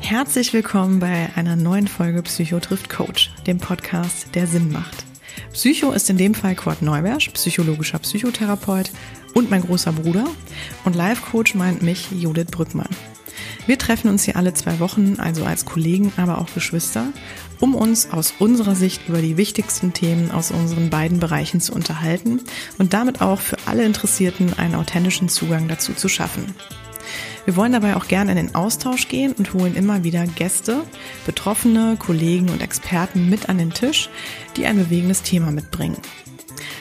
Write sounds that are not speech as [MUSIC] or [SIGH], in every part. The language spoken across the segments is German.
Herzlich willkommen bei einer neuen Folge Psycho trifft Coach, dem Podcast, der Sinn macht. Psycho ist in dem Fall Kurt Neubersch, psychologischer Psychotherapeut und mein großer Bruder. Und Life Coach meint mich Judith Brückmann. Wir treffen uns hier alle zwei Wochen, also als Kollegen, aber auch Geschwister, um uns aus unserer Sicht über die wichtigsten Themen aus unseren beiden Bereichen zu unterhalten und damit auch für alle Interessierten einen authentischen Zugang dazu zu schaffen. Wir wollen dabei auch gerne in den Austausch gehen und holen immer wieder Gäste, Betroffene, Kollegen und Experten mit an den Tisch, die ein bewegendes Thema mitbringen.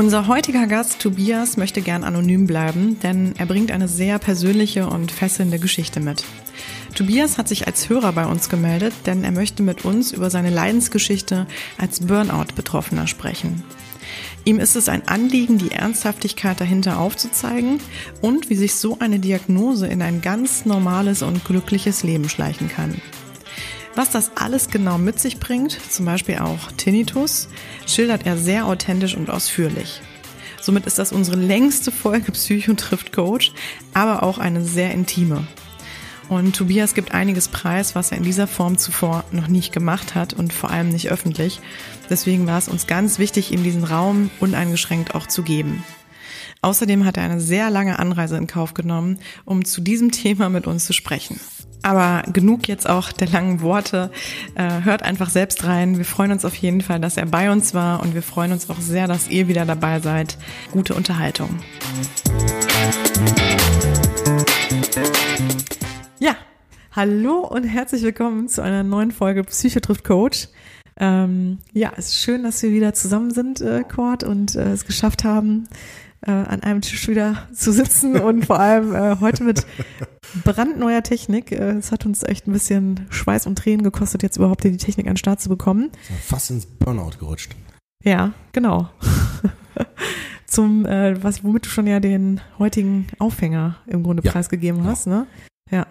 Unser heutiger Gast Tobias möchte gern anonym bleiben, denn er bringt eine sehr persönliche und fesselnde Geschichte mit. Tobias hat sich als Hörer bei uns gemeldet, denn er möchte mit uns über seine Leidensgeschichte als Burnout-Betroffener sprechen. Ihm ist es ein Anliegen, die Ernsthaftigkeit dahinter aufzuzeigen und wie sich so eine Diagnose in ein ganz normales und glückliches Leben schleichen kann. Was das alles genau mit sich bringt, zum Beispiel auch Tinnitus, schildert er sehr authentisch und ausführlich. Somit ist das unsere längste Folge Psycho trifft Coach, aber auch eine sehr intime. Und Tobias gibt einiges preis, was er in dieser Form zuvor noch nicht gemacht hat und vor allem nicht öffentlich. Deswegen war es uns ganz wichtig, ihm diesen Raum uneingeschränkt auch zu geben. Außerdem hat er eine sehr lange Anreise in Kauf genommen, um zu diesem [LAUGHS] Thema mit uns zu sprechen. Aber genug jetzt auch der langen Worte. Äh, hört einfach selbst rein. Wir freuen uns auf jeden Fall, dass er bei uns war und wir freuen uns auch sehr, dass ihr wieder dabei seid. Gute Unterhaltung. Ja, hallo und herzlich willkommen zu einer neuen Folge Psycho trifft Coach. Ähm, ja, es ist schön, dass wir wieder zusammen sind, äh, Cord, und äh, es geschafft haben, äh, an einem Tisch wieder zu sitzen und vor allem äh, heute mit brandneuer Technik. Äh, es hat uns echt ein bisschen Schweiß und Tränen gekostet, jetzt überhaupt die Technik an den Start zu bekommen. Fast ins Burnout gerutscht. Ja, genau. [LAUGHS] Zum, äh, was, womit du schon ja den heutigen Aufhänger im Grunde ja, preisgegeben hast, ja. ne? Ja.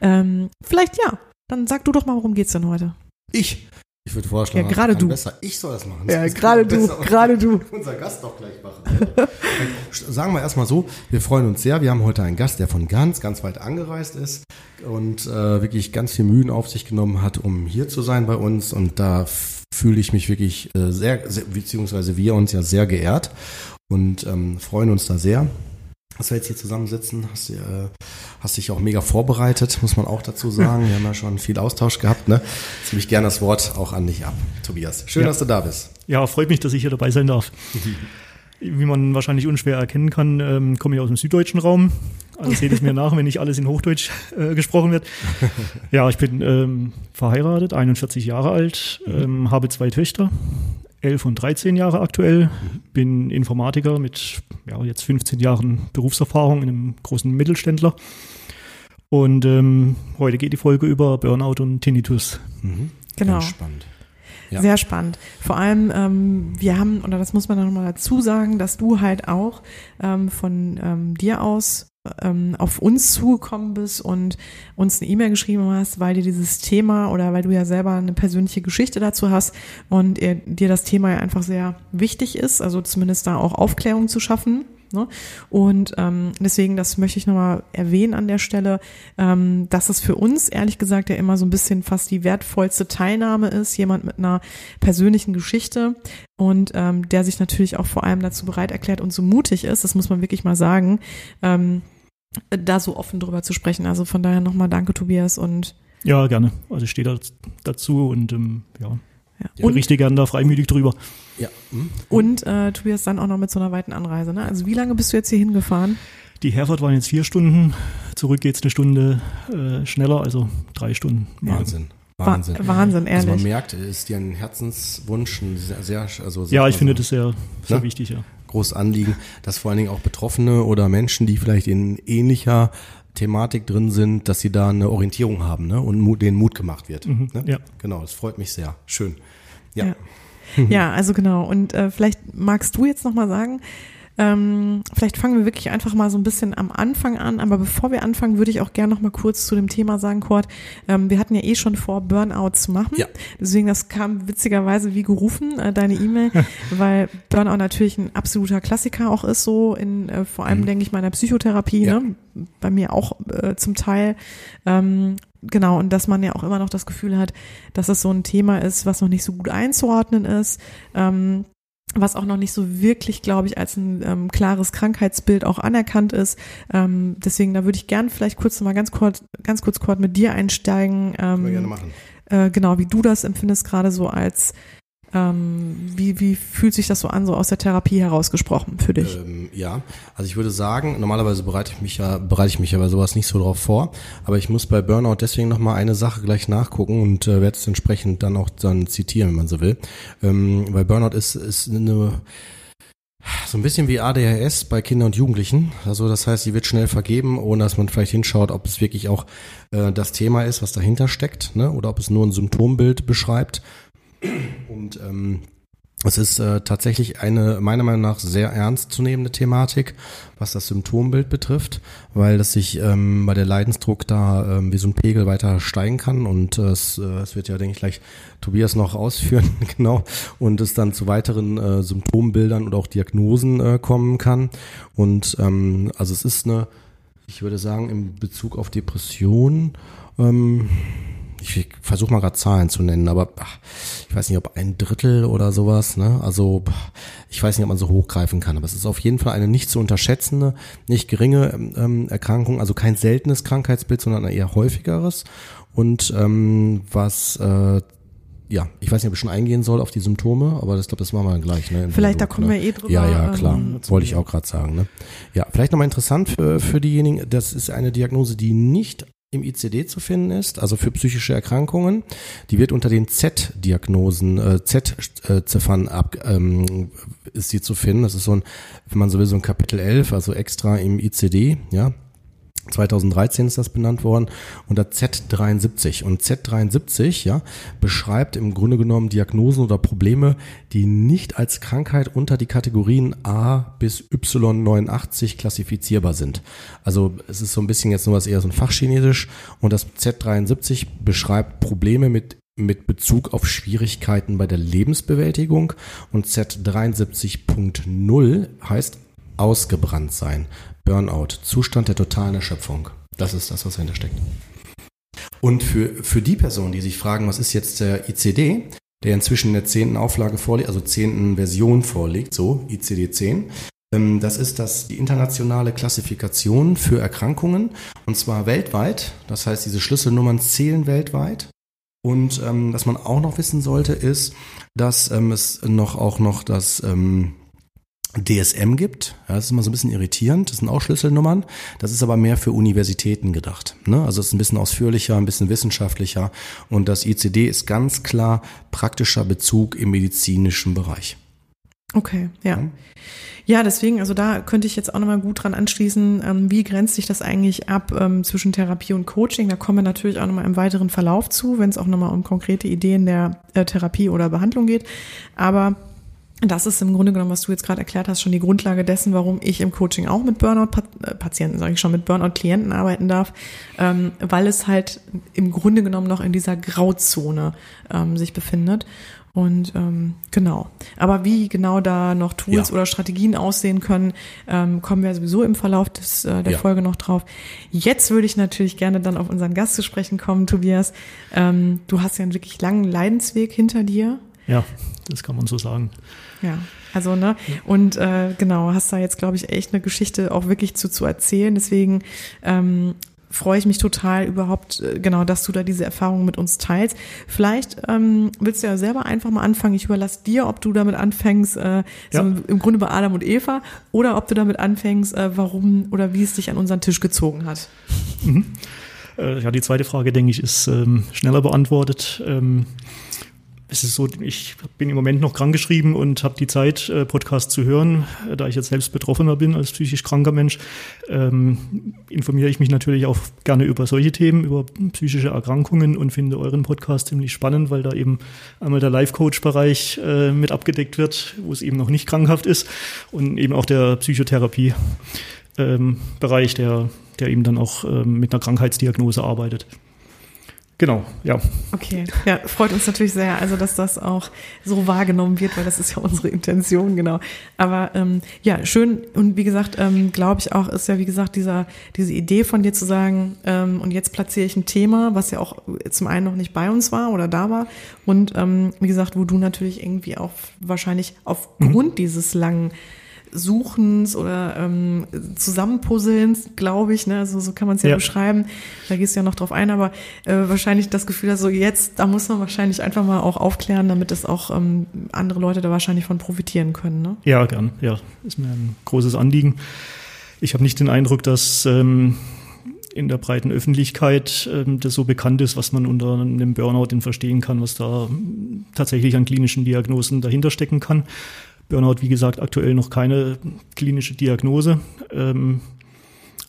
Ähm, vielleicht ja. Dann sag du doch mal, worum geht's denn heute? Ich. Ich würde vorschlagen, ja, gerade du. besser ich soll das machen. Ja, gerade du, gerade [LAUGHS] du. Unser Gast doch gleich machen. Sagen wir erstmal so, wir freuen uns sehr. Wir haben heute einen Gast, der von ganz, ganz weit angereist ist und äh, wirklich ganz viel Mühen auf sich genommen hat, um hier zu sein bei uns. Und da fühle ich mich wirklich äh, sehr, sehr, beziehungsweise wir uns ja sehr geehrt und ähm, freuen uns da sehr dass wir jetzt hier zusammensitzen. Hast, äh, hast dich auch mega vorbereitet, muss man auch dazu sagen. Wir haben ja schon viel Austausch gehabt. Ne? Jetzt nehme ich gerne das Wort auch an dich ab, Tobias. Schön, ja. dass du da bist. Ja, freut mich, dass ich hier dabei sein darf. [LAUGHS] Wie man wahrscheinlich unschwer erkennen kann, ähm, komme ich aus dem süddeutschen Raum. Also seht es mir nach, wenn nicht alles in Hochdeutsch äh, gesprochen wird. [LAUGHS] Ja, ich bin ähm, verheiratet, 41 Jahre alt, mhm. ähm, habe zwei Töchter, 11 und 13 Jahre aktuell, bin Informatiker mit ja, jetzt 15 Jahren Berufserfahrung in einem großen Mittelständler. Und ähm, heute geht die Folge über Burnout und Tinnitus. Mhm. Genau. Ganz spannend. Ja. Sehr spannend. Vor allem, ähm, wir haben, oder das muss man dann nochmal dazu sagen, dass du halt auch ähm, von ähm, dir aus ähm, auf uns zugekommen bist und uns eine E-Mail geschrieben hast, weil dir dieses Thema oder weil du ja selber eine persönliche Geschichte dazu hast und dir das Thema ja einfach sehr wichtig ist, also zumindest da auch Aufklärung zu schaffen. Ne? Und ähm, deswegen, das möchte ich nochmal erwähnen an der Stelle, ähm, dass es für uns ehrlich gesagt ja immer so ein bisschen fast die wertvollste Teilnahme ist, jemand mit einer persönlichen Geschichte und ähm, der sich natürlich auch vor allem dazu bereit erklärt und so mutig ist, das muss man wirklich mal sagen, ähm, da so offen drüber zu sprechen. Also von daher nochmal danke, Tobias. Und ja, gerne. Also ich stehe da dazu und ähm, ja, ja. berichte gerne da freimütig drüber. Ja. Mhm. Und äh, Tobias dann auch noch mit so einer weiten Anreise. Ne? Also wie lange bist du jetzt hier hingefahren? Die Herfahrt waren jetzt vier Stunden, zurück geht's eine Stunde äh, schneller, also drei Stunden. Wahnsinn. Wahnsinn. Wahnsinn, ehrlich. Also man merkt, es ist dir ein Herzenswunsch, ein sehr, sehr also Ja, ich also finde das sehr, sehr Ne? wichtig, ja. Großes Anliegen, dass vor allen Dingen auch Betroffene oder Menschen, die vielleicht in ähnlicher Thematik drin sind, dass sie da eine Orientierung haben ne? und Mut, denen Mut gemacht wird. ne? ja. Genau, das freut mich sehr. Schön. Ja. Ja. Ja, also genau. Und äh, vielleicht magst du jetzt nochmal sagen, ähm, vielleicht fangen wir wirklich einfach mal so ein bisschen am Anfang an. Aber bevor wir anfangen, würde ich auch gerne noch mal kurz zu dem Thema sagen, Kurt. Ähm, wir hatten ja eh schon vor, Burnout zu machen. Ja. Deswegen, das kam witzigerweise wie gerufen, äh, deine E-Mail, [LAUGHS] weil Burnout natürlich ein absoluter Klassiker auch ist, so in äh, vor allem, denke ich, meiner Psychotherapie, Mhm. Ja. ne? bei mir auch äh, zum Teil. Ähm, genau, und dass man ja auch immer noch das Gefühl hat, dass es so ein Thema ist, was noch nicht so gut einzuordnen ist. Ähm, was auch noch nicht so wirklich, glaube ich, als ein ähm, klares Krankheitsbild auch anerkannt ist. Ähm, deswegen, da würde ich gern vielleicht kurz noch mal ganz kurz, ganz kurz Kurt mit dir einsteigen. Ähm, gerne machen. äh, genau, wie du das empfindest, gerade so als ähm, wie, wie fühlt sich das so an, so aus der Therapie herausgesprochen für dich? Ähm, ja, also ich würde sagen, normalerweise bereite ich mich ja, bereite ich mich ja bei sowas nicht so drauf vor, aber ich muss bei Burnout deswegen nochmal eine Sache gleich nachgucken und äh, werde es entsprechend dann auch dann zitieren, wenn man so will. Ähm, weil Burnout ist, ist eine so ein bisschen wie ADHS bei Kindern und Jugendlichen. Also das heißt, sie wird schnell vergeben, ohne dass man vielleicht hinschaut, ob es wirklich auch äh, das Thema ist, was dahinter steckt, ne? oder ob es nur ein Symptombild beschreibt. Und ähm, es ist äh, tatsächlich eine meiner Meinung nach sehr ernstzunehmende Thematik, was das Symptombild betrifft, weil das sich ähm, bei der Leidensdruck da ähm, wie so ein Pegel weiter steigen kann und äh, es, äh, es wird ja, denke ich, gleich Tobias noch [LAUGHS] ausführen, genau, und es dann zu weiteren äh, Symptombildern und auch Diagnosen äh, kommen kann. Und ähm, also es ist eine, ich würde sagen, in Bezug auf Depression, ähm, ich versuche mal gerade Zahlen zu nennen, aber ach, ich weiß nicht, ob ein Drittel oder sowas, ne? Also ich weiß nicht, ob man so hochgreifen kann, aber es ist auf jeden Fall eine nicht zu unterschätzende, nicht geringe ähm, Erkrankung, also kein seltenes Krankheitsbild, sondern ein eher häufigeres. Und ähm, was äh, ja, ich weiß nicht, ob ich schon eingehen soll auf die Symptome, aber das glaube, das machen wir dann gleich. Ne, Vielleicht, da Dialog, kommen ne? wir eh drüber, Ja, ja, ähm, klar. Wollte ich auch gerade sagen. Ne? Ja, vielleicht nochmal interessant für, für diejenigen, das ist eine Diagnose, die nicht im ICD zu finden ist, also für psychische Erkrankungen. Die wird unter den Z-Diagnosen, äh, Z-Ziffern ab, ähm, ist sie zu finden. Das ist so ein, wenn man so will, so ein Kapitel 11, also extra im ICD, ja. 2013 ist das benannt worden unter Z73 und Z73 ja beschreibt im Grunde genommen Diagnosen oder Probleme, die nicht als Krankheit unter die Kategorien A bis Y89 klassifizierbar sind. Also es ist so ein bisschen jetzt nur was eher so ein Fachchinesisch und das Z73 beschreibt Probleme mit mit Bezug auf Schwierigkeiten bei der Lebensbewältigung und Z73.0 heißt ausgebrannt sein. Burnout, Zustand der totalen Erschöpfung. Das ist das, was dahinter steckt. Und für, für die Personen, die sich fragen, was ist jetzt der ICD, der inzwischen in der zehnten Auflage vorliegt, also zehnten Version vorliegt, so ICD-10, ähm, das ist das die internationale Klassifikation für Erkrankungen und zwar weltweit. Das heißt, diese Schlüsselnummern zählen weltweit. Und ähm, was man auch noch wissen sollte, ist, dass ähm, es noch auch noch das ähm, DSM gibt. Ja, das ist immer so ein bisschen irritierend. Das sind auch Schlüsselnummern. Das ist aber mehr für Universitäten gedacht. Ne? Also es ist ein bisschen ausführlicher, ein bisschen wissenschaftlicher. Und das ICD ist ganz klar praktischer Bezug im medizinischen Bereich. Okay, ja. Ja, deswegen, also da könnte ich jetzt auch nochmal gut dran anschließen, ähm, wie grenzt sich das eigentlich ab ähm, zwischen Therapie und Coaching? Da kommen wir natürlich auch nochmal im weiteren Verlauf zu, wenn es auch nochmal um konkrete Ideen der äh, Therapie oder Behandlung geht. Aber das ist im Grunde genommen, was du jetzt gerade erklärt hast, schon die Grundlage dessen, warum ich im Coaching auch mit Burnout-Patienten, sage ich schon, mit Burnout-Klienten arbeiten darf, ähm, weil es halt im Grunde genommen noch in dieser Grauzone ähm, sich befindet. Und ähm, genau. Aber wie genau da noch Tools Ja. oder Strategien aussehen können, ähm, kommen wir sowieso im Verlauf des, äh, der Ja. Folge noch drauf. Jetzt würde ich natürlich gerne dann auf unseren Gast zu sprechen kommen, Tobias. Ähm, du hast ja einen wirklich langen Leidensweg hinter dir. Ja, das kann man so sagen. Ja, also ne und äh, genau hast da jetzt glaube ich echt eine Geschichte auch wirklich zu zu erzählen. Deswegen ähm, freue ich mich total überhaupt äh, genau, dass du da diese Erfahrung mit uns teilst. Vielleicht ähm, willst du ja selber einfach mal anfangen. Ich überlasse dir, ob du damit anfängst, äh, so Ja. im Grunde bei Adam und Eva, oder ob du damit anfängst, äh, warum oder wie es dich an unseren Tisch gezogen hat. Äh, ja, die zweite Frage, denke ich, ist ähm, schneller beantwortet. Ähm, es ist so, ich bin im Moment noch krankgeschrieben und habe die Zeit, äh, Podcasts zu hören. Äh, da ich jetzt selbst Betroffener bin als psychisch kranker Mensch, ähm, informiere ich mich natürlich auch gerne über solche Themen, über psychische Erkrankungen und finde euren Podcast ziemlich spannend, weil da eben einmal der Life-Coach-Bereich äh, mit abgedeckt wird, wo es eben noch nicht krankhaft ist und eben auch der Psychotherapie. Ähm, der, der eben dann auch ähm, mit einer Krankheitsdiagnose arbeitet. Genau, ja. Okay, ja, freut uns natürlich sehr, also dass das auch so wahrgenommen wird, weil das ist ja unsere Intention, genau. Aber ähm, ja, schön und wie gesagt, ähm, glaube ich auch, ist ja wie gesagt dieser diese Idee von dir zu sagen, ähm, und jetzt platziere ich ein Thema, was ja auch zum einen noch nicht bei uns war oder da war und ähm, wie gesagt, wo du natürlich irgendwie auch wahrscheinlich aufgrund mhm. dieses langen Suchens oder ähm, Zusammenpuzzelns, glaube ich, ne? also so kann man es ja, ja, beschreiben. Da gehst du ja noch drauf ein, aber äh, wahrscheinlich das Gefühl, dass so jetzt, da muss man wahrscheinlich einfach mal auch aufklären, damit es auch ähm, andere Leute da wahrscheinlich von profitieren können. Ne? Ja, gern. Ja, ist mir ein großes Anliegen. Ich habe nicht den Eindruck, dass ähm, in der breiten Öffentlichkeit ähm, das so bekannt ist, was man unter einem Burnout denn verstehen kann, was da tatsächlich an klinischen Diagnosen dahinter stecken kann. Burnout, wie gesagt, aktuell noch keine klinische Diagnose. Ähm,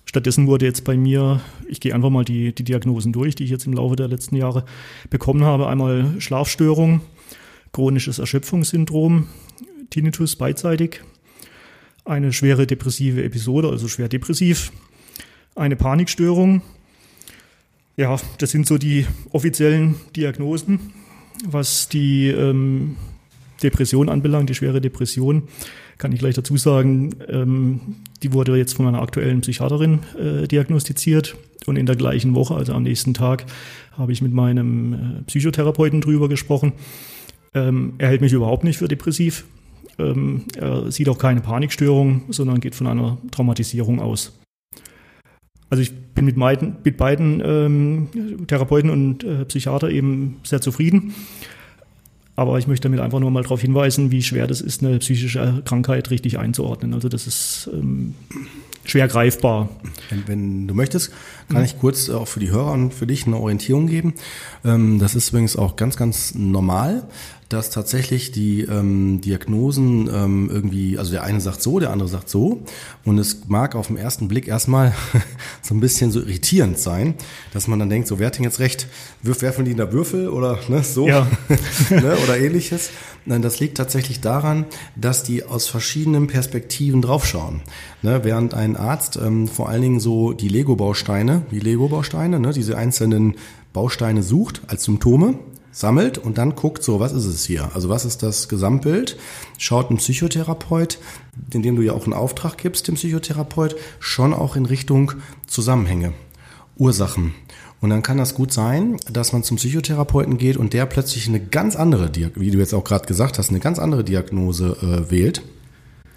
stattdessen wurde jetzt bei mir, ich gehe einfach mal die, die Diagnosen durch, die ich jetzt im Laufe der letzten Jahre bekommen habe. Einmal Schlafstörung, chronisches Erschöpfungssyndrom, Tinnitus beidseitig, eine schwere depressive Episode, also schwer depressiv, eine Panikstörung. Ja, das sind so die offiziellen Diagnosen. Was die ähm, Depression anbelangt, die schwere Depression, kann ich gleich dazu sagen, ähm, die wurde jetzt von meiner aktuellen Psychiaterin äh, diagnostiziert und in der gleichen Woche, also am nächsten Tag, habe ich mit meinem äh, Psychotherapeuten drüber gesprochen. Ähm, er hält mich überhaupt nicht für depressiv. Ähm, er sieht auch keine Panikstörung, sondern geht von einer Traumatisierung aus. Also ich bin mit beiden, mit beiden ähm, Therapeuten und äh, Psychiater eben sehr zufrieden. Aber ich möchte damit einfach nur mal darauf hinweisen, wie schwer das ist, eine psychische Krankheit richtig einzuordnen. Also das ist ähm, schwer greifbar. Wenn, wenn, du möchtest, kann ich kurz auch für die Hörer und für dich eine Orientierung geben. Ähm, das ist übrigens auch ganz, ganz normal dass tatsächlich die ähm, Diagnosen ähm, irgendwie, also der eine sagt so, der andere sagt so. Und es mag auf den ersten Blick erstmal [LAUGHS] so ein bisschen so irritierend sein, dass man dann denkt, so wer hat denn jetzt recht? Wirf, werfen die in der Würfel oder ne, so ja. [LAUGHS] ne, oder ähnliches. Nein, das liegt tatsächlich daran, dass die aus verschiedenen Perspektiven draufschauen. Ne, während ein Arzt ähm, vor allen Dingen so die Lego-Bausteine, die Lego-Bausteine, ne, diese einzelnen Bausteine sucht als Symptome, sammelt und dann guckt so, was ist es hier? Also was ist das Gesamtbild? Schaut ein Psychotherapeut, in dem du ja auch einen Auftrag gibst, dem Psychotherapeut, schon auch in Richtung Zusammenhänge, Ursachen. Und dann kann das gut sein, dass man zum Psychotherapeuten geht und der plötzlich eine ganz andere, wie du jetzt auch gerade gesagt hast, eine ganz andere Diagnose äh, wählt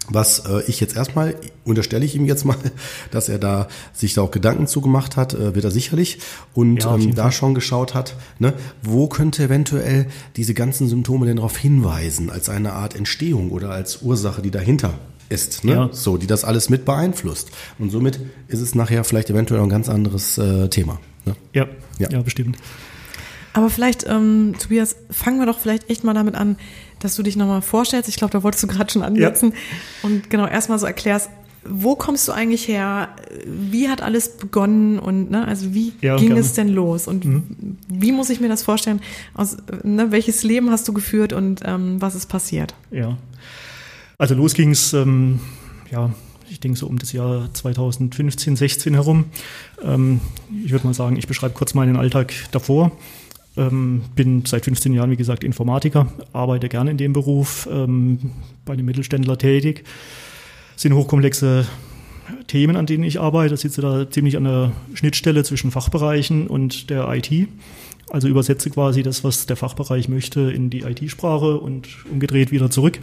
was äh, ich jetzt erstmal, unterstelle ich ihm jetzt mal, [LAUGHS] dass er da sich da auch Gedanken zugemacht hat, äh, wird er sicherlich, und ja, ähm, da schon geschaut hat, ne, wo könnte eventuell diese ganzen Symptome denn darauf hinweisen, als eine Art Entstehung oder als Ursache, die dahinter ist, ne? Ja. so, die das alles mit beeinflusst. Und somit ist es nachher vielleicht eventuell ein ganz anderes äh, Thema. Ne? Ja, ja, ja, bestimmt. Aber vielleicht, ähm, Tobias, fangen wir doch vielleicht echt mal damit an, dass du dich nochmal vorstellst. Ich glaube, da wolltest du gerade schon ansetzen. Ja. Und genau erstmal so erklärst, wo kommst du eigentlich her? Wie hat alles begonnen und ne, also wie ja, ging gerne. es denn los? Und mhm. wie muss ich mir das vorstellen? Aus, ne, welches Leben hast du geführt und ähm, was ist passiert? Ja, also los ging es, ähm, ja, ich denke so um das Jahr 2015, 16 herum. Ähm, ich würde mal sagen, ich beschreibe kurz meinen Alltag davor. Ähm, bin seit 15 Jahren, wie gesagt, Informatiker, arbeite gerne in dem Beruf, ähm, bei einem Mittelständler tätig. Das sind hochkomplexe Themen, an denen ich arbeite. sitze da ziemlich an der Schnittstelle zwischen Fachbereichen und der IT. Also übersetze quasi das, was der Fachbereich möchte, in die IT-Sprache und umgedreht wieder zurück,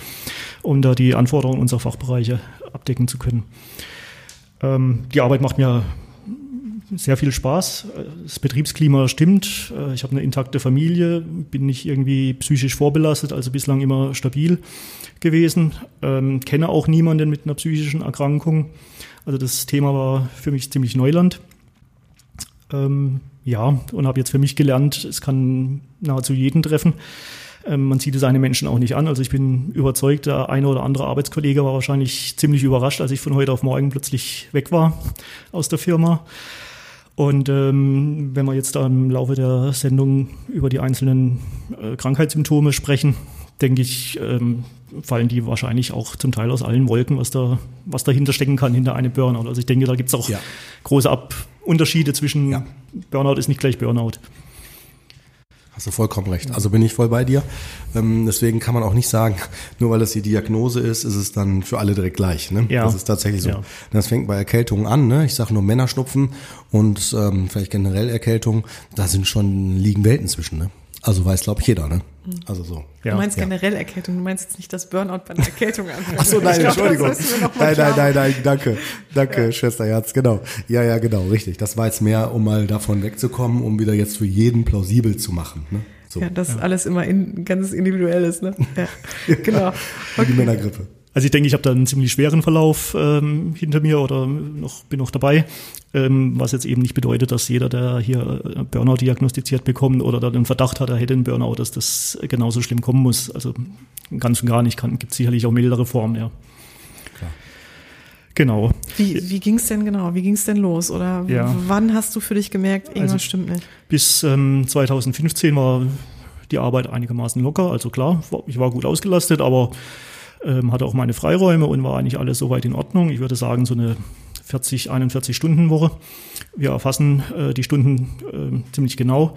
um da die Anforderungen unserer Fachbereiche abdecken zu können. Ähm, die Arbeit macht mir sehr viel Spaß. Das Betriebsklima stimmt. Ich habe eine intakte Familie, bin nicht irgendwie psychisch vorbelastet, also bislang immer stabil gewesen. Ähm, kenne auch niemanden mit einer psychischen Erkrankung. Also das Thema war für mich ziemlich Neuland. Ähm, ja, und habe jetzt für mich gelernt, es kann nahezu jeden treffen. Ähm, man sieht es einem Menschen auch nicht an. Also ich bin überzeugt, der eine oder andere Arbeitskollege war wahrscheinlich ziemlich überrascht, als ich von heute auf morgen plötzlich weg war aus der Firma. Und ähm, wenn wir jetzt da im Laufe der Sendung über die einzelnen äh, Krankheitssymptome sprechen, denke ich, ähm, fallen die wahrscheinlich auch zum Teil aus allen Wolken, was da, was dahinter stecken kann, hinter einem Burnout. Also ich denke, da gibt es auch ja. große Ab Unterschiede zwischen ja. Burnout ist nicht gleich Burnout. Hast du vollkommen recht. Also bin ich voll bei dir. Ähm, deswegen kann man auch nicht sagen, [LAUGHS] nur weil das die Diagnose ist, ist es dann für alle direkt gleich. Ne? Ja. Das ist tatsächlich so. Ja. Das fängt bei Erkältungen an. Ne? Ich sage nur Männerschnupfen und ähm, vielleicht generell Erkältungen. Da sind schon liegen Welten zwischen. Ne? Also weiß, glaube ich, jeder, ne? Also so. Ja. Du meinst generell Erkältung, du meinst jetzt nicht das Burnout bei einer [LAUGHS] Erkältung an. Ach so, nein, Entschuldigung. nein, nein, nein, nein, danke. Danke, ja. Schwesterherz, genau. Ja, ja, genau, richtig. Das war jetzt mehr, um mal davon wegzukommen, um wieder jetzt für jeden plausibel zu machen, ne? So. Ja, das ja. alles immer in, ganz individuell ist, ne? [LAUGHS] Ja, genau. Okay. Die Männergrippe. Also ich denke, ich habe da einen ziemlich schweren Verlauf ähm, hinter mir oder noch bin noch dabei, ähm, was jetzt eben nicht bedeutet, dass jeder, der hier äh, Burnout diagnostiziert bekommt oder da den Verdacht hat, er hätte einen Burnout, dass das genauso schlimm kommen muss. Also ganz und gar nicht, kann gibt sicherlich auch mildere Formen, ja. Klar. Genau. Wie, wie ging es denn genau? Wie ging es denn los? Oder ja. wann hast du für dich gemerkt, irgendwas also stimmt nicht? Bis ähm, 2015 war die Arbeit einigermaßen locker. Also klar, ich war gut ausgelastet, aber ähm, hatte auch meine Freiräume und war eigentlich alles soweit in Ordnung. Ich würde sagen, so eine 40, 41 Stunden Woche. Wir erfassen äh, die Stunden äh, ziemlich genau,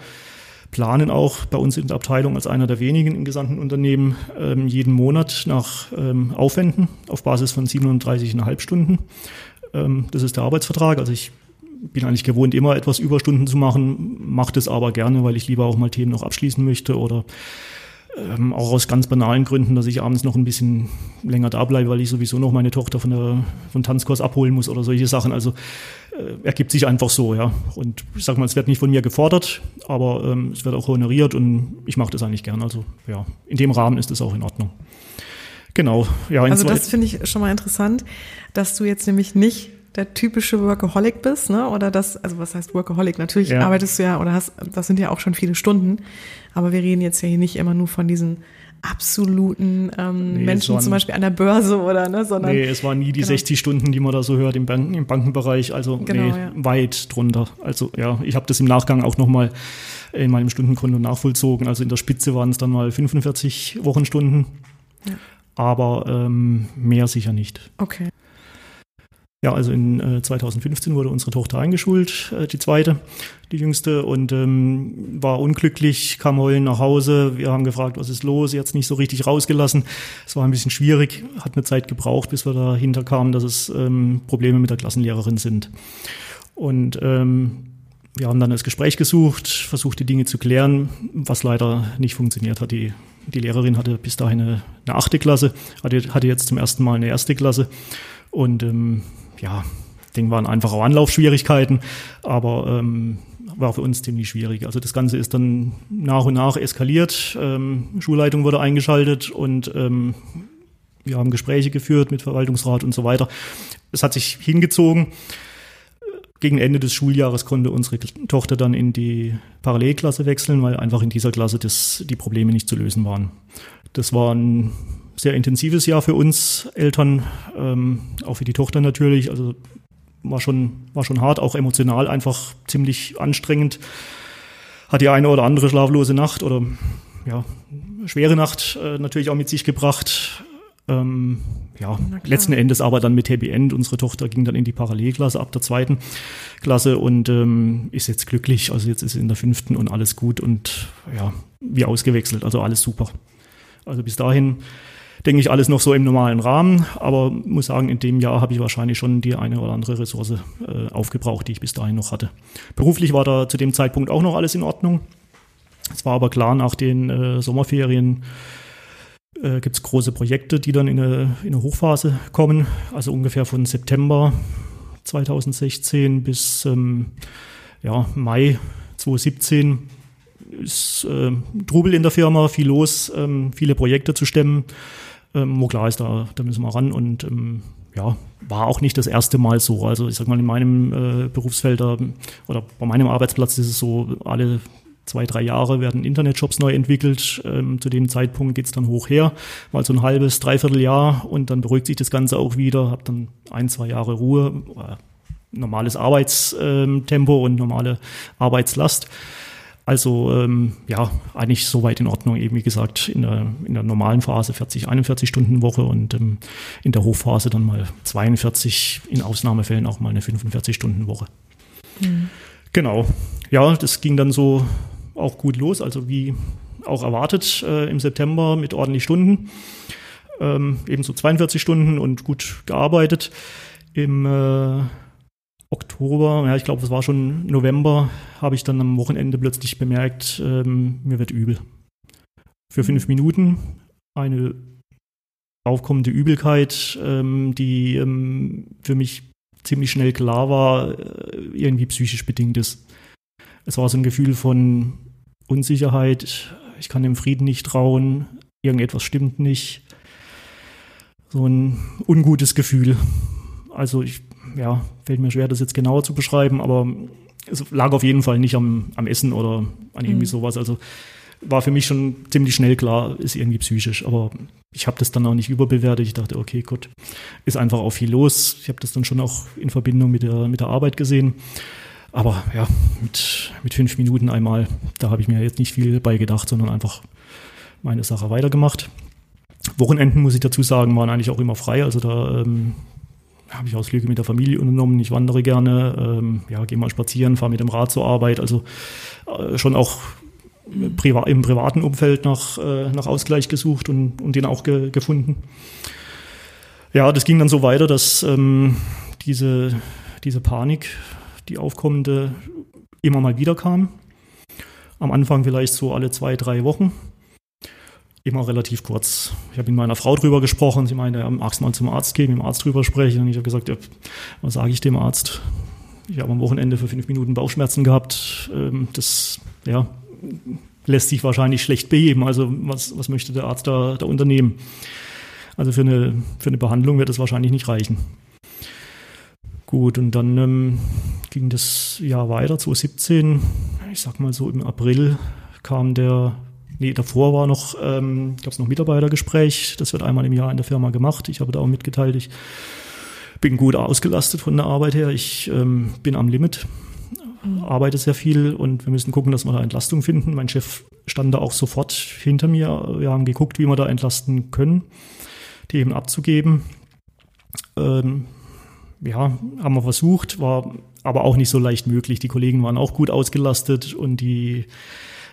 planen auch bei uns in der Abteilung als einer der wenigen im gesamten Unternehmen ähm, jeden Monat nach ähm, Aufwänden auf Basis von 37,5 Stunden. Ähm, das ist der Arbeitsvertrag. Also ich bin eigentlich gewohnt, immer etwas Überstunden zu machen, mache das aber gerne, weil ich lieber auch mal Themen noch abschließen möchte oder ähm, auch aus ganz banalen Gründen, dass ich abends noch ein bisschen länger da bleibe, weil ich sowieso noch meine Tochter von der von Tanzkurs abholen muss oder solche Sachen. Also äh, ergibt sich einfach so, ja. Und ich sag mal, es wird nicht von mir gefordert, aber ähm, es wird auch honoriert und ich mache das eigentlich gern. Also ja, in dem Rahmen ist es auch in Ordnung. Genau, ja. Also das finde ich schon mal interessant, dass du jetzt nämlich nicht der typische Workaholic bist, ne? Oder das, also was heißt Workaholic? Natürlich ja. arbeitest du ja oder hast, das sind ja auch schon viele Stunden, aber wir reden jetzt ja hier nicht immer nur von diesen absoluten ähm, nee, Menschen waren, zum Beispiel an der Börse oder ne, sondern nee, es waren nie die genau. 60 Stunden, die man da so hört im, Banken, im Bankenbereich, also genau, nee, ja. weit drunter. Also ja, ich habe das im Nachgang auch nochmal in meinem Stundenkonto nachvollzogen. Also in der Spitze waren es dann mal 45 Wochenstunden, ja. aber ähm, mehr sicher nicht. Okay. Ja, also in äh, 2015 wurde unsere Tochter eingeschult, äh, die zweite, die jüngste, und ähm, war unglücklich, kam heulen nach Hause. Wir haben gefragt, was ist los? Sie hat es nicht so richtig rausgelassen. Es war ein bisschen schwierig, hat eine Zeit gebraucht, bis wir dahinter kamen, dass es ähm, Probleme mit der Klassenlehrerin sind. Und ähm, wir haben dann das Gespräch gesucht, versucht, die Dinge zu klären, was leider nicht funktioniert hat. Die, die Lehrerin hatte bis dahin eine, eine achte Klasse, hatte, hatte jetzt zum ersten Mal eine erste Klasse. Und ähm, ja, Ding waren einfach auch Anlaufschwierigkeiten, aber ähm, war für uns ziemlich schwierig. Also das Ganze ist dann nach und nach eskaliert. Ähm, Schulleitung wurde eingeschaltet und ähm, wir haben Gespräche geführt mit Verwaltungsrat und so weiter. Es hat sich hingezogen. Gegen Ende des Schuljahres konnte unsere Tochter dann in die Parallelklasse wechseln, weil einfach in dieser Klasse das, die Probleme nicht zu lösen waren. Das war ein sehr intensives Jahr für uns Eltern, ähm, auch für die Tochter natürlich. Also war schon, war schon hart, auch emotional einfach ziemlich anstrengend. Hat die eine oder andere schlaflose Nacht oder ja, schwere Nacht äh, natürlich auch mit sich gebracht. Ähm, ja, letzten Endes aber dann mit Happy End. Unsere Tochter ging dann in die Parallelklasse ab der zweiten Klasse und ähm, ist jetzt glücklich. Also jetzt ist sie in der fünften und alles gut und ja, wie ausgewechselt. Also alles super. Also bis dahin denke ich, alles noch so im normalen Rahmen. Aber muss sagen, in dem Jahr habe ich wahrscheinlich schon die eine oder andere Ressource äh, aufgebraucht, die ich bis dahin noch hatte. Beruflich war da zu dem Zeitpunkt auch noch alles in Ordnung. Es war aber klar, nach den äh, Sommerferien äh, gibt es große Projekte, die dann in eine, in Hochphase kommen. Also ungefähr von September 2016 bis ähm, ja, Mai 2017 ist äh, Trubel in der Firma, viel los, ähm, viele Projekte zu stemmen ähm, wo klar ist, da, da müssen wir ran und ähm, ja, war auch nicht das erste Mal so. Also ich sag mal, in meinem äh, Berufsfeld äh, oder bei meinem Arbeitsplatz ist es so, alle zwei, drei Jahre werden Internetjobs neu entwickelt. Ähm, zu dem Zeitpunkt geht's dann hoch her, mal so ein halbes, dreiviertel Jahr und dann beruhigt sich das Ganze auch wieder, hab dann ein, zwei Jahre Ruhe, äh, normales Arbeitstempo und normale Arbeitslast. Also ähm, ja, eigentlich soweit in Ordnung, eben wie gesagt, in der, in der normalen Phase 40, 41 Stunden Woche und ähm, in der Hochphase dann mal 42, in Ausnahmefällen auch mal eine 45 Stunden Woche. Mhm. Genau. Ja, das ging dann so auch gut los, also wie auch erwartet äh, im September mit ordentlich Stunden. Ähm, eben so 42 Stunden und gut gearbeitet. Im äh, Oktober, ja, ich glaube, es war schon November, habe ich dann am Wochenende plötzlich bemerkt, ähm, mir wird übel. Für fünf Minuten eine aufkommende Übelkeit, ähm, die ähm, für mich ziemlich schnell klar war, äh, irgendwie psychisch bedingt ist. Es war so ein Gefühl von Unsicherheit, ich kann dem Frieden nicht trauen, irgendetwas stimmt nicht. So ein ungutes Gefühl. Also ich ja, fällt mir schwer, das jetzt genauer zu beschreiben, aber es lag auf jeden Fall nicht am, am Essen oder an irgendwie mhm. sowas. Also war für mich schon ziemlich schnell klar, ist irgendwie psychisch. Aber ich habe das dann auch nicht überbewertet. Ich dachte, okay, gut, ist einfach auch viel los. Ich habe das dann schon auch in Verbindung mit der, mit der Arbeit gesehen. Aber ja, mit, mit fünf Minuten einmal, da habe ich mir jetzt nicht viel bei gedacht, sondern einfach meine Sache weitergemacht. Wochenenden, muss ich dazu sagen, waren eigentlich auch immer frei. Also da ähm, habe ich Ausflüge mit der Familie unternommen. Ich wandere gerne, ähm, ja, gehe mal spazieren, fahre mit dem Rad zur Arbeit. Also äh, schon auch priva im privaten Umfeld nach, äh, nach Ausgleich gesucht und, und den auch ge gefunden. Ja, das ging dann so weiter, dass ähm, diese, diese Panik, die aufkommende, immer mal wieder kam. Am Anfang vielleicht so alle zwei, drei Wochen immer relativ kurz. Ich habe mit meiner Frau drüber gesprochen. Sie meinte, ja, magst mal zum Arzt gehen, mit dem Arzt drüber sprechen. Und ich habe gesagt, ja, was sage ich dem Arzt? Ich habe am Wochenende für fünf Minuten Bauchschmerzen gehabt. Ähm, das ja, lässt sich wahrscheinlich schlecht beheben. Also was, was möchte der Arzt da, da unternehmen? Also für eine, für eine Behandlung wird das wahrscheinlich nicht reichen. Gut, und dann ähm, ging das Jahr weiter, 2017. Ich sag mal so im April kam der Nee, davor war noch, ähm, gab es noch Mitarbeitergespräch. Das wird einmal im Jahr in der Firma gemacht. Ich habe da auch mitgeteilt, ich bin gut ausgelastet von der Arbeit her. Ich ähm, bin am Limit, mhm. arbeite sehr viel und wir müssen gucken, dass wir da Entlastung finden. Mein Chef stand da auch sofort hinter mir. Wir haben geguckt, wie wir da entlasten können, die eben abzugeben. Ähm, ja, haben wir versucht, war aber auch nicht so leicht möglich. Die Kollegen waren auch gut ausgelastet und die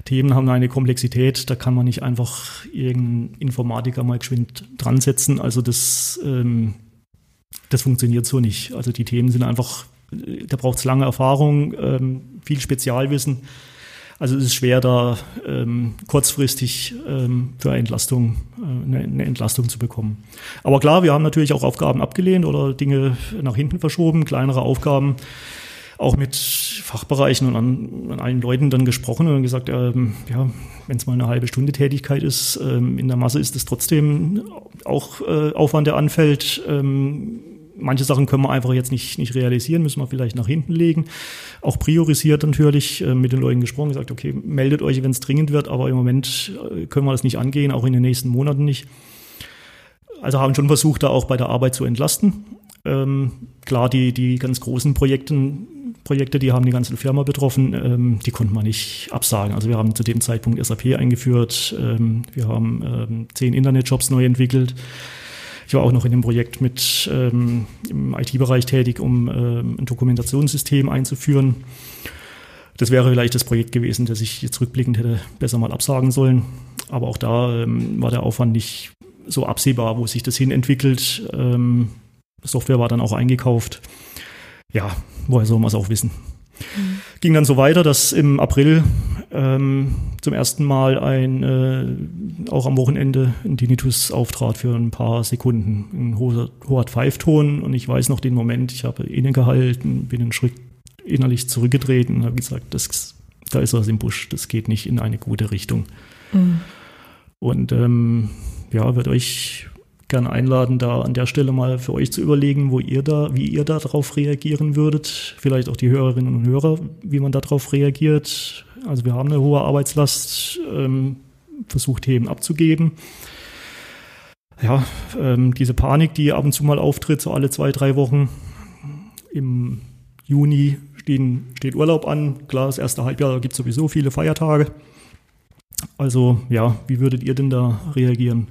Themen haben eine Komplexität, da kann man nicht einfach irgendeinen Informatiker mal geschwind dran setzen. Also das, ähm, das funktioniert so nicht. Also die Themen sind einfach, äh, da braucht es lange Erfahrung, ähm, viel Spezialwissen. Also es ist schwer, da ähm, kurzfristig ähm, für eine Entlastung, äh, eine, eine, Entlastung zu bekommen. Aber klar, wir haben natürlich auch Aufgaben abgelehnt oder Dinge nach hinten verschoben, kleinere Aufgaben auch mit Fachbereichen und an, an allen Leuten dann gesprochen und gesagt, ähm, ja, wenn es mal eine halbe Stunde Tätigkeit ist, ähm, in der Masse ist es trotzdem auch äh, Aufwand, der anfällt. Ähm, manche Sachen können wir einfach jetzt nicht, nicht realisieren, müssen wir vielleicht nach hinten legen. Auch priorisiert natürlich, äh, mit den Leuten gesprochen, gesagt, okay, meldet euch, wenn es dringend wird, aber im Moment äh, können wir das nicht angehen, auch in den nächsten Monaten nicht. Also haben schon versucht, da auch bei der Arbeit zu entlasten. Ähm, klar, die, die ganz großen Projekten, Projekte, die haben die ganze Firma betroffen, ähm, die konnten wir nicht absagen. Also wir haben zu dem Zeitpunkt SAP eingeführt, ähm, wir haben ähm, zehn Internetjobs neu entwickelt. Ich war auch noch in dem Projekt mit ähm, im IT-Bereich tätig, um ähm, ein Dokumentationssystem einzuführen. Das wäre vielleicht das Projekt gewesen, das ich jetzt rückblickend hätte besser mal absagen sollen. Aber auch da ähm, war der Aufwand nicht so absehbar, wo sich das hin entwickelt. Ähm, Software war dann auch eingekauft. Ja, woher soll man es auch wissen? Mhm. Ging dann so weiter, dass im April ähm, zum ersten Mal ein, äh, auch am Wochenende ein Tinnitus auftrat für ein paar Sekunden. Ein hoher, hoher Pfeifton und ich weiß noch den Moment, ich habe innegehalten, bin einen Schritt innerlich zurückgetreten und habe gesagt, das, da ist was im Busch, das geht nicht in eine gute Richtung. Mhm. Und ähm, ja, wird euch gern einladen, da an der Stelle mal für euch zu überlegen, wo ihr da, wie ihr darauf reagieren würdet. Vielleicht auch die Hörerinnen und Hörer, wie man darauf reagiert. Also wir haben eine hohe Arbeitslast, ähm, versucht Themen abzugeben. Ja, ähm, diese Panik, die ab und zu mal auftritt, so alle zwei, drei Wochen. Im Juni stehen, steht Urlaub an. Klar, das erste Halbjahr gibt es sowieso viele Feiertage. Also ja, wie würdet ihr denn da reagieren?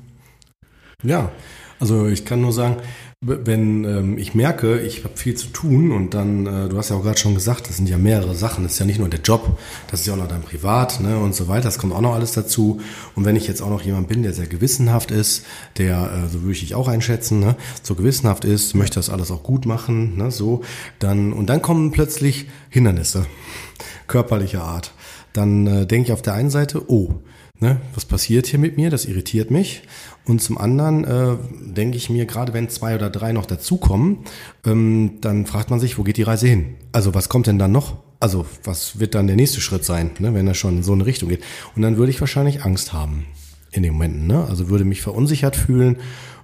Ja, also ich kann nur sagen, wenn ähm, ich merke, ich habe viel zu tun und dann, äh, du hast ja auch gerade schon gesagt, das sind ja mehrere Sachen, das ist ja nicht nur der Job, das ist ja auch noch dein Privat ne, und so weiter, das kommt auch noch alles dazu. Und wenn ich jetzt auch noch jemand bin, der sehr gewissenhaft ist, der, äh, so würde ich dich auch einschätzen, ne, so gewissenhaft ist, möchte das alles auch gut machen, ne, so, dann, und dann kommen plötzlich Hindernisse körperlicher Art. Dann äh, denke ich auf der einen Seite, oh, ne, was passiert hier mit mir? Das irritiert mich. Und zum anderen äh, denke ich mir, gerade wenn zwei oder drei noch dazukommen, ähm, dann fragt man sich, wo geht die Reise hin? Also was kommt denn dann noch? Also was wird dann der nächste Schritt sein, ne, wenn er schon in so eine Richtung geht? Und dann würde ich wahrscheinlich Angst haben in den Momenten. Ne? Also würde mich verunsichert fühlen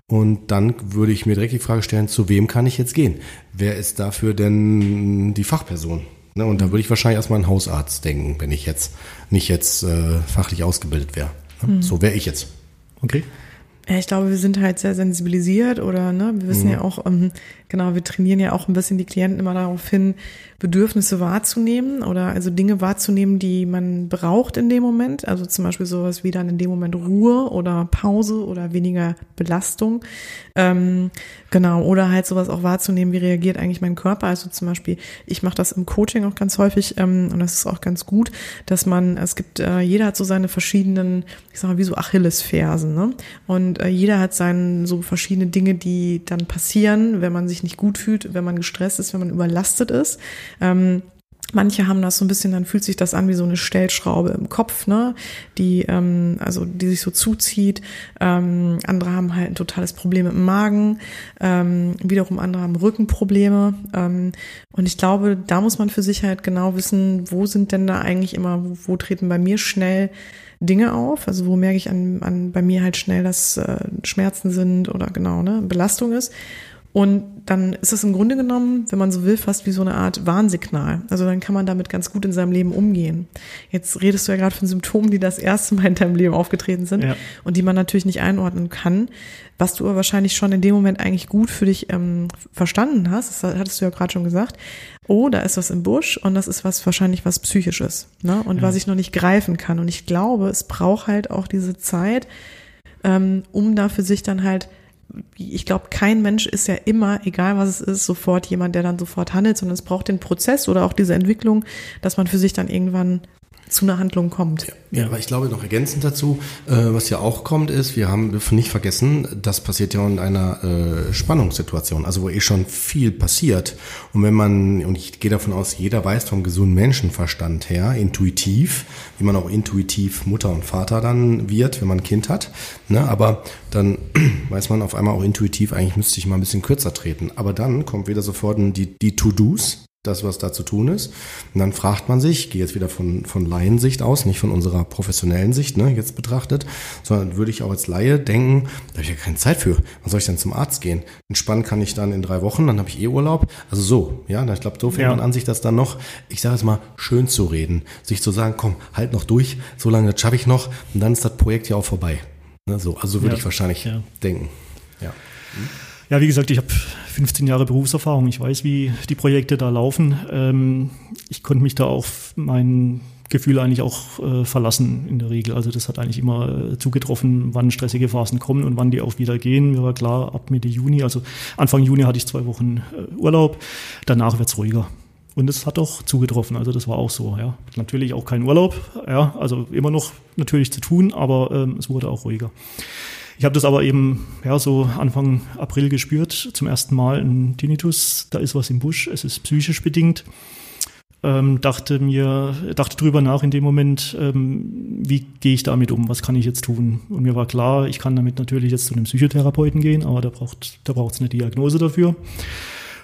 und dann würde ich mir direkt die Frage stellen, zu wem kann ich jetzt gehen? Wer ist dafür denn die Fachperson? Ne? Und da würde ich wahrscheinlich erstmal an einen Hausarzt denken, wenn ich jetzt nicht jetzt äh, fachlich ausgebildet wäre. Ne? Mhm. So wäre ich jetzt. Okay. Ja, ich glaube, wir sind halt sehr sensibilisiert oder ne, wir wissen mhm. ja auch, ähm, genau, wir trainieren ja auch ein bisschen die Klienten immer darauf hin, Bedürfnisse wahrzunehmen oder also Dinge wahrzunehmen, die man braucht in dem Moment. Also zum Beispiel sowas wie dann in dem Moment Ruhe oder Pause oder weniger Belastung. Ähm, genau, oder halt sowas auch wahrzunehmen, wie reagiert eigentlich mein Körper. Also zum Beispiel, ich mache das im Coaching auch ganz häufig ähm, und das ist auch ganz gut, dass man, es gibt, äh, jeder hat so seine verschiedenen, ich sag mal, wie so Achillesfersen, ne? Und äh, jeder hat seine so verschiedene Dinge, die dann passieren, wenn man sich nicht gut fühlt, wenn man gestresst ist, wenn man überlastet ist. Ähm, Manche haben das so ein bisschen, dann fühlt sich das an wie so eine Stellschraube im Kopf, ne, die ähm, also die sich so zuzieht. Ähm, andere haben halt ein totales Problem mit dem Magen. Ähm, wiederum andere haben Rückenprobleme. Ähm, und ich glaube, da muss man für sich halt genau wissen, wo sind denn da eigentlich immer, wo, wo treten bei mir schnell Dinge auf. Also wo merke ich an, an bei mir halt schnell, dass äh, Schmerzen sind oder genau ne Belastung ist. Und dann ist es im Grunde genommen, wenn man so will, fast wie so eine Art Warnsignal. Also dann kann man damit ganz gut in seinem Leben umgehen. Jetzt redest du ja gerade von Symptomen, die das erste Mal in deinem Leben aufgetreten sind ja. und die man natürlich nicht einordnen kann, was du aber wahrscheinlich schon in dem Moment eigentlich gut für dich ähm, verstanden hast. Das hattest du ja gerade schon gesagt. Oh, da ist was im Busch und das ist was wahrscheinlich was psychisches, ne? Und ja. was ich noch nicht greifen kann. Und ich glaube, es braucht halt auch diese Zeit, ähm, um da für sich dann halt ich glaube, kein Mensch ist ja immer, egal was es ist, sofort jemand, der dann sofort handelt, sondern es braucht den Prozess oder auch diese Entwicklung, dass man für sich dann irgendwann zu einer Handlung kommt. Ja, ja, aber ich glaube noch ergänzend dazu, äh, was ja auch kommt, ist, wir haben dürfen nicht vergessen, das passiert ja in einer äh, Spannungssituation, also wo eh schon viel passiert. Und wenn man, und ich gehe davon aus, jeder weiß vom gesunden Menschenverstand her, intuitiv, wie man auch intuitiv Mutter und Vater dann wird, wenn man ein Kind hat. Ne? Aber dann [CLEARS THROAT] weiß man auf einmal auch intuitiv, eigentlich müsste ich mal ein bisschen kürzer treten. Aber dann kommt wieder sofort die, die To-Dos, das, was da zu tun ist. Und dann fragt man sich, ich gehe jetzt wieder von, von Laiensicht aus, nicht von unserer professionellen Sicht, ne, jetzt betrachtet, sondern würde ich auch als Laie denken, da habe ich ja keine Zeit für. Wann soll ich denn zum Arzt gehen? Entspannen kann ich dann in drei Wochen, dann habe ich eh Urlaub. Also so, ja, ich glaube, so fängt ja. man an, sich das dann noch, ich sage es mal, schön zu reden. Sich zu sagen, komm, halt noch durch, so lange schaffe ich noch und dann ist das Projekt ja auch vorbei. Ne, so, also würde ja. ich wahrscheinlich ja. denken. Ja. Hm? Ja, wie gesagt, ich habe 15 Jahre Berufserfahrung. Ich weiß, wie die Projekte da laufen. Ähm, ich konnte mich da auf mein Gefühl eigentlich auch äh, verlassen in der Regel. Also das hat eigentlich immer äh, zugetroffen, wann stressige Phasen kommen und wann die auch wieder gehen. Mir war klar, ab Mitte Juni, also Anfang Juni hatte ich zwei Wochen äh, Urlaub. Danach wird's ruhiger. Und es hat auch zugetroffen, also das war auch so, ja. Natürlich auch kein Urlaub, ja, also immer noch natürlich zu tun, aber ähm, es wurde auch ruhiger. Ich habe das aber eben ja so Anfang April gespürt, zum ersten Mal ein Tinnitus. Da ist was im Busch. Es ist psychisch bedingt. Ähm, dachte mir, dachte drüber nach in dem Moment, ähm, wie gehe ich damit um? Was kann ich jetzt tun? Und mir war klar, ich kann damit natürlich jetzt zu einem Psychotherapeuten gehen, aber da braucht, da braucht es eine Diagnose dafür.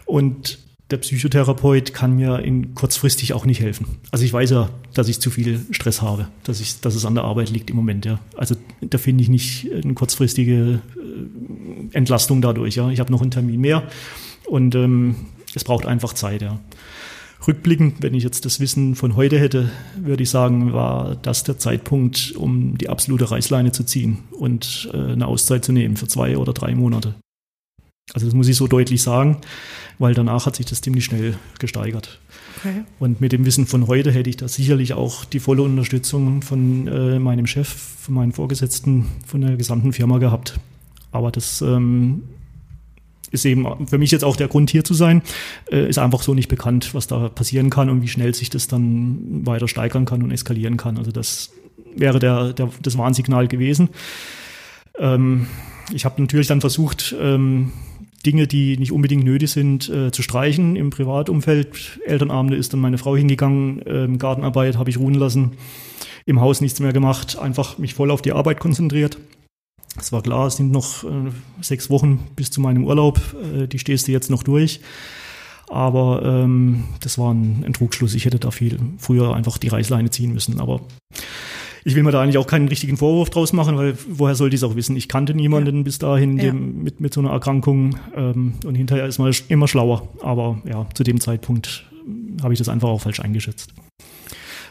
Und der Psychotherapeut kann mir in kurzfristig auch nicht helfen. Also ich weiß ja, dass ich zu viel Stress habe, dass, ich, dass es an der Arbeit liegt im Moment. Ja. Also da finde ich nicht eine kurzfristige äh, Entlastung dadurch. Ja, ich habe noch einen Termin mehr und ähm, es braucht einfach Zeit. Ja. Rückblickend, wenn ich jetzt das Wissen von heute hätte, würde ich sagen, war das der Zeitpunkt, um die absolute Reißleine zu ziehen und äh, eine Auszeit zu nehmen für zwei oder drei Monate. Also das muss ich so deutlich sagen, weil danach hat sich das ziemlich schnell gesteigert. Okay. Und mit dem Wissen von heute hätte ich da sicherlich auch die volle Unterstützung von äh, meinem Chef, von meinen Vorgesetzten, von der gesamten Firma gehabt. Aber das ähm, ist eben für mich jetzt auch der Grund hier zu sein, äh, ist einfach so nicht bekannt, was da passieren kann und wie schnell sich das dann weiter steigern kann und eskalieren kann. Also das wäre der, der das Warnsignal gewesen. Ähm, ich habe natürlich dann versucht, ähm, Dinge, die nicht unbedingt nötig sind, äh, zu streichen im Privatumfeld. Elternabende ist dann meine Frau hingegangen, ähm, Gartenarbeit habe ich ruhen lassen, im Haus nichts mehr gemacht, einfach mich voll auf die Arbeit konzentriert. Es war klar, es sind noch äh, sechs Wochen bis zu meinem Urlaub, äh, die stehst du jetzt noch durch. Aber ähm, das war ein, ein Trugschluss. Ich hätte da viel früher einfach die Reißleine ziehen müssen. Aber ich will mir da eigentlich auch keinen richtigen Vorwurf draus machen, weil woher sollte ich es auch wissen? Ich kannte niemanden ja. bis dahin ja. dem, mit, mit so einer Erkrankung ähm, und hinterher ist man immer schlauer. Aber ja, zu dem Zeitpunkt habe ich das einfach auch falsch eingeschätzt.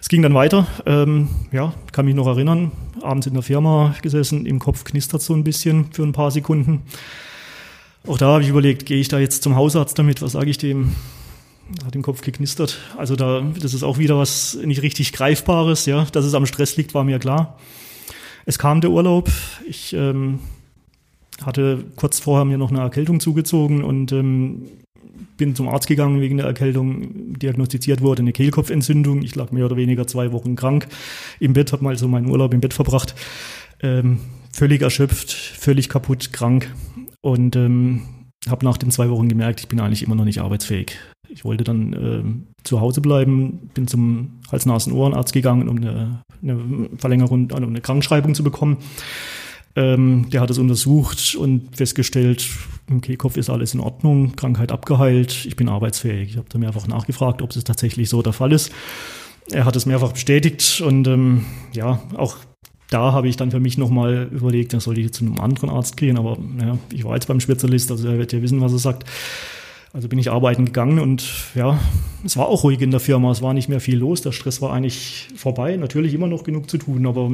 Es ging dann weiter. Ähm, ja, kann mich noch erinnern. Abends in der Firma gesessen, im Kopf knistert so ein bisschen für ein paar Sekunden. Auch da habe ich überlegt, gehe ich da jetzt zum Hausarzt damit? Was sage ich dem? Hat den Kopf geknistert. Also da, das ist auch wieder was nicht richtig Greifbares. Ja, dass es am Stress liegt, war mir klar. Es kam der Urlaub. Ich ähm, hatte kurz vorher mir noch eine Erkältung zugezogen und ähm, bin zum Arzt gegangen wegen der Erkältung, diagnostiziert wurde eine Kehlkopfentzündung. Ich lag mehr oder weniger zwei Wochen krank im Bett, habe mal so meinen Urlaub im Bett verbracht. Ähm, völlig erschöpft, völlig kaputt, krank und ähm, habe nach den zwei Wochen gemerkt, ich bin eigentlich immer noch nicht arbeitsfähig. Ich wollte dann äh, zu Hause bleiben, bin zum Hals-Nasen-Ohrenarzt gegangen, um eine, eine Verlängerung, also eine Krankenschreibung zu bekommen. Ähm, der hat es untersucht und festgestellt, im Kehlkopf ist alles in Ordnung, Krankheit abgeheilt, ich bin arbeitsfähig. Ich habe da mehrfach nachgefragt, ob es tatsächlich so der Fall ist. Er hat es mehrfach bestätigt und ähm, ja, auch da habe ich dann für mich nochmal überlegt, dann sollte ich zu einem anderen Arzt gehen, aber ja, ich war jetzt beim Spezialist, also er wird ja wissen, was er sagt. Also bin ich arbeiten gegangen und ja, es war auch ruhig in der Firma, es war nicht mehr viel los, der Stress war eigentlich vorbei, natürlich immer noch genug zu tun, aber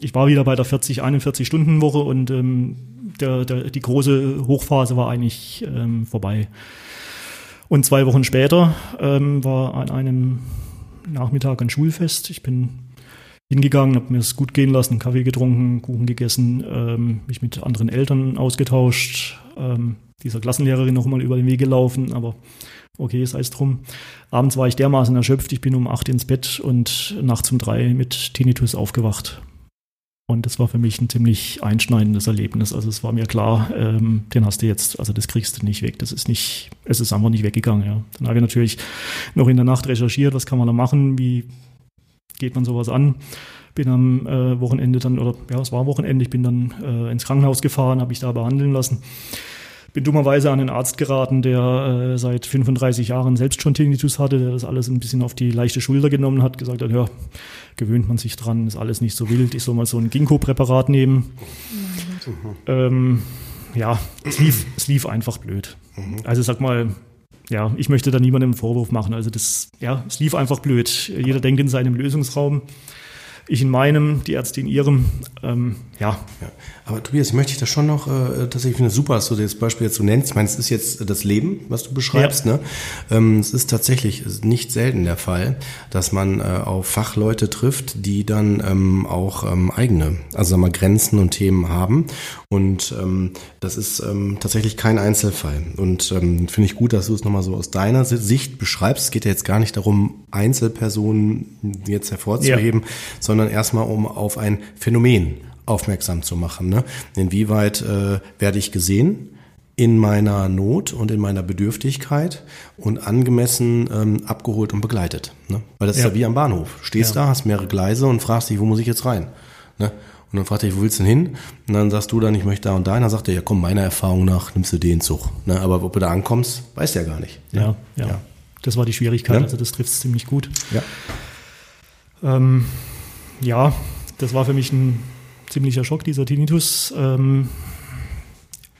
ich war wieder bei der 40, 41 Stunden Woche und ähm, der, der, die große Hochphase war eigentlich ähm, vorbei. Und zwei Wochen später ähm, war an einem Nachmittag ein Schulfest. Ich bin hingegangen, habe mir es gut gehen lassen, Kaffee getrunken, Kuchen gegessen, ähm, mich mit anderen Eltern ausgetauscht, ähm, dieser Klassenlehrerin nochmal über den Weg gelaufen, aber okay, sei es drum. Abends war ich dermaßen erschöpft, ich bin um acht ins Bett und nachts um drei mit Tinnitus aufgewacht. Und das war für mich ein ziemlich einschneidendes Erlebnis. Also es war mir klar, ähm, den hast du jetzt, also das kriegst du nicht weg. Das ist nicht, es ist einfach nicht weggegangen. Ja. Dann habe ich natürlich noch in der Nacht recherchiert, was kann man da machen, wie geht man sowas an. Bin am äh, Wochenende dann, oder ja, es war Wochenende, ich bin dann äh, ins Krankenhaus gefahren, habe ich da behandeln lassen bin dummerweise an einen Arzt geraten, der äh, seit 35 Jahren selbst schon Tinnitus hatte, der das alles ein bisschen auf die leichte Schulter genommen hat, gesagt hat, ja, gewöhnt man sich dran, ist alles nicht so wild, ich soll mal so ein Ginkgo-Präparat nehmen. Mhm. Ähm, ja, es lief, es lief einfach blöd. Mhm. Also sag mal, ja, ich möchte da niemandem einen Vorwurf machen. Also das, ja, es lief einfach blöd. Jeder denkt in seinem Lösungsraum ich in meinem, die Ärzte in ihrem. Ähm, ja. ja. Aber Tobias, ich möchte dich das schon noch, äh, tatsächlich finde super, dass du das Beispiel jetzt so nennst. Ich meine, es ist jetzt das Leben, was du beschreibst. Ja. Ne? Ähm, es ist tatsächlich nicht selten der Fall, dass man äh, auf Fachleute trifft, die dann ähm, auch ähm, eigene, also sagen wir mal, Grenzen und Themen haben. Und ähm, das ist ähm, tatsächlich kein Einzelfall. Und ähm, finde ich gut, dass du es nochmal so aus deiner Sicht beschreibst. Es geht ja jetzt gar nicht darum, Einzelpersonen jetzt hervorzuheben, ja. sondern erstmal um auf ein Phänomen aufmerksam zu machen. Ne? Inwieweit äh, werde ich gesehen? in meiner Not und in meiner Bedürftigkeit und angemessen ähm, abgeholt und begleitet. Ne? Weil das ja. ist ja wie am Bahnhof. Stehst ja. da, hast mehrere Gleise und fragst dich, wo muss ich jetzt rein? Ne? Und dann fragt er, wo willst du denn hin? Und dann sagst du dann, ich möchte da und da. Und dann sagt er, ja komm, meiner Erfahrung nach nimmst du den Zug. Ne? Aber ob du da ankommst, weißt du ja gar nicht. Ne? Ja, ja, ja. Das war die Schwierigkeit. Also das trifft es ziemlich gut. Ja. Ähm, ja, das war für mich ein ziemlicher Schock, dieser Tinnitus. Ähm,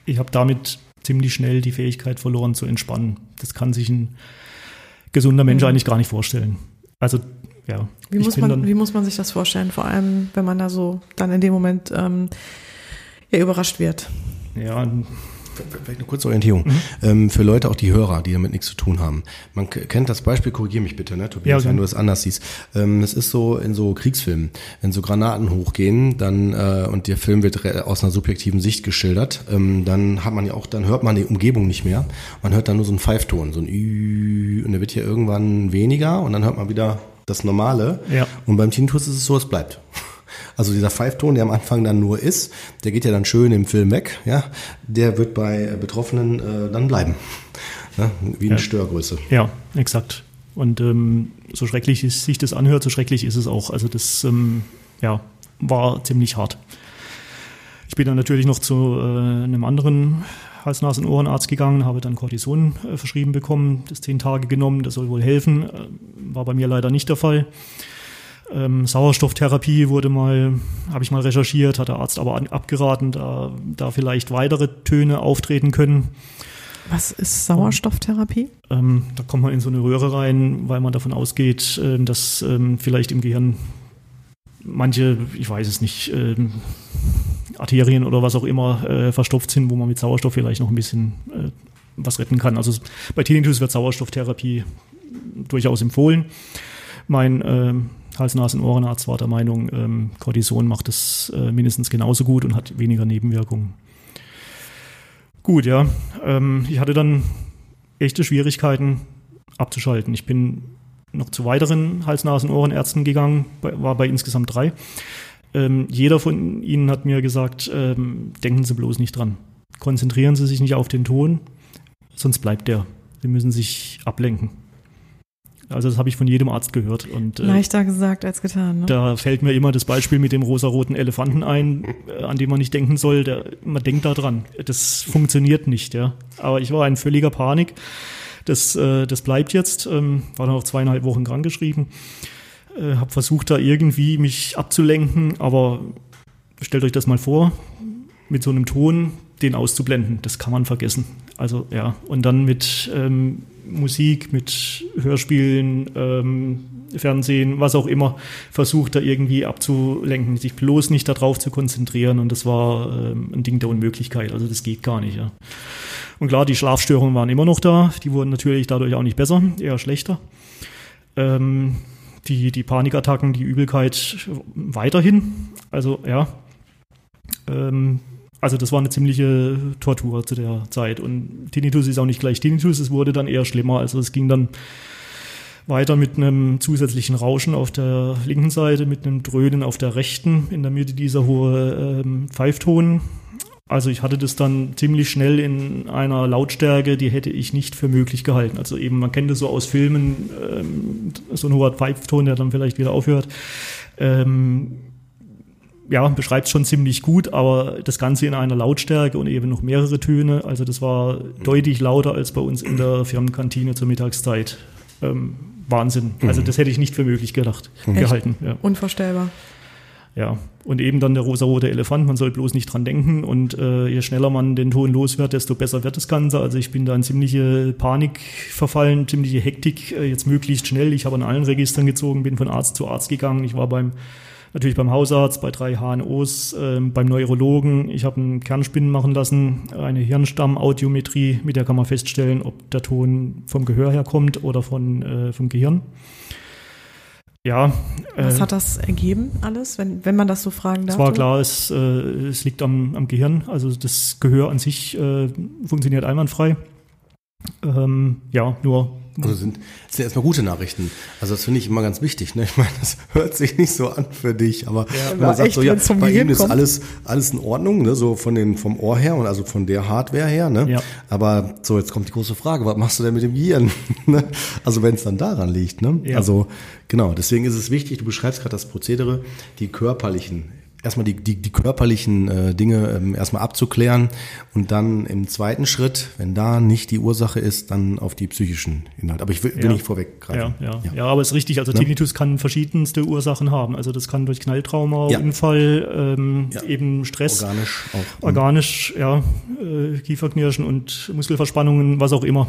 ich habe damit ziemlich schnell die Fähigkeit verloren zu entspannen. Das kann sich ein gesunder Mensch Mhm. eigentlich gar nicht vorstellen. Also ja. Wie muss, man, dann- wie muss man sich das vorstellen? Vor allem, wenn man da so dann in dem Moment ähm, ja, überrascht wird. ja, Vielleicht eine kurze Orientierung. Ähm, für Leute, auch die Hörer, die damit nichts zu tun haben. Man kennt das Beispiel, korrigier mich bitte, ne, Tobias, Ja, wenn gerne. du es anders siehst. Ähm, es ist so in so Kriegsfilmen, wenn so Granaten hochgehen, dann äh, und der Film wird aus einer subjektiven Sicht geschildert, ähm, dann hat man ja auch, dann hört man die Umgebung nicht mehr. Man hört dann nur so einen Pfeifton, so ein Ü und der wird ja irgendwann weniger und dann hört man wieder das Normale. Ja. Und beim Tinnitus ist es so, es bleibt. Also dieser Pfeifton, der am Anfang dann nur ist, der geht ja dann schön im Film weg, ja, der wird bei äh, Betroffenen äh, dann bleiben. Ja, wie eine Ja. Störgröße. Ja, exakt. Und ähm, so schrecklich es sich das anhört, so schrecklich ist es auch. Also das ähm, ja, war ziemlich hart. Ich bin dann natürlich noch zu äh, einem anderen Hals-Nasen-Ohrenarzt gegangen, habe dann Cortison äh, verschrieben bekommen, das zehn Tage genommen, das soll wohl helfen. Äh, war bei mir leider nicht der Fall. Ähm, Sauerstofftherapie wurde mal, habe ich mal recherchiert, hat der Arzt aber an, abgeraten, da, da vielleicht weitere Töne auftreten können. Was ist Sauerstofftherapie? Ähm, da kommt man in so eine Röhre rein, weil man davon ausgeht, ähm, dass ähm, vielleicht im Gehirn manche, ich weiß es nicht, ähm, Arterien oder was auch immer äh, verstopft sind, wo man mit Sauerstoff vielleicht noch ein bisschen äh, was retten kann. Also bei Tinnitus wird Sauerstofftherapie durchaus empfohlen. Mein ähm, Hals-Nasen-Ohrenarzt war der Meinung, ähm, Cortison macht es äh, mindestens genauso gut und hat weniger Nebenwirkungen. Gut, ja. Ähm, ich hatte dann echte Schwierigkeiten abzuschalten. Ich bin noch zu weiteren Hals-Nasen-Ohrenärzten gegangen, bei, war bei insgesamt drei. Ähm, jeder von ihnen hat mir gesagt, ähm, denken Sie bloß nicht dran. Konzentrieren Sie sich nicht auf den Ton, sonst bleibt der. Sie müssen sich ablenken. Also das habe ich von jedem Arzt gehört. Und, äh, Leichter gesagt als getan. Ne? da fällt mir immer das Beispiel mit dem rosaroten Elefanten ein, äh, an dem man nicht denken soll. Der, man denkt da dran. Das funktioniert nicht, ja. Aber ich war in völliger Panik. Das, äh, das bleibt jetzt. Ähm, war dann auch zweieinhalb Wochen krankgeschrieben. Äh, habe versucht, da irgendwie mich abzulenken, aber stellt euch das mal vor, mit so einem Ton den auszublenden. Das kann man vergessen. Also ja, und dann mit ähm, Musik, mit Hörspielen, ähm, Fernsehen, was auch immer, versucht da irgendwie abzulenken, sich bloß nicht darauf zu konzentrieren. Und das war ähm, ein Ding der Unmöglichkeit. Also das geht gar nicht. Ja. Und klar, die Schlafstörungen waren immer noch da. Die wurden natürlich dadurch auch nicht besser, eher schlechter. Ähm, die, die Panikattacken, die Übelkeit weiterhin. Also ja. Ähm, also das war eine ziemliche Tortur zu der Zeit. Und Tinnitus ist auch nicht gleich Tinnitus, es wurde dann eher schlimmer. Also es ging dann weiter mit einem zusätzlichen Rauschen auf der linken Seite, mit einem Dröhnen auf der rechten, in der Mitte dieser hohe ähm, Pfeifton. Also ich hatte das dann ziemlich schnell in einer Lautstärke, die hätte ich nicht für möglich gehalten. Also eben, man kennt das so aus Filmen, ähm, so ein hoher Pfeifton, der dann vielleicht wieder aufhört. Ähm, ja, beschreibt schon ziemlich gut, aber das Ganze in einer Lautstärke und eben noch mehrere Töne. Also das war deutlich lauter als bei uns in der Firmenkantine zur Mittagszeit. Ähm, Wahnsinn. Also das hätte ich nicht für möglich gedacht, gehalten. Ja. Unvorstellbar. Ja, und eben dann der rosarote Elefant, man soll bloß nicht dran denken und äh, je schneller man den Ton los wird, desto besser wird das Ganze. Also ich bin da in ziemliche Panik verfallen, ziemliche Hektik, äh, jetzt möglichst schnell. Ich habe an allen Registern gezogen, bin von Arzt zu Arzt gegangen. Ich war beim natürlich beim Hausarzt, bei drei HNOs, äh, beim Neurologen. Ich habe einen Kernspinnen machen lassen, eine Hirnstammaudiometrie, mit der kann man feststellen, ob der Ton vom Gehör herkommt oder von, äh, vom Gehirn. Ja, Was äh, hat das ergeben alles, wenn, wenn man das so fragen darf? es war klar, es, äh, es liegt am, am Gehirn. Also das Gehör an sich äh, funktioniert einwandfrei. Ähm, ja, nur Also sind, das sind erstmal gute Nachrichten. Also das finde ich immer ganz wichtig. Ne? Ich meine, das [LAUGHS] hört sich nicht so an für dich, aber wenn Aber man sagt echt, so, ja, bei ihm ist alles, alles in Ordnung, ne? so von den, vom Ohr her und also von der Hardware her. Ne? Ja. Aber so, jetzt kommt die große Frage, was machst du denn mit dem Gehirn? [LAUGHS] ne? Also wenn es dann daran liegt. Ne? Ja. Also genau, deswegen ist es wichtig, du beschreibst gerade das Prozedere, die körperlichen erstmal die, die, die körperlichen äh, Dinge ähm, erstmal abzuklären und dann im zweiten Schritt, wenn da nicht die Ursache ist, dann auf die psychischen Inhalte. Aber ich will, will Ja. nicht vorweggreifen. Ja, ja, ja. aber ist richtig. Also Ja. Tinnitus kann verschiedenste Ursachen haben. Also das kann durch Knalltrauma, Ja. Unfall, ähm, Ja. eben Stress, Organisch auch. organisch, ja, äh, Kieferknirschen und Muskelverspannungen, was auch immer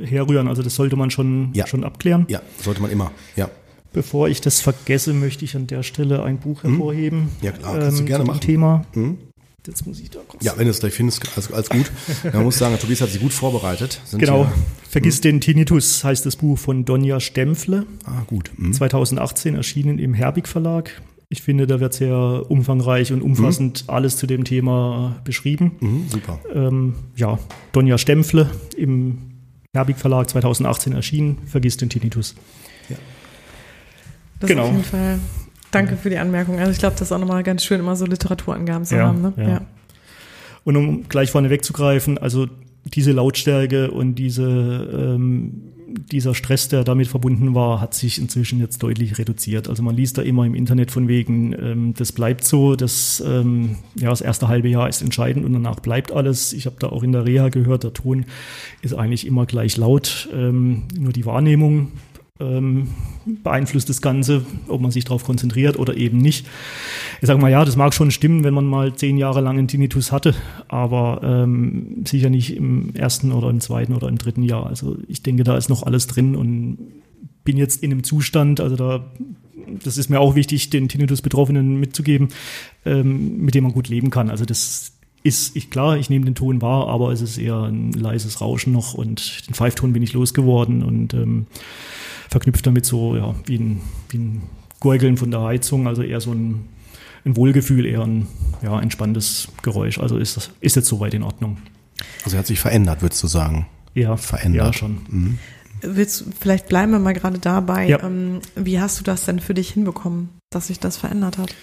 äh, herrühren. Also das sollte man schon, Ja. schon abklären. Ja, sollte man immer. Ja. Bevor ich das vergesse, möchte ich an der Stelle ein Buch hervorheben. Hm? Ja, klar, kannst du gerne machen. Thema. Hm? Jetzt muss ich da kurz. Ja, wenn du es gleich findest, alles, alles gut. [LAUGHS] Man muss sagen, Tobias hat sich gut vorbereitet. Sind Genau. hier- Vergiss den Tinnitus heißt das Buch von Donja Stempfle. ah, gut. Hm. 2018 erschienen im Herbig Verlag. Ich finde, da wird sehr umfangreich und umfassend alles zu dem Thema beschrieben. Mhm, super. Ähm, ja, Donja Stempfle im Herbig Verlag 2018 erschienen. Vergiss den Tinnitus. Das Genau. auf jeden Fall. Danke für die Anmerkung. Also ich glaube, das ist auch nochmal ganz schön, immer so Literaturangaben zu Ja, haben. Ne? ja. Und um gleich vorne wegzugreifen, also diese Lautstärke und diese, ähm, dieser Stress, der damit verbunden war, hat sich inzwischen jetzt deutlich reduziert. Also man liest da immer im Internet von wegen, ähm, das bleibt so, das, ähm, ja, das erste halbe Jahr ist entscheidend und danach bleibt alles. Ich habe da auch in der Reha gehört, der Ton ist eigentlich immer gleich laut, ähm, nur die Wahrnehmung ähm, beeinflusst das Ganze, ob man sich darauf konzentriert oder eben nicht. Ich sage mal, ja, das mag schon stimmen, wenn man mal zehn Jahre lang einen Tinnitus hatte, aber ähm, sicher nicht im ersten oder im zweiten oder im dritten Jahr. Also ich denke, da ist noch alles drin und bin jetzt in einem Zustand, also da, das ist mir auch wichtig, den Tinnitus-Betroffenen mitzugeben, ähm, mit dem man gut leben kann. Also das ist, ich, klar, ich nehme den Ton wahr, aber es ist eher ein leises Rauschen noch und den Pfeifton bin ich losgeworden und ähm, verknüpft damit so, ja, wie ein, wie ein Gurgeln von der Heizung, also eher so ein, ein Wohlgefühl, eher ein ja, entspanntes Geräusch. Also ist, das, ist jetzt soweit in Ordnung. Also er hat sich verändert, würdest du sagen. Ja, Verändert. Ja, schon. Mhm. Willst, vielleicht bleiben wir mal gerade dabei. Ja. Ähm, wie hast du das denn für dich hinbekommen, dass sich das verändert hat?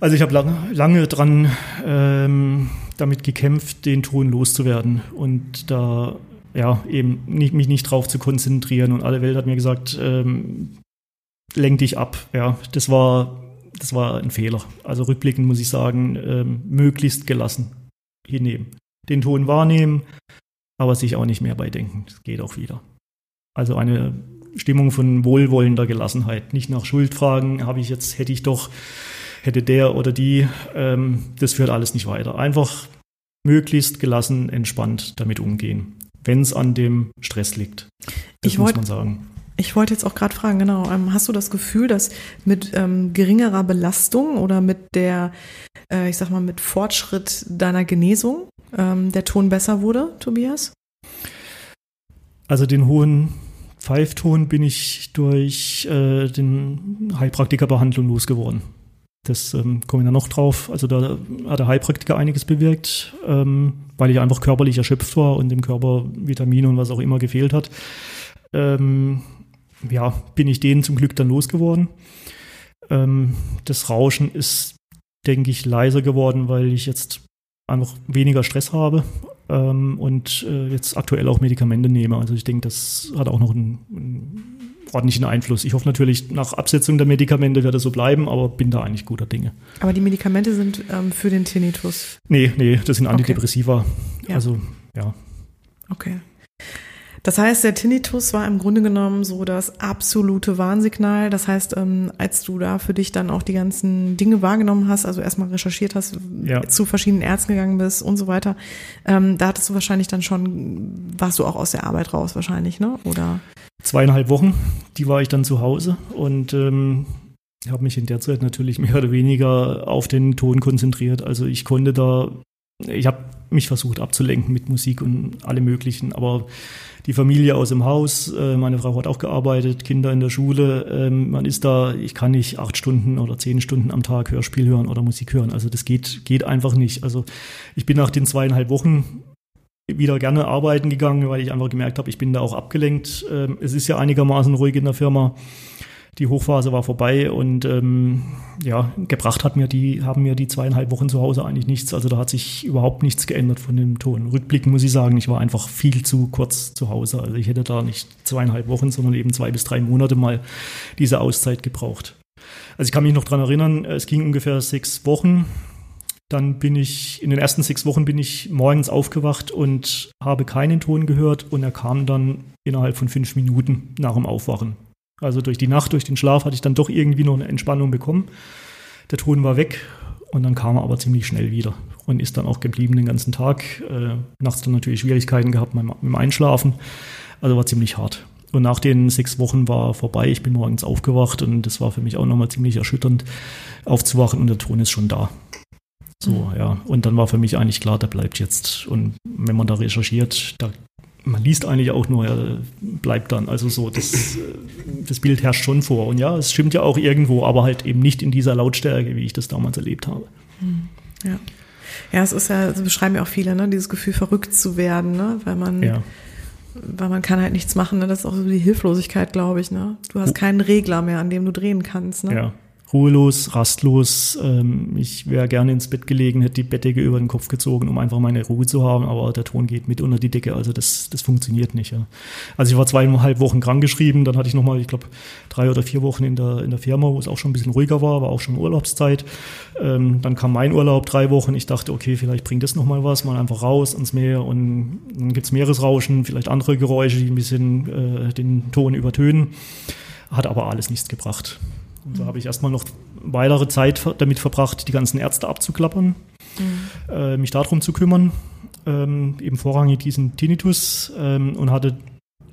Also ich habe lange, lange dran ähm, damit gekämpft, den Ton loszuwerden und da ja eben nicht, mich nicht drauf zu konzentrieren und alle Welt hat mir gesagt, ähm, lenk dich ab. Ja, das war das war ein Fehler. Also rückblickend muss ich sagen, ähm, möglichst gelassen hinnehmen, den Ton wahrnehmen, aber sich auch nicht mehr beidenken. Das geht auch wieder. Also eine Stimmung von wohlwollender Gelassenheit, nicht nach Schuld fragen, habe ich jetzt hätte ich doch hätte der oder die, ähm, das führt alles nicht weiter. Einfach möglichst gelassen, entspannt damit umgehen, wenn es an dem Stress liegt. Das Ich muss man sagen. Ich wollte jetzt auch gerade fragen, genau, ähm, hast du das Gefühl, dass mit ähm, geringerer Belastung oder mit der, äh, ich sag mal, mit Fortschritt deiner Genesung ähm, der Ton besser wurde, Tobias? Also den hohen Pfeifton bin ich durch äh, den Heilpraktikerbehandlung losgeworden. Das ähm, komme ich da noch drauf. Also da hat der Heilpraktiker einiges bewirkt, ähm, weil ich einfach körperlich erschöpft war und dem Körper Vitamine und was auch immer gefehlt hat. Ähm, ja, bin ich den zum Glück dann losgeworden. Ähm, das Rauschen ist, denke ich, leiser geworden, weil ich jetzt einfach weniger Stress habe ähm, und äh, jetzt aktuell auch Medikamente nehme. Also ich denke, das hat auch noch einen, einen ordentlichen Einfluss. Ich hoffe natürlich, nach Absetzung der Medikamente wird es so bleiben, aber bin da eigentlich guter Dinge. Aber die Medikamente sind ähm, für den Tinnitus. Nee, nee, das sind Antidepressiva. Ja. Also, ja. Okay. Das heißt, der Tinnitus war im Grunde genommen so das absolute Warnsignal. Das heißt, ähm, als du da für dich dann auch die ganzen Dinge wahrgenommen hast, also erstmal recherchiert hast, Ja. zu verschiedenen Ärzten gegangen bist und so weiter, ähm, da hattest du wahrscheinlich dann schon, warst du auch aus der Arbeit raus wahrscheinlich, ne? Oder? Zweieinhalb Wochen, die war ich dann zu Hause und ähm, habe mich in der Zeit natürlich mehr oder weniger auf den Ton konzentriert. Also ich konnte da, ich habe mich versucht abzulenken mit Musik und allem Möglichen, aber die Familie aus dem Haus, äh, meine Frau hat auch gearbeitet, Kinder in der Schule, ähm, man ist da, ich kann nicht acht Stunden oder zehn Stunden am Tag Hörspiel hören oder Musik hören. Also das geht, geht einfach nicht. Also ich bin nach den zweieinhalb Wochen wieder gerne arbeiten gegangen, weil ich einfach gemerkt habe, ich bin da auch abgelenkt. Ähm, es ist ja einigermaßen ruhig in der Firma. Die Hochphase war vorbei und ähm, ja, gebracht hat mir die, haben mir die zweieinhalb Wochen zu Hause eigentlich nichts. Also da hat sich überhaupt nichts geändert von dem Ton. Rückblickend muss ich sagen, ich war einfach viel zu kurz zu Hause. Also ich hätte da nicht zweieinhalb Wochen, sondern eben zwei bis drei Monate mal diese Auszeit gebraucht. Also ich kann mich noch dran erinnern, es ging ungefähr sechs Wochen. Dann bin ich, in den ersten sechs Wochen bin ich morgens aufgewacht und habe keinen Ton gehört und er kam dann innerhalb von fünf Minuten nach dem Aufwachen. Also durch die Nacht, durch den Schlaf hatte ich dann doch irgendwie noch eine Entspannung bekommen. Der Ton war weg und dann kam er aber ziemlich schnell wieder und ist dann auch geblieben den ganzen Tag. Äh, nachts dann natürlich Schwierigkeiten gehabt mit dem Einschlafen. Also war ziemlich hart. Und nach den sechs Wochen war vorbei. Ich bin morgens aufgewacht und das war für mich auch nochmal ziemlich erschütternd, aufzuwachen und der Ton ist schon da. So, mhm. ja. Und dann war für mich eigentlich klar, der bleibt jetzt. Und wenn man da recherchiert, da man liest eigentlich auch nur, er bleibt dann. Also so, das, das Bild herrscht schon vor. Und ja, es stimmt ja auch irgendwo, aber halt eben nicht in dieser Lautstärke, wie ich das damals erlebt habe. Mhm. Ja. Ja, es ist ja, das beschreiben ja auch viele, ne, dieses Gefühl, verrückt zu werden, ne, weil man, ja. weil man kann halt nichts machen, ne, das ist auch so die Hilflosigkeit, glaube ich, ne. Du hast keinen Regler mehr, an dem du drehen kannst, ne. Ja ruhelos, rastlos. Ähm, ich wäre gerne ins Bett gelegen, hätte die Bettdecke über den Kopf gezogen, um einfach meine Ruhe zu haben, aber der Ton geht mit unter die Decke, also das, das funktioniert nicht. Ja. Also ich war zweieinhalb Wochen krankgeschrieben, dann hatte ich nochmal, ich glaube, drei oder vier Wochen in der, in der Firma, wo es auch schon ein bisschen ruhiger war, war auch schon Urlaubszeit. Ähm, dann kam mein Urlaub, drei Wochen. Ich dachte, okay, vielleicht bringt das nochmal was, mal einfach raus ans Meer und dann gibt's Meeresrauschen, vielleicht andere Geräusche, die ein bisschen äh, den Ton übertönen. Hat aber alles nichts gebracht. Und so habe ich erstmal noch weitere Zeit damit verbracht, die ganzen Ärzte abzuklappern, mhm. äh, mich darum zu kümmern, ähm, eben vorrangig diesen Tinnitus ähm, und hatte,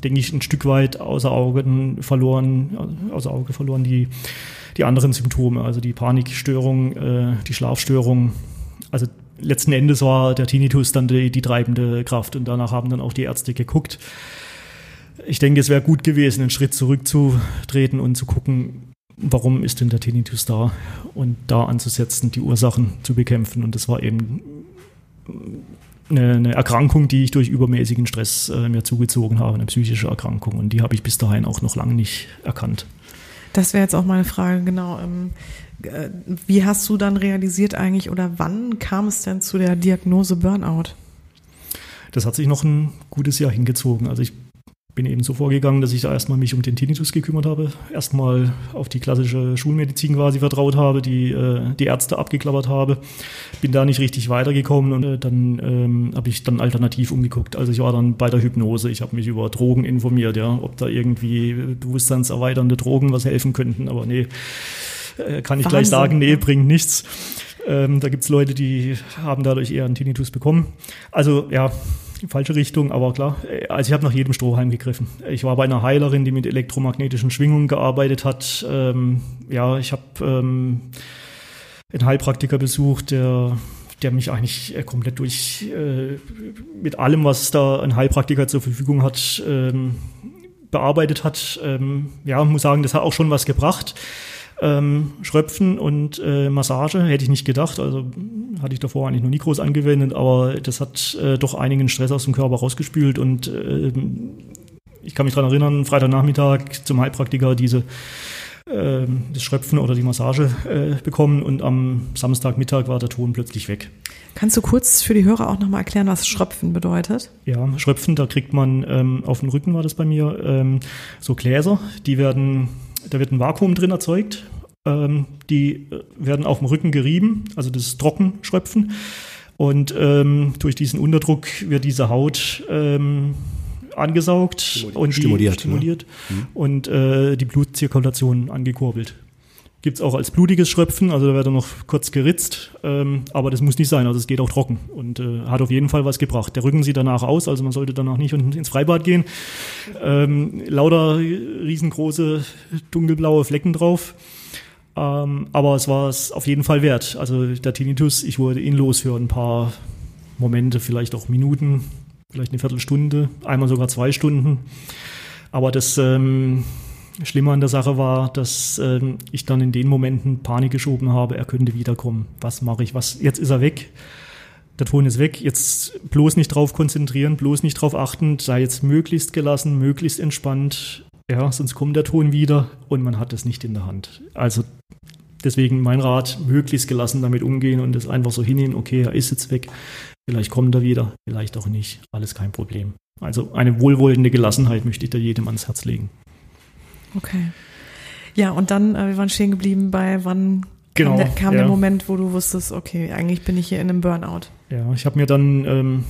denke ich, ein Stück weit außer Augen verloren, außer Auge verloren die, die anderen Symptome, also die Panikstörung, äh, die Schlafstörung. Also letzten Endes war der Tinnitus dann die, die treibende Kraft und danach haben dann auch die Ärzte geguckt. Ich denke, es wäre gut gewesen, einen Schritt zurückzutreten und zu gucken, warum ist denn der Tinnitus da und da anzusetzen, die Ursachen zu bekämpfen. Und das war eben eine, eine Erkrankung, die ich durch übermäßigen Stress äh, mir zugezogen habe, eine psychische Erkrankung. Und die habe ich bis dahin auch noch lange nicht erkannt. Das wäre jetzt auch meine Frage, genau. Ähm, äh, wie hast du dann realisiert eigentlich oder wann kam es denn zu der Diagnose Burnout? Das hat sich noch ein gutes Jahr hingezogen. Also ich bin eben so vorgegangen, dass ich da erstmal mich um den Tinnitus gekümmert habe, erstmal auf die klassische Schulmedizin quasi vertraut habe, die, äh, die Ärzte abgeklappert habe, bin da nicht richtig weitergekommen und äh, dann ähm, habe ich dann alternativ umgeguckt. Also ich war dann bei der Hypnose, ich habe mich über Drogen informiert, ja, ob da irgendwie bewusstseinserweiternde Drogen was helfen könnten, aber nee, äh, kann ich Wahnsinn. gleich sagen, nee, bringt nichts. Ähm, da gibt's Leute, die haben dadurch eher einen Tinnitus bekommen. Also ja, falsche Richtung, aber klar. Also ich habe nach jedem Strohhalm gegriffen. Ich war bei einer Heilerin, die mit elektromagnetischen Schwingungen gearbeitet hat. Ähm, ja, ich habe ähm, einen Heilpraktiker besucht, der der mich eigentlich äh, komplett durch äh, mit allem, was da ein Heilpraktiker zur Verfügung hat, ähm, bearbeitet hat. Ähm, ja, muss sagen, das hat auch schon was gebracht. Ähm, Schröpfen und äh, Massage hätte ich nicht gedacht. Also hatte ich davor eigentlich noch nie groß angewendet, aber das hat äh, doch einigen Stress aus dem Körper rausgespült und äh, ich kann mich daran erinnern, Freitagnachmittag zum Heilpraktiker diese äh, das Schröpfen oder die Massage äh, bekommen und am Samstagmittag war der Ton plötzlich weg. Kannst du kurz für die Hörer auch nochmal erklären, was Schröpfen bedeutet? Ja, Schröpfen, da kriegt man ähm, auf dem Rücken war das bei mir ähm, so Gläser, die werden da wird ein Vakuum drin erzeugt. Ähm, die äh, werden auf dem Rücken gerieben, also das ist Trockenschröpfen. Und ähm, durch diesen Unterdruck wird diese Haut ähm, angesaugt stimuliert, und die, stimuliert, ne? stimuliert ne? und äh, die Blutzirkulation angekurbelt. Gibt es auch als blutiges Schröpfen, also da wird er noch kurz geritzt, ähm, aber das muss nicht sein, also es geht auch trocken und äh, hat auf jeden Fall was gebracht. Der Rücken sieht danach aus, also man sollte danach nicht ins Freibad gehen. Ähm, lauter riesengroße dunkelblaue Flecken drauf. Ähm, aber es war es auf jeden Fall wert. Also der Tinnitus, ich wurde ihn los für ein paar Momente, vielleicht auch Minuten, vielleicht eine Viertelstunde, einmal sogar zwei Stunden. Aber das ähm, Schlimmer an der Sache war, dass ähm, ich dann in den Momenten Panik geschoben habe, er könnte wiederkommen. Was mache ich? Was? Jetzt ist er weg. Der Ton ist weg. Jetzt bloß nicht drauf konzentrieren, bloß nicht drauf achten. Sei jetzt möglichst gelassen, möglichst entspannt. Ja, sonst kommt der Ton wieder und man hat es nicht in der Hand. Also deswegen mein Rat, möglichst gelassen damit umgehen und es einfach so hinnehmen, okay, er ist jetzt weg. Vielleicht kommt er wieder, vielleicht auch nicht. Alles kein Problem. Also eine wohlwollende Gelassenheit möchte ich da jedem ans Herz legen. Okay. Ja, und dann, äh, wir waren stehen geblieben bei wann Genau, kam, der, kam ja. der Moment, wo du wusstest, okay, eigentlich bin ich hier in einem Burnout. Ja, ich habe mir dann, ähm,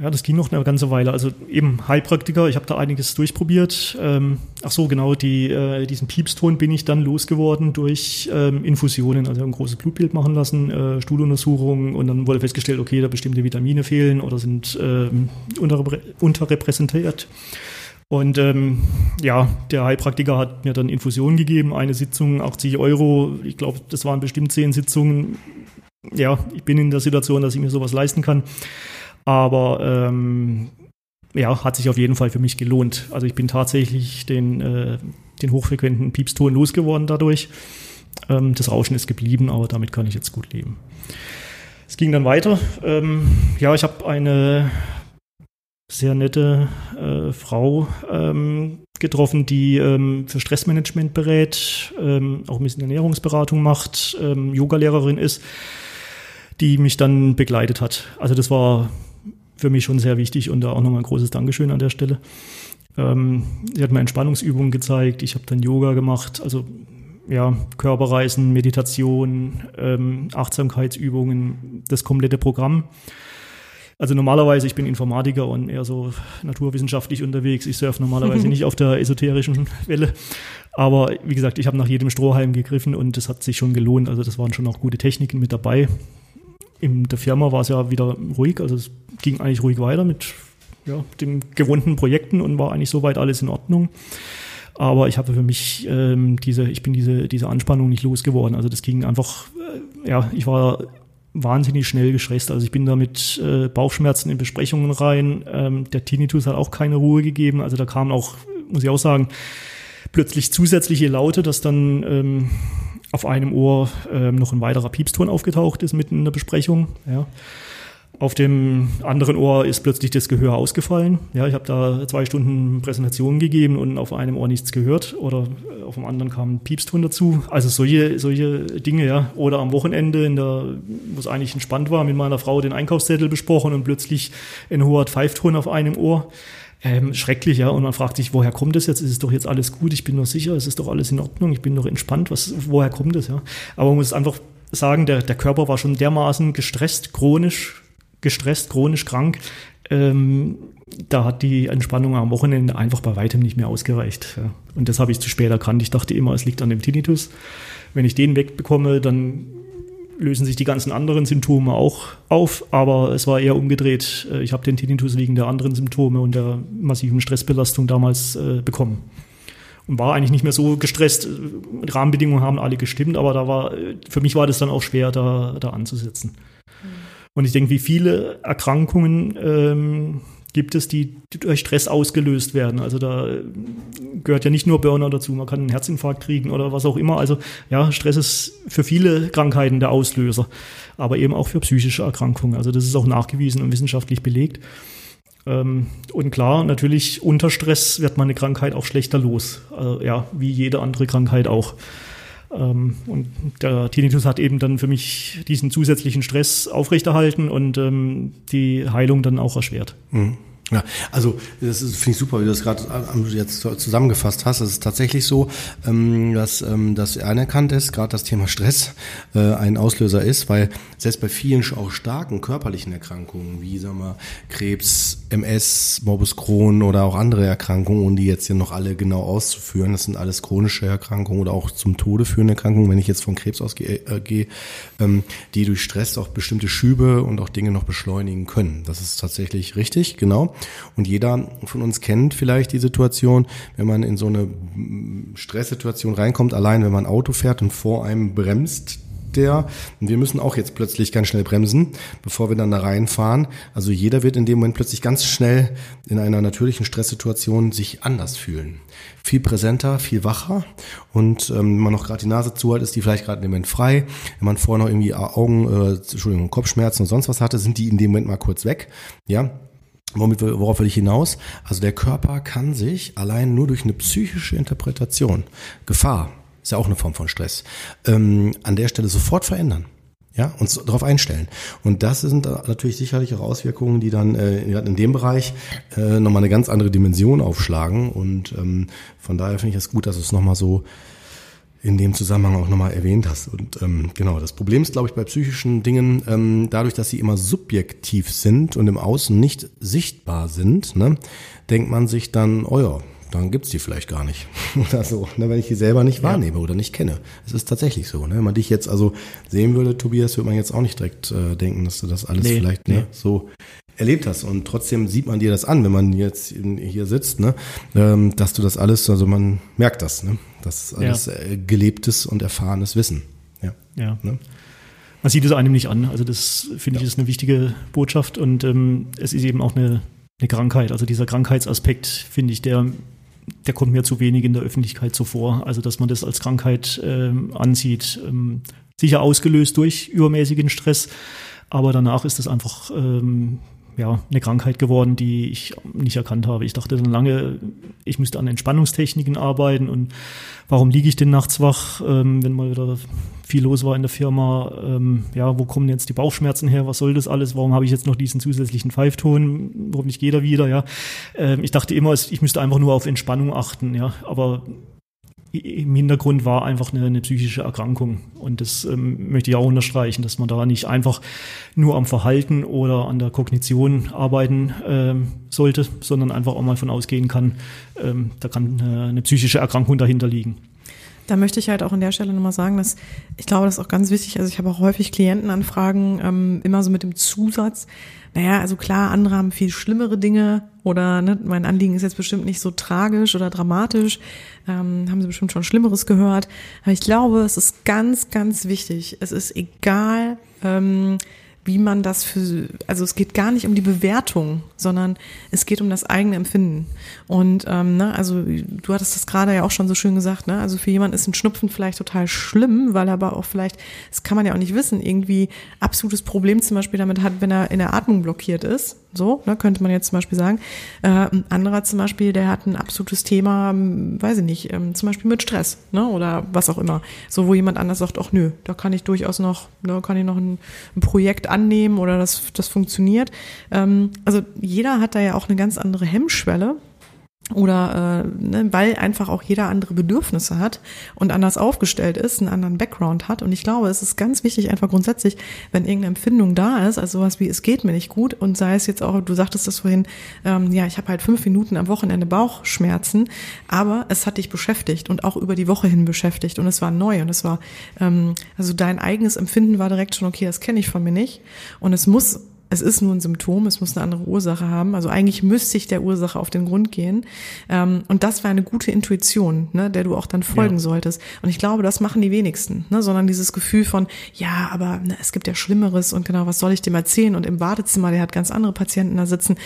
ja, das ging noch eine ganze Weile. Also eben Heilpraktiker, ich habe da einiges durchprobiert. Ähm, ach so, genau, die, äh, diesen Piepston bin ich dann losgeworden durch ähm, Infusionen, also ein großes Blutbild machen lassen, äh, Stuhluntersuchungen und dann wurde festgestellt, okay, da bestimmte Vitamine fehlen oder sind ähm, unterrepr unterrepräsentiert. Und ähm, ja, der Heilpraktiker hat mir dann Infusionen gegeben, eine Sitzung 80 Euro. Ich glaube, das waren bestimmt zehn Sitzungen. Ja, ich bin in der Situation, dass ich mir sowas leisten kann. Aber ähm, ja, hat sich auf jeden Fall für mich gelohnt. Also ich bin tatsächlich den, äh, den hochfrequenten Piepston losgeworden dadurch. Ähm, das Rauschen ist geblieben, aber damit kann ich jetzt gut leben. Es ging dann weiter. Ähm, ja, ich habe eine sehr nette äh, Frau ähm, getroffen, die ähm, für Stressmanagement berät, ähm, auch ein bisschen Ernährungsberatung macht, ähm, Yogalehrerin ist, die mich dann begleitet hat. Also das war für mich schon sehr wichtig und da auch nochmal ein großes Dankeschön an der Stelle. Ähm, sie hat mir Entspannungsübungen gezeigt, ich habe dann Yoga gemacht, also ja, Körperreisen, Meditation, ähm, Achtsamkeitsübungen, das komplette Programm. Also normalerweise, ich bin Informatiker und eher so naturwissenschaftlich unterwegs. Ich surfe normalerweise [LAUGHS] nicht auf der esoterischen Welle. Aber wie gesagt, ich habe nach jedem Strohhalm gegriffen und das hat sich schon gelohnt. Also das waren schon auch gute Techniken mit dabei. In der Firma war es ja wieder ruhig, also es ging eigentlich ruhig weiter mit ja, den gewohnten Projekten und war eigentlich soweit alles in Ordnung. Aber ich habe für mich ähm, diese, ich bin diese, diese Anspannung nicht losgeworden. Also das ging einfach, äh, ja, ich war wahnsinnig schnell gestresst. Also ich bin da mit äh, Bauchschmerzen in Besprechungen rein. Ähm, der Tinnitus hat auch keine Ruhe gegeben. Also da kamen auch, muss ich auch sagen, plötzlich zusätzliche Laute, dass dann ähm, auf einem Ohr ähm, noch ein weiterer Piepston aufgetaucht ist mitten in der Besprechung. Ja. Auf dem anderen Ohr ist plötzlich das Gehör ausgefallen. Ja, ich habe da zwei Stunden Präsentation gegeben und auf einem Ohr nichts gehört oder äh, auf dem anderen kam ein Piepston dazu. Also solche, solche Dinge, ja. Oder am Wochenende, in der, wo es eigentlich entspannt war, mit meiner Frau den Einkaufszettel besprochen und plötzlich ein hoher Pfeifton auf einem Ohr. Ähm, schrecklich, ja. Und man fragt sich, woher kommt das jetzt? Ist es doch jetzt alles gut? Ich bin doch sicher, es ist doch alles in Ordnung, ich bin doch entspannt. Was, woher kommt das, ja? Aber man muss einfach sagen, der, der Körper war schon dermaßen gestresst, chronisch gestresst, chronisch krank. Ähm, da hat die Entspannung am Wochenende einfach bei weitem nicht mehr ausgereicht. Ja. Und das habe ich zu spät erkannt. Ich dachte immer, es liegt an dem Tinnitus. Wenn ich den wegbekomme, dann lösen sich die ganzen anderen Symptome auch auf, aber es war eher umgedreht. Ich habe den Tinnitus wegen der anderen Symptome und der massiven Stressbelastung damals äh, bekommen. Und war eigentlich nicht mehr so gestresst. Die Rahmenbedingungen haben alle gestimmt, aber da war, für mich war das dann auch schwer, da, da anzusetzen. Und ich denke, wie viele Erkrankungen ähm, gibt es, die durch Stress ausgelöst werden. Also da gehört ja nicht nur Burnout dazu, man kann einen Herzinfarkt kriegen oder was auch immer. Also ja, Stress ist für viele Krankheiten der Auslöser, aber eben auch für psychische Erkrankungen. Also das ist auch nachgewiesen und wissenschaftlich belegt. Ähm, und klar, natürlich unter Stress wird man eine Krankheit auch schlechter los. Also, ja, wie jede andere Krankheit auch. Ähm, und der Tinnitus hat eben dann für mich diesen zusätzlichen Stress aufrechterhalten und ähm, die Heilung dann auch erschwert. Mhm. Ja, also das finde ich super, wie du das gerade jetzt zusammengefasst hast. Es ist tatsächlich so, ähm, dass ähm, das anerkannt ist, gerade das Thema Stress äh, ein Auslöser ist, weil selbst bei vielen auch starken körperlichen Erkrankungen, wie sagen wir Krebs, MS, Morbus Crohn oder auch andere Erkrankungen, ohne die jetzt hier noch alle genau auszuführen, das sind alles chronische Erkrankungen oder auch zum Tode führende Erkrankungen, wenn ich jetzt von Krebs ausgehe, äh, ähm, die durch Stress auch bestimmte Schübe und auch Dinge noch beschleunigen können. Das ist tatsächlich richtig, genau. Und jeder von uns kennt vielleicht die Situation, wenn man in so eine Stresssituation reinkommt, allein wenn man Auto fährt und vor einem bremst der, und wir müssen auch jetzt plötzlich ganz schnell bremsen, bevor wir dann da reinfahren. Also jeder wird in dem Moment plötzlich ganz schnell in einer natürlichen Stresssituation sich anders fühlen. Viel präsenter, viel wacher und ähm, wenn man noch gerade die Nase zu hat, ist die vielleicht gerade dem Moment frei. Wenn man vorher noch irgendwie Augen, äh, Entschuldigung, Kopfschmerzen und sonst was hatte, sind die in dem Moment mal kurz weg. Ja, Womit, worauf will ich hinaus? Also der Körper kann sich allein nur durch eine psychische Interpretation, Gefahr, ist ja auch eine Form von Stress, ähm, an der Stelle sofort verändern. Ja, uns darauf einstellen. Und das sind natürlich sicherlich auch Auswirkungen, die dann äh, in dem Bereich äh, nochmal eine ganz andere Dimension aufschlagen. Und ähm, von daher finde ich es gut, dass es nochmal so in dem Zusammenhang auch nochmal erwähnt hast. Und ähm, genau, das Problem ist, glaube ich, bei psychischen Dingen, ähm, dadurch, dass sie immer subjektiv sind und im Außen nicht sichtbar sind, ne, denkt man sich dann, oh ja, dann gibt's die vielleicht gar nicht. [LAUGHS] oder so, ne, wenn ich die selber nicht wahrnehme ja. oder nicht kenne. Es ist tatsächlich so. Ne? Wenn man dich jetzt also sehen würde, Tobias, würde man jetzt auch nicht direkt äh, denken, dass du das alles nee, vielleicht ne, nee. so erlebt hast. Und trotzdem sieht man dir das an, wenn man jetzt hier sitzt, ne? ähm, dass du das alles, also man merkt das, ne? das ist alles ja. äh, gelebtes und erfahrenes Wissen. Ja. ja. Ne? Man sieht es einem nicht an. Also das finde ja. ich ist eine wichtige Botschaft und ähm, es ist eben auch eine, eine Krankheit. Also dieser Krankheitsaspekt finde ich, der der kommt mir zu wenig in der Öffentlichkeit so vor. Also dass man das als Krankheit ähm, ansieht. Ähm, sicher ausgelöst durch übermäßigen Stress, aber danach ist es einfach ähm, ja, eine Krankheit geworden, die ich nicht erkannt habe. Ich dachte dann lange, ich müsste an Entspannungstechniken arbeiten und warum liege ich denn nachts wach, ähm, wenn mal wieder viel los war in der Firma, ähm, ja, wo kommen jetzt die Bauchschmerzen her, was soll das alles, warum habe ich jetzt noch diesen zusätzlichen Pfeifton, hoffentlich geht er wieder, ja. Ähm, ich dachte immer, ich müsste einfach nur auf Entspannung achten, ja, aber im Hintergrund war einfach eine, eine psychische Erkrankung. Und das ähm, möchte ich auch unterstreichen, dass man da nicht einfach nur am Verhalten oder an der Kognition arbeiten ähm, sollte, sondern einfach auch mal von ausgehen kann, ähm, da kann eine, eine psychische Erkrankung dahinter liegen. Da möchte ich halt auch an der Stelle nochmal sagen, dass ich glaube, das ist auch ganz wichtig. Also ich habe auch häufig Klientenanfragen, ähm, immer so mit dem Zusatz, naja, also klar, andere haben viel schlimmere Dinge oder ne, mein Anliegen ist jetzt bestimmt nicht so tragisch oder dramatisch, ähm, haben sie bestimmt schon Schlimmeres gehört. Aber ich glaube, es ist ganz, ganz wichtig. Es ist egal, ähm, wie man das für, also es geht gar nicht um die Bewertung, sondern es geht um das eigene Empfinden. Und ähm, ne, also du hattest das gerade ja auch schon so schön gesagt, ne? Also für jemanden ist ein Schnupfen vielleicht total schlimm, weil er aber auch vielleicht, das kann man ja auch nicht wissen, irgendwie absolutes Problem zum Beispiel damit hat, wenn er in der Atmung blockiert ist. So, ne, könnte man jetzt zum Beispiel sagen. Äh, ein anderer zum Beispiel, der hat ein absolutes Thema, weiß ich nicht, ähm, zum Beispiel mit Stress, ne, oder was auch immer. So, wo jemand anders sagt, ach nö, da kann ich durchaus noch, ne, kann ich noch ein, ein Projekt annehmen oder das, das funktioniert. Ähm, also jeder hat da ja auch eine ganz andere Hemmschwelle oder äh, ne, weil einfach auch jeder andere Bedürfnisse hat und anders aufgestellt ist, einen anderen Background hat. Und ich glaube, es ist ganz wichtig, einfach grundsätzlich, wenn irgendeine Empfindung da ist, also sowas wie es geht mir nicht gut und sei es jetzt auch, du sagtest das vorhin, ähm, ja, ich habe halt fünf Minuten am Wochenende Bauchschmerzen, aber es hat dich beschäftigt und auch über die Woche hin beschäftigt und es war neu und es war, ähm, also dein eigenes Empfinden war direkt schon, okay, das kenne ich von mir nicht und es muss es ist nur ein Symptom, es muss eine andere Ursache haben. Also eigentlich müsste ich der Ursache auf den Grund gehen. Ähm, und das war eine gute Intuition, ne, der du auch dann folgen ja. solltest. Und ich glaube, das machen die wenigsten, ne, sondern dieses Gefühl von, ja, aber ne, es gibt ja Schlimmeres und genau, was soll ich dem erzählen? Und im Badezimmer, der hat ganz andere Patienten da sitzen.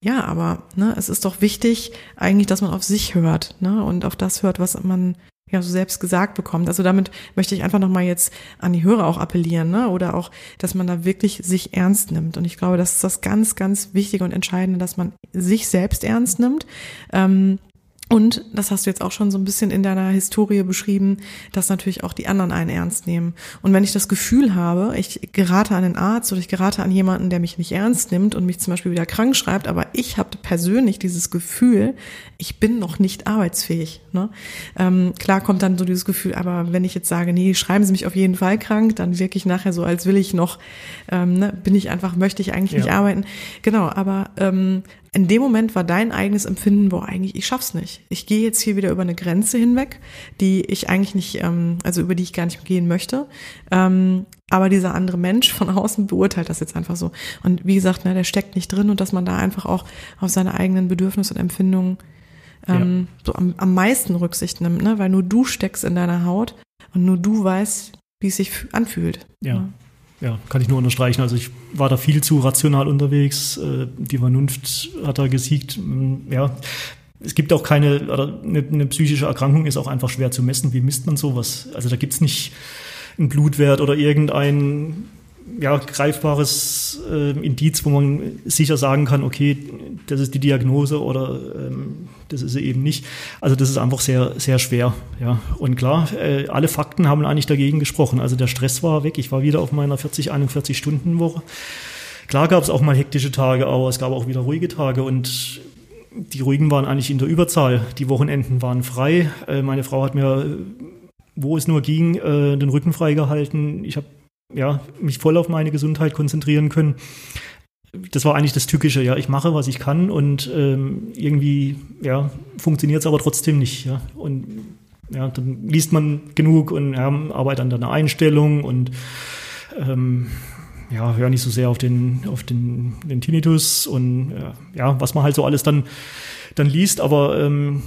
Ja, aber ne, es ist doch wichtig, eigentlich, dass man auf sich hört ne, und auf das hört, was man ja so selbst gesagt bekommt. Also damit möchte ich einfach nochmal jetzt an die Hörer auch appellieren, ne? Oder auch, dass man da wirklich sich ernst nimmt. Und ich glaube, das ist das ganz, ganz Wichtige und Entscheidende, dass man sich selbst ernst nimmt. Ähm, und das hast du jetzt auch schon so ein bisschen in deiner Historie beschrieben, dass natürlich auch die anderen einen ernst nehmen. Und wenn ich das Gefühl habe, ich gerate an einen Arzt oder ich gerate an jemanden, der mich nicht ernst nimmt und mich zum Beispiel wieder krank schreibt, aber ich habe persönlich dieses Gefühl, ich bin noch nicht arbeitsfähig. Ne? Ähm, klar kommt dann so dieses Gefühl, aber wenn ich jetzt sage, nee, schreiben Sie mich auf jeden Fall krank, dann wirke ich nachher so, als will ich noch, ähm, ne, bin ich einfach, möchte ich eigentlich ja. nicht arbeiten. Genau, aber ähm, in dem Moment war dein eigenes Empfinden, wo eigentlich, ich schaff's nicht. Ich gehe jetzt hier wieder über eine Grenze hinweg, die ich eigentlich nicht, ähm, also über die ich gar nicht gehen möchte. Ähm, aber dieser andere Mensch von außen beurteilt das jetzt einfach so. Und wie gesagt, ne, der steckt nicht drin und dass man da einfach auch auf seine eigenen Bedürfnisse und Empfindungen ähm, ja. so am, am meisten Rücksicht nimmt, ne? weil nur du steckst in deiner Haut und nur du weißt, wie es sich anfühlt. Ja. Ne? Ja, kann ich nur unterstreichen. Also ich war da viel zu rational unterwegs. Äh, die Vernunft hat da gesiegt. Mm, ja, es gibt auch keine, oder eine, eine, psychische Erkrankung ist auch einfach schwer zu messen. Wie misst man sowas? Also da gibt es nicht einen Blutwert oder irgendein ja, greifbares äh, Indiz, wo man sicher sagen kann, okay, das ist die Diagnose oder ähm, das ist sie eben nicht. Also das ist einfach sehr, sehr schwer. Ja. Und klar, äh, alle Fakten haben eigentlich dagegen gesprochen. Also der Stress war weg. Ich war wieder auf meiner 40, 41 Stunden Woche. Klar gab es auch mal hektische Tage, aber es gab auch wieder ruhige Tage und die ruhigen waren eigentlich in der Überzahl. Die Wochenenden waren frei. Äh, meine Frau hat mir, wo es nur ging, äh, den Rücken freigehalten. Ich habe ja, mich voll auf meine Gesundheit konzentrieren können. Das war eigentlich das Tückische, ja. Ich mache, was ich kann und ähm, irgendwie, ja, funktioniert es aber trotzdem nicht, ja. Und ja, dann liest man genug und ja, arbeitet an deiner Einstellung und ähm, ja, hör nicht so sehr auf den, auf den, den Tinnitus und ja, was man halt so alles dann, dann liest, aber ähm,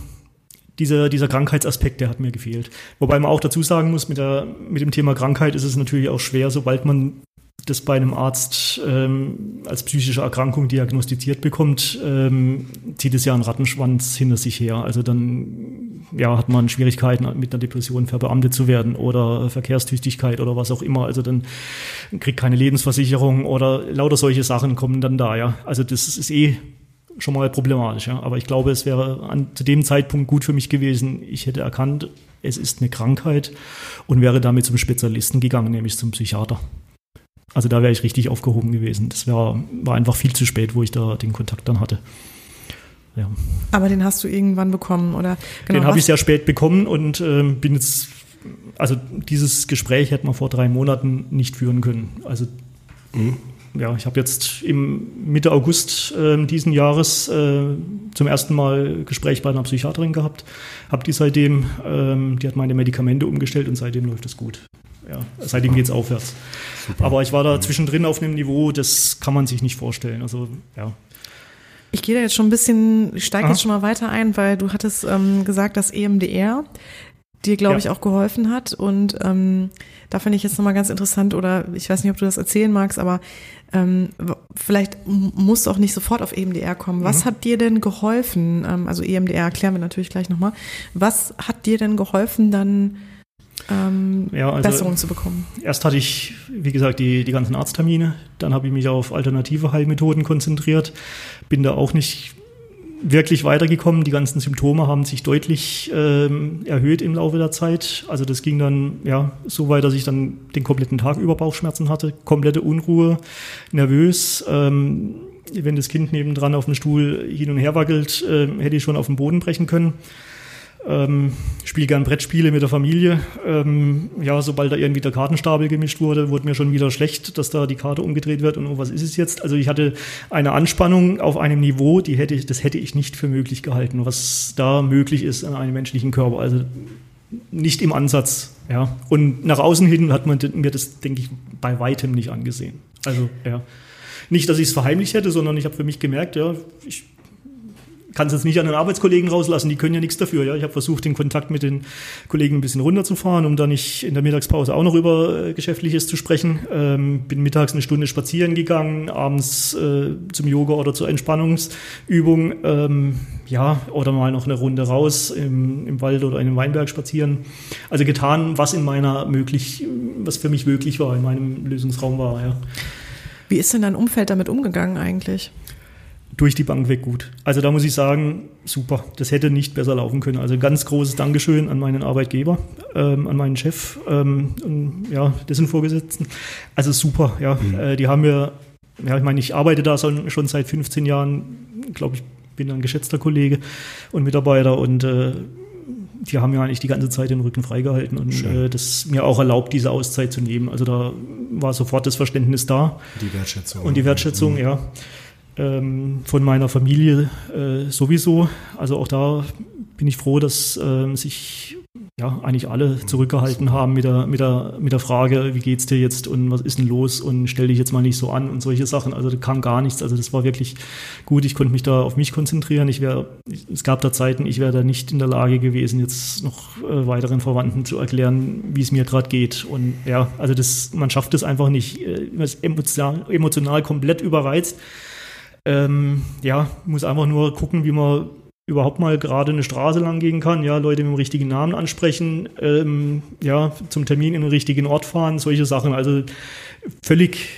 dieser, dieser Krankheitsaspekt, der hat mir gefehlt. Wobei man auch dazu sagen muss, mit, der, mit dem Thema Krankheit ist es natürlich auch schwer, sobald man das bei einem Arzt ähm, als psychische Erkrankung diagnostiziert bekommt, ähm, zieht es ja einen Rattenschwanz hinter sich her. Also dann ja, hat man Schwierigkeiten mit einer Depression verbeamtet zu werden oder Verkehrstüchtigkeit oder was auch immer. Also dann kriegt keine Lebensversicherung oder lauter solche Sachen kommen dann da. Ja. Also das ist eh schon mal problematisch. Ja. Aber ich glaube, es wäre an, zu dem Zeitpunkt gut für mich gewesen. Ich hätte erkannt, es ist eine Krankheit und wäre damit zum Spezialisten gegangen, nämlich zum Psychiater. Also da wäre ich richtig aufgehoben gewesen. Das wär, war einfach viel zu spät, wo ich da den Kontakt dann hatte. Ja. Aber den hast du irgendwann bekommen, oder? Genau, den habe ich sehr spät bekommen und äh, bin jetzt, also dieses Gespräch hätte man vor drei Monaten nicht führen können. Also mhm ja, ich habe jetzt im Mitte August äh, diesen Jahres äh, zum ersten Mal Gespräch bei einer Psychiaterin gehabt. Habe die seitdem, ähm, die hat meine Medikamente umgestellt und seitdem läuft es gut. Ja, seitdem geht es aufwärts. Super. Aber ich war da zwischendrin auf einem Niveau, das kann man sich nicht vorstellen. Also ja. Ich gehe da jetzt schon ein bisschen, ich steige jetzt schon mal weiter ein, weil du hattest ähm, gesagt, dass EMDR dir, glaube ja. ich, auch geholfen hat. Und ähm, da finde ich jetzt nochmal ganz interessant, oder ich weiß nicht, ob du das erzählen magst, aber ähm, vielleicht musst du auch nicht sofort auf EMDR kommen. Was mhm. hat dir denn geholfen? Ähm, also EMDR erklären wir natürlich gleich nochmal. Was hat dir denn geholfen, dann ähm, ja, also Besserung zu bekommen? Erst hatte ich, wie gesagt, die, die ganzen Arzttermine. Dann habe ich mich auf alternative Heilmethoden konzentriert. Bin da auch nicht wirklich weitergekommen. Die ganzen Symptome haben sich deutlich ähm, erhöht im Laufe der Zeit. Also das ging dann ja so weit, dass ich dann den kompletten Tag über Bauchschmerzen hatte, komplette Unruhe, nervös. Ähm, wenn das Kind nebendran auf dem Stuhl hin und her wackelt, äh, hätte ich schon auf den Boden brechen können. Ähm, spiele gern Brettspiele mit der Familie. Ähm, ja, sobald da irgendwie der Kartenstapel gemischt wurde, wurde mir schon wieder schlecht, dass da die Karte umgedreht wird und oh, was ist es jetzt? Also ich hatte eine Anspannung auf einem Niveau, die hätte ich, das hätte ich nicht für möglich gehalten, was da möglich ist an einem menschlichen Körper. Also nicht im Ansatz, ja. Und nach außen hin hat man mir das, denke ich, bei weitem nicht angesehen. Also, ja. Nicht, dass ich es verheimlicht hätte, sondern ich habe für mich gemerkt, ja, ich kann es jetzt nicht an den Arbeitskollegen rauslassen, die können ja nichts dafür. Ja? Ich habe versucht, den Kontakt mit den Kollegen ein bisschen runterzufahren, um da nicht in der Mittagspause auch noch über äh, Geschäftliches zu sprechen. Ähm, bin mittags eine Stunde spazieren gegangen, abends äh, zum Yoga oder zur Entspannungsübung. Ähm, ja, oder mal noch eine Runde raus im, im Wald oder in den Weinberg spazieren. Also getan, was in meiner möglich, was für mich möglich war, in meinem Lösungsraum war, ja. Wie ist denn dein Umfeld damit umgegangen eigentlich? Durch die Bank weg gut. Also da muss ich sagen, super. Das hätte nicht besser laufen können. Also ganz großes Dankeschön an meinen Arbeitgeber, ähm, an meinen Chef, ähm, und, ja, dessen Vorgesetzten. Also super, ja. Mhm. Äh, die haben mir, ja, ich meine, ich arbeite da schon seit 15 Jahren, glaube ich, bin ein geschätzter Kollege und Mitarbeiter und äh, die haben mir eigentlich die ganze Zeit den Rücken freigehalten und äh, das mir auch erlaubt, diese Auszeit zu nehmen. Also da war sofort das Verständnis da. Die Wertschätzung. Und die Wertschätzung, mhm. ja ähm, von meiner Familie äh, sowieso. Also auch da bin ich froh, dass ähm, sich ja eigentlich alle zurückgehalten haben mit der, mit der, mit der Frage, wie geht's dir jetzt und was ist denn los und stell dich jetzt mal nicht so an und solche Sachen. Also da kam gar nichts. Also das war wirklich gut. Ich konnte mich da auf mich konzentrieren. Ich wäre, es gab da Zeiten, ich wäre da nicht in der Lage gewesen, jetzt noch äh, weiteren Verwandten zu erklären, wie es mir gerade geht. Und ja, also das, man schafft es einfach nicht. Äh, man ist emotional, emotional komplett überreizt ähm, ja, muss einfach nur gucken, wie man überhaupt mal gerade eine Straße lang gehen kann, ja, Leute mit dem richtigen Namen ansprechen, ähm, ja, zum Termin in den richtigen Ort fahren, solche Sachen. Also völlig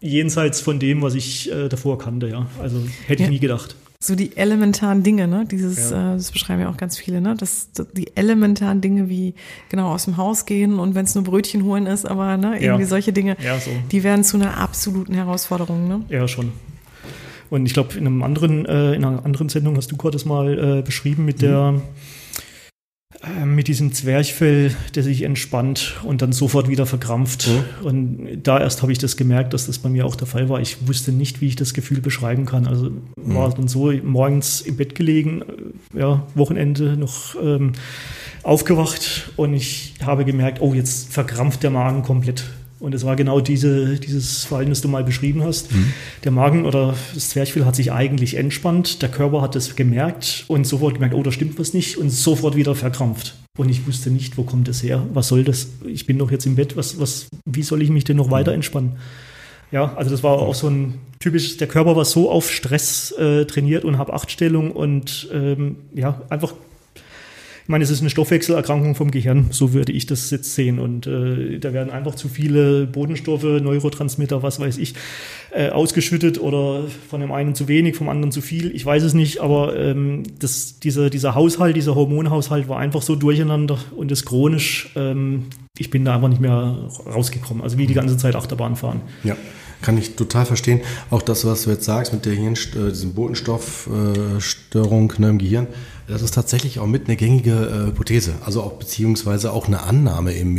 jenseits von dem, was ich äh, davor kannte, ja. Also hätte ja. ich nie gedacht. so die elementaren Dinge, ne? Dieses, ja. äh, das beschreiben ja auch ganz viele, ne? Das, die elementaren Dinge wie genau aus dem Haus gehen und wenn es nur Brötchen holen ist, aber ne, irgendwie ja. solche Dinge, ja, so. die werden zu einer absoluten Herausforderung, ne? Ja, schon. Und ich glaube, in einem anderen, äh, in einer anderen Sendung hast du gerade das mal äh, beschrieben mit mhm. der äh, mit diesem Zwerchfell, der sich entspannt und dann sofort wieder verkrampft. Mhm. Und da erst habe ich das gemerkt, dass das bei mir auch der Fall war. Ich wusste nicht, wie ich das Gefühl beschreiben kann. Also mhm. war dann so morgens im Bett gelegen, ja, Wochenende noch ähm, aufgewacht und ich habe gemerkt, oh, jetzt verkrampft der Magen komplett. Und es war genau diese, dieses Verhalten, das du mal beschrieben hast. Mhm. Der Magen oder das Zwerchfell hat sich eigentlich entspannt, der Körper hat es gemerkt und sofort gemerkt, oh, da stimmt was nicht und sofort wieder verkrampft. Und ich wusste nicht, wo kommt das her? Was soll das? Ich bin doch jetzt im Bett, was, was, wie soll ich mich denn noch mhm. weiter entspannen? Ja, also das war auch so ein typisches, der Körper war so auf Stress äh, trainiert und habe Achtstellung und ähm, ja, einfach meine, es ist eine Stoffwechselerkrankung vom Gehirn, so würde ich das jetzt sehen. Und äh, da werden einfach zu viele Bodenstoffe, Neurotransmitter, was weiß ich, äh, ausgeschüttet oder von dem einen zu wenig, vom anderen zu viel. Ich weiß es nicht, aber ähm, das, dieser, dieser Haushalt, dieser Hormonhaushalt war einfach so durcheinander und ist chronisch. Ähm, ich bin da einfach nicht mehr rausgekommen. Also wie die ganze Zeit Achterbahn fahren. Ja. Kann ich total verstehen. Auch das, was du jetzt sagst mit der Hirn, äh, diesem Botenstoffstörung ne, im Gehirn, das ist tatsächlich auch mit eine gängige äh, Hypothese, also auch beziehungsweise auch eine Annahme im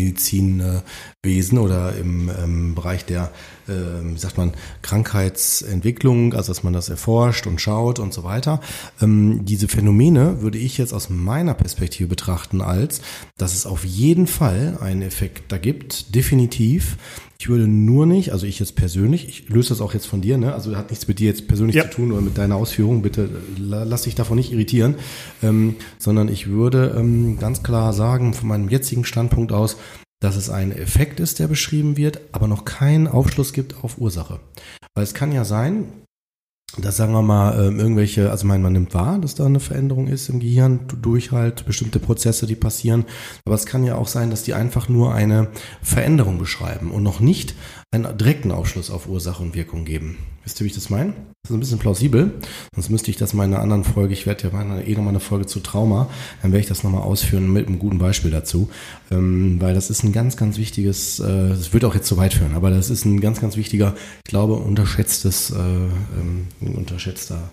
Medizinwesen oder im ähm, Bereich der, äh, wie sagt man, Krankheitsentwicklung, also dass man das erforscht und schaut und so weiter. Ähm, diese Phänomene würde ich jetzt aus meiner Perspektive betrachten als, dass es auf jeden Fall einen Effekt da gibt, definitiv, ich würde nur nicht, also ich jetzt persönlich, ich löse das auch jetzt von dir, ne? also hat nichts mit dir jetzt persönlich ja. zu tun oder mit deiner Ausführung, bitte lass dich davon nicht irritieren, ähm, sondern ich würde ähm, ganz klar sagen, von meinem jetzigen Standpunkt aus, dass es ein Effekt ist, der beschrieben wird, aber noch keinen Aufschluss gibt auf Ursache. Weil es kann ja sein, dass sagen wir mal ähm, irgendwelche, also mein, man nimmt wahr, dass da eine Veränderung ist im Gehirn durch halt bestimmte Prozesse, die passieren. Aber es kann ja auch sein, dass die einfach nur eine Veränderung beschreiben und noch nicht einen direkten Aufschluss auf Ursache und Wirkung geben. Wisst ihr, wie ich das meine? Das ist ein bisschen plausibel. Sonst müsste ich das mal in einer anderen Folge, ich werde ja mal eh nochmal eine Folge zu Trauma, dann werde ich das nochmal ausführen mit einem guten Beispiel dazu. Ähm, weil das ist ein ganz, ganz wichtiges, äh, das wird auch jetzt zu weit führen, aber das ist ein ganz, ganz wichtiger, ich glaube, unterschätztes, äh, ähm, unterschätzter,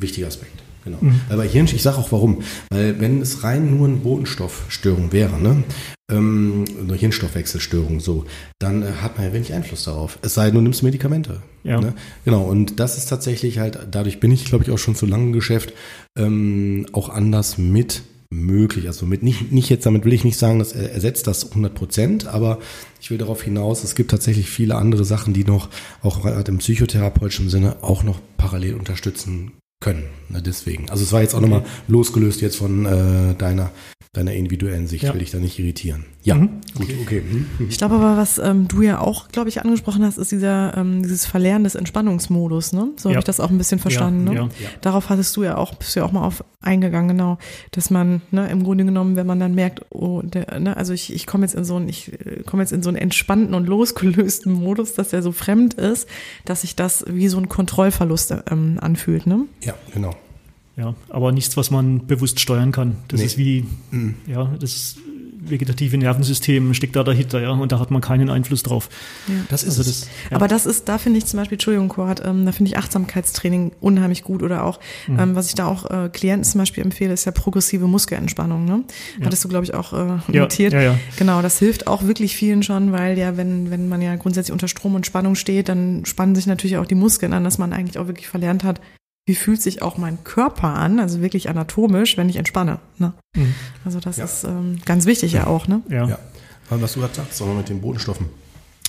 wichtiger Aspekt. Genau. Mhm. Aber Hirn, ich sage auch warum. Weil wenn es rein nur eine Botenstoffstörung wäre, ne, ähm, eine Hirnstoffwechselstörung, so, dann äh, hat man ja wenig Einfluss darauf. Es sei denn, du nimmst Medikamente. Ja. Ne? Genau, und das ist tatsächlich halt, dadurch bin ich, glaube ich, auch schon zu lange im Geschäft, ähm, auch anders mit möglich. Also mit nicht, nicht jetzt, damit will ich nicht sagen, das ersetzt das 100 Prozent, aber ich will darauf hinaus, es gibt tatsächlich viele andere Sachen, die noch auch im psychotherapeutischen Sinne auch noch parallel unterstützen können. Ne, deswegen. Also es war jetzt auch okay. nochmal losgelöst jetzt von äh, deiner deiner individuellen Sicht, ja. will ich da nicht irritieren. Ja, mhm. gut, okay. Mhm. Ich glaube aber, was ähm, du ja auch, glaube ich, angesprochen hast, ist dieser ähm, dieses Verlernen des Entspannungsmodus, ne? So ja. habe ich das auch ein bisschen verstanden. Ja, ne? Ja. Darauf hattest du ja auch, bist du ja auch mal auf eingegangen, genau, dass man, ne, im Grunde genommen, wenn man dann merkt, oh, der, ne, also ich, ich komme jetzt in so einen, ich äh, komme jetzt in so einen entspannten und losgelösten Modus, dass der so fremd ist, dass sich das wie so ein Kontrollverlust ähm, anfühlt, ne? Ja, genau. Ja, aber nichts, was man bewusst steuern kann. Das nee. ist wie, mhm. ja, das vegetative Nervensystem steckt da dahinter, ja, und da hat man keinen Einfluss drauf. Ja. Das ist also das, ja. Aber das ist, da finde ich zum Beispiel, Entschuldigung, Kurt, ähm, da finde ich Achtsamkeitstraining unheimlich gut oder auch, mhm. ähm, was ich da auch äh, Klienten zum Beispiel empfehle, ist ja progressive Muskelentspannung, ne? Ja. Hattest du, glaube ich, auch äh, notiert. Ja, ja, Genau, das hilft auch wirklich vielen schon, weil ja, wenn, wenn man ja grundsätzlich unter Strom und Spannung steht, dann spannen sich natürlich auch die Muskeln an, dass man eigentlich auch wirklich verlernt hat, wie fühlt sich auch mein Körper an, also wirklich anatomisch, wenn ich entspanne. Ne? Mhm. Also das ja. ist ähm, ganz wichtig ja, ja auch. Ne? Ja. ja. Was du gerade sagst, sondern mit den Bodenstoffen.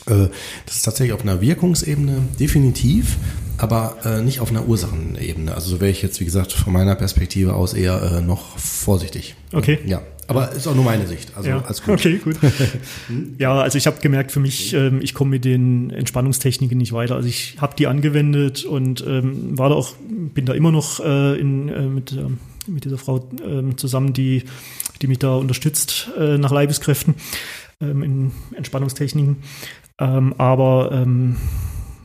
Äh, das ist tatsächlich auf einer Wirkungsebene definitiv, aber äh, nicht auf einer Ursachenebene. Also so wäre ich jetzt, wie gesagt, von meiner Perspektive aus eher äh, noch vorsichtig. Okay. Ja. Aber ist auch nur meine Sicht. Also ja. alles gut. Okay, gut. [LAUGHS] ja, also ich habe gemerkt für mich, ähm, ich komme mit den Entspannungstechniken nicht weiter. Also ich habe die angewendet und ähm, war da auch, bin da immer noch äh, in, äh, mit, äh, mit dieser Frau ähm, zusammen, die, die mich da unterstützt äh, nach Leibeskräften ähm, in Entspannungstechniken. Ähm, aber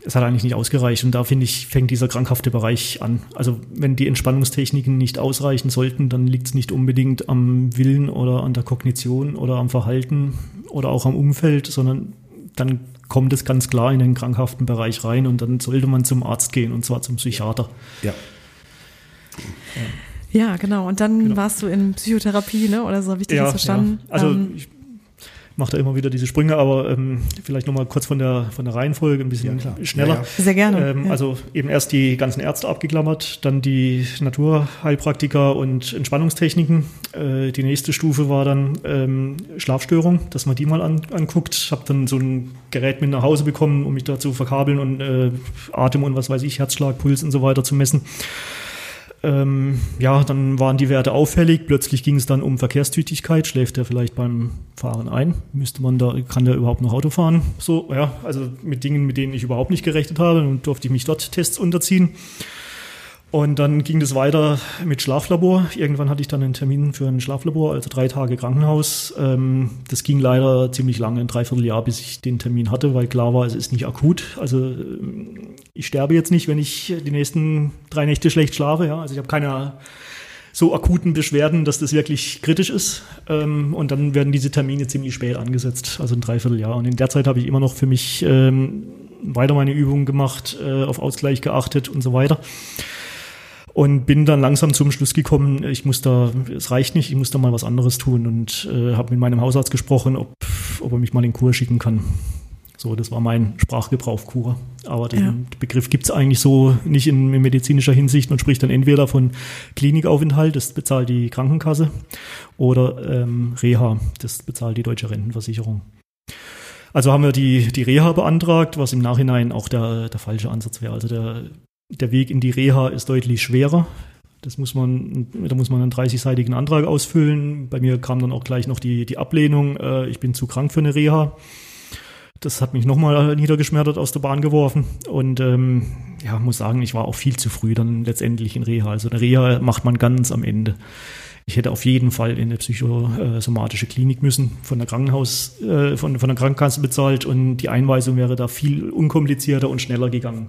es hat eigentlich nicht ausgereicht. Und da finde ich, fängt dieser krankhafte Bereich an. Also wenn die Entspannungstechniken nicht ausreichen sollten, dann liegt es nicht unbedingt am Willen oder an der Kognition oder am Verhalten oder auch am Umfeld, sondern dann kommt es ganz klar in den krankhaften Bereich rein und dann sollte man zum Arzt gehen und zwar zum Psychiater. Ja. Ja, genau. Und dann genau. warst du in Psychotherapie, ne? Oder so habe ich dich ja, verstanden. Ja. Also ähm, ich mache da immer wieder diese Sprünge, aber ähm, vielleicht nochmal kurz von der, von der Reihenfolge ein bisschen ja, schneller. Ja, ja. Sehr gerne. Ähm, also eben erst die ganzen Ärzte abgeklammert, dann die Naturheilpraktiker und Entspannungstechniken. Äh, die nächste Stufe war dann ähm, Schlafstörung, dass man die mal an, anguckt. Habe dann so ein Gerät mit nach Hause bekommen, um mich da zu verkabeln und äh, Atem und was weiß ich, Herzschlag, Puls und so weiter zu messen. Ähm, ja, dann waren die Werte auffällig. Plötzlich ging es dann um Verkehrstüchtigkeit. Schläft er vielleicht beim Fahren ein? Müsste man da, kann der überhaupt noch Auto fahren? So, ja, also mit Dingen, mit denen ich überhaupt nicht gerechnet habe und durfte ich mich dort Tests unterziehen. Und dann ging es weiter mit Schlaflabor. Irgendwann hatte ich dann einen Termin für ein Schlaflabor, also drei Tage Krankenhaus. Ähm, das ging leider ziemlich lange, ein Dreivierteljahr, bis ich den Termin hatte, weil klar war, es ist nicht akut. Also ähm, ich sterbe jetzt nicht, wenn ich die nächsten drei Nächte schlecht schlafe. Ja? Also ich habe keine so akuten Beschwerden, dass das wirklich kritisch ist. Ähm, und dann werden diese Termine ziemlich spät angesetzt, also ein Dreivierteljahr. Und in der Zeit habe ich immer noch für mich weiter meine Übungen gemacht, äh, auf Ausgleich geachtet und so weiter und bin dann langsam zum Schluss gekommen, ich muss da, es reicht nicht, ich muss da mal was anderes tun und äh, habe mit meinem Hausarzt gesprochen, ob, ob er mich mal in Kur schicken kann. So, das war mein Sprachgebrauch Kur. Aber den ja. Begriff gibt es eigentlich so nicht in, in, medizinischer Hinsicht. Man spricht dann entweder von Klinikaufenthalt, das bezahlt die Krankenkasse, oder ähm, Reha, das bezahlt die deutsche Rentenversicherung. Also haben wir die, die Reha beantragt, was im Nachhinein auch der, der falsche Ansatz wäre. Also der der Weg in die Reha ist deutlich schwerer. Das muss man, da muss man einen 30-seitigen Antrag ausfüllen. Bei mir kam dann auch gleich noch die, die Ablehnung. Äh, ich bin zu krank für eine Reha. Das hat mich nochmal niedergeschmettert aus der Bahn geworfen. Und ähm, ja, muss sagen, ich war auch viel zu früh dann letztendlich in Reha. Also eine Reha macht man ganz am Ende. Ich hätte auf jeden Fall in eine psychosomatische Klinik müssen, von der Krankenhaus, äh, von, von der Krankenkasse bezahlt und die Einweisung wäre da viel unkomplizierter und schneller gegangen.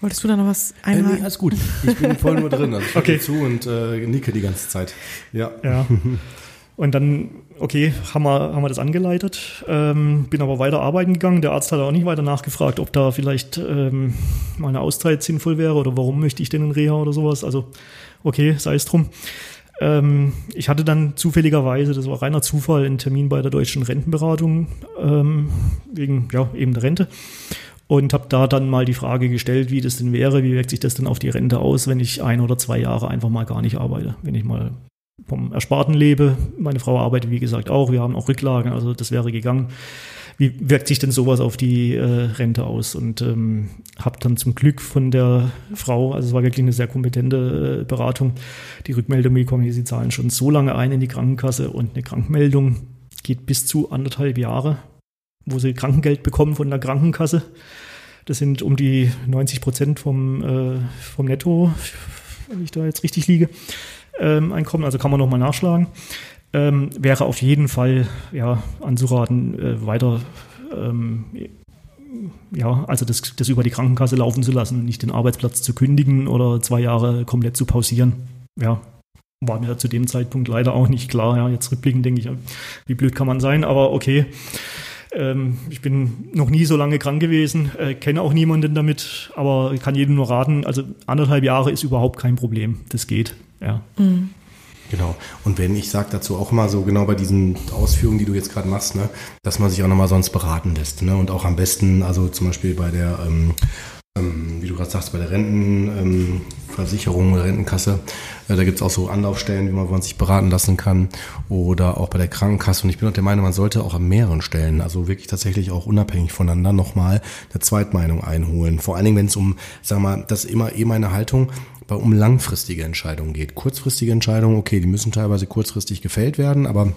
Wolltest du da noch was einhaken? Äh, nee, alles gut. Ich bin voll nur drin. Also ich [LAUGHS] okay. zu und äh, nicke die ganze Zeit. Ja. ja. [LAUGHS] Und dann, okay, haben wir, haben wir das angeleitet. Ähm, bin aber weiter arbeiten gegangen. Der Arzt hat auch nicht weiter nachgefragt, ob da vielleicht ähm, mal eine Auszeit sinnvoll wäre oder warum möchte ich denn in Reha oder sowas. Also, okay, sei es drum. Ähm, ich hatte dann zufälligerweise, das war reiner Zufall, einen Termin bei der deutschen Rentenberatung ähm, wegen ja, eben der Rente und habe da dann mal die Frage gestellt, wie das denn wäre, wie wirkt sich das denn auf die Rente aus, wenn ich ein oder zwei Jahre einfach mal gar nicht arbeite, wenn ich mal vom Ersparten lebe. Meine Frau arbeitet, wie gesagt, auch. Wir haben auch Rücklagen, also das wäre gegangen. Wie wirkt sich denn sowas auf die äh, Rente aus? Und ähm, habe dann zum Glück von der Frau, also es war wirklich eine sehr kompetente äh, Beratung, die Rückmeldung bekommen, sie zahlen schon so lange ein in die Krankenkasse und eine Krankmeldung geht bis zu anderthalb Jahre wo sie Krankengeld bekommen von der Krankenkasse. Das sind um die 90 Prozent vom, äh, vom Netto, wenn ich da jetzt richtig liege, ähm, Einkommen. Also kann man nochmal nachschlagen. Ähm, wäre auf jeden Fall ja, anzuraten, äh, weiter ähm, ja, also das, das über die Krankenkasse laufen zu lassen, nicht den Arbeitsplatz zu kündigen oder zwei Jahre komplett zu pausieren. Ja, war mir zu dem Zeitpunkt leider auch nicht klar. Ja, jetzt rückblickend denke ich, wie blöd kann man sein, aber okay. Ähm, ich bin noch nie so lange krank gewesen, äh, kenne auch niemanden damit, aber kann jedem nur raten, also anderthalb Jahre ist überhaupt kein Problem. Das geht, ja. Mhm. Genau. Und wenn ich sage dazu auch immer so genau bei diesen Ausführungen, die du jetzt gerade machst, ne, dass man sich auch nochmal sonst beraten lässt. Ne? Und auch am besten, also zum Beispiel bei der ähm, ähm, wie du gerade sagst, bei der Rentenversicherung ähm, oder Rentenkasse, äh, da gibt es auch so Anlaufstellen, wie man, wo man sich beraten lassen kann oder auch bei der Krankenkasse. Und ich bin auch der Meinung, man sollte auch an mehreren Stellen, also wirklich tatsächlich auch unabhängig voneinander nochmal eine Zweitmeinung einholen. Vor allen Dingen, wenn es um, wir mal, das ist immer eh meine Haltung, um langfristige Entscheidungen geht. Kurzfristige Entscheidungen, okay, die müssen teilweise kurzfristig gefällt werden, aber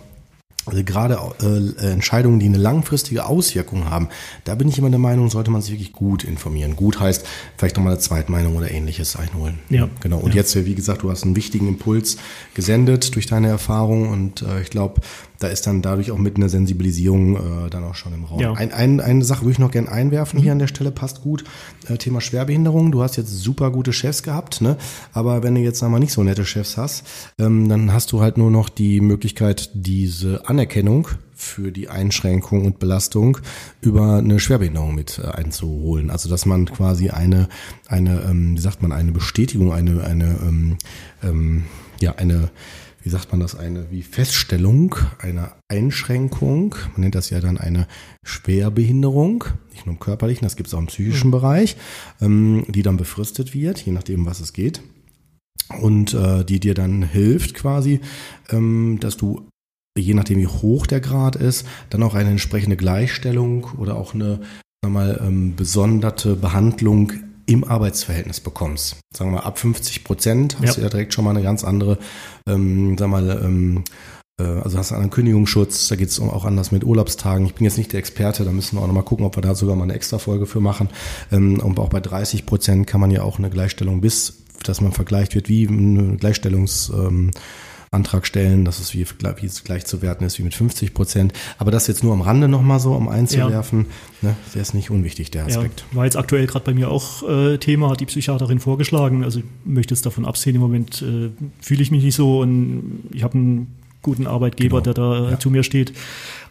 also gerade äh, Entscheidungen, die eine langfristige Auswirkung haben, da bin ich immer der Meinung, sollte man sich wirklich gut informieren. Gut heißt vielleicht nochmal eine Zweitmeinung oder ähnliches einholen. Ja. Genau. Und ja. jetzt, wie gesagt, du hast einen wichtigen Impuls gesendet durch deine Erfahrung und äh, ich glaube, da ist dann dadurch auch mit einer Sensibilisierung äh, dann auch schon im Raum. Ja. Ein, ein, eine Sache würde ich noch gerne einwerfen hier an der Stelle, passt gut. Äh, Thema Schwerbehinderung. Du hast jetzt super gute Chefs gehabt, ne? Aber wenn du jetzt einmal nicht so nette Chefs hast, ähm, dann hast du halt nur noch die Möglichkeit, diese Anerkennung für die Einschränkung und Belastung über eine Schwerbehinderung mit äh, einzuholen. Also dass man quasi eine, eine, ähm, wie sagt man, eine Bestätigung, eine, eine, ähm, ähm, ja, eine, wie sagt man das, eine wie Feststellung einer Einschränkung, man nennt das ja dann eine Schwerbehinderung, nicht nur im körperlichen, das gibt es auch im psychischen Bereich, ähm, die dann befristet wird, je nachdem, was es geht. Und äh, die dir dann hilft quasi, ähm, dass du je nachdem wie hoch der Grad ist, dann auch eine entsprechende Gleichstellung oder auch eine mal, ähm, besonderte Behandlung im Arbeitsverhältnis bekommst. Sagen wir mal, ab 50 Prozent hast Ja. du ja direkt schon mal eine ganz andere, ähm, sag mal, ähm, äh, also hast du einen Kündigungsschutz, da geht es auch anders mit Urlaubstagen. Ich bin jetzt nicht der Experte, da müssen wir auch nochmal gucken, ob wir da sogar mal eine extra Folge für machen. Ähm, und auch bei 30 Prozent kann man ja auch eine Gleichstellung bis, dass man vergleicht wird, wie eine Gleichstellungs... Ähm, Antrag stellen, dass es wie, wie es gleich zu werten ist wie mit 50 Prozent. Aber das jetzt nur am Rande nochmal so, um einzuwerfen, ne, der ist nicht unwichtig, der Aspekt. Ja, war jetzt aktuell gerade bei mir auch äh, Thema, hat die Psychiaterin vorgeschlagen. Also ich möchte jetzt davon absehen, im Moment äh, fühle ich mich nicht so und ich habe einen guten Arbeitgeber, Genau. der da Ja. zu mir steht.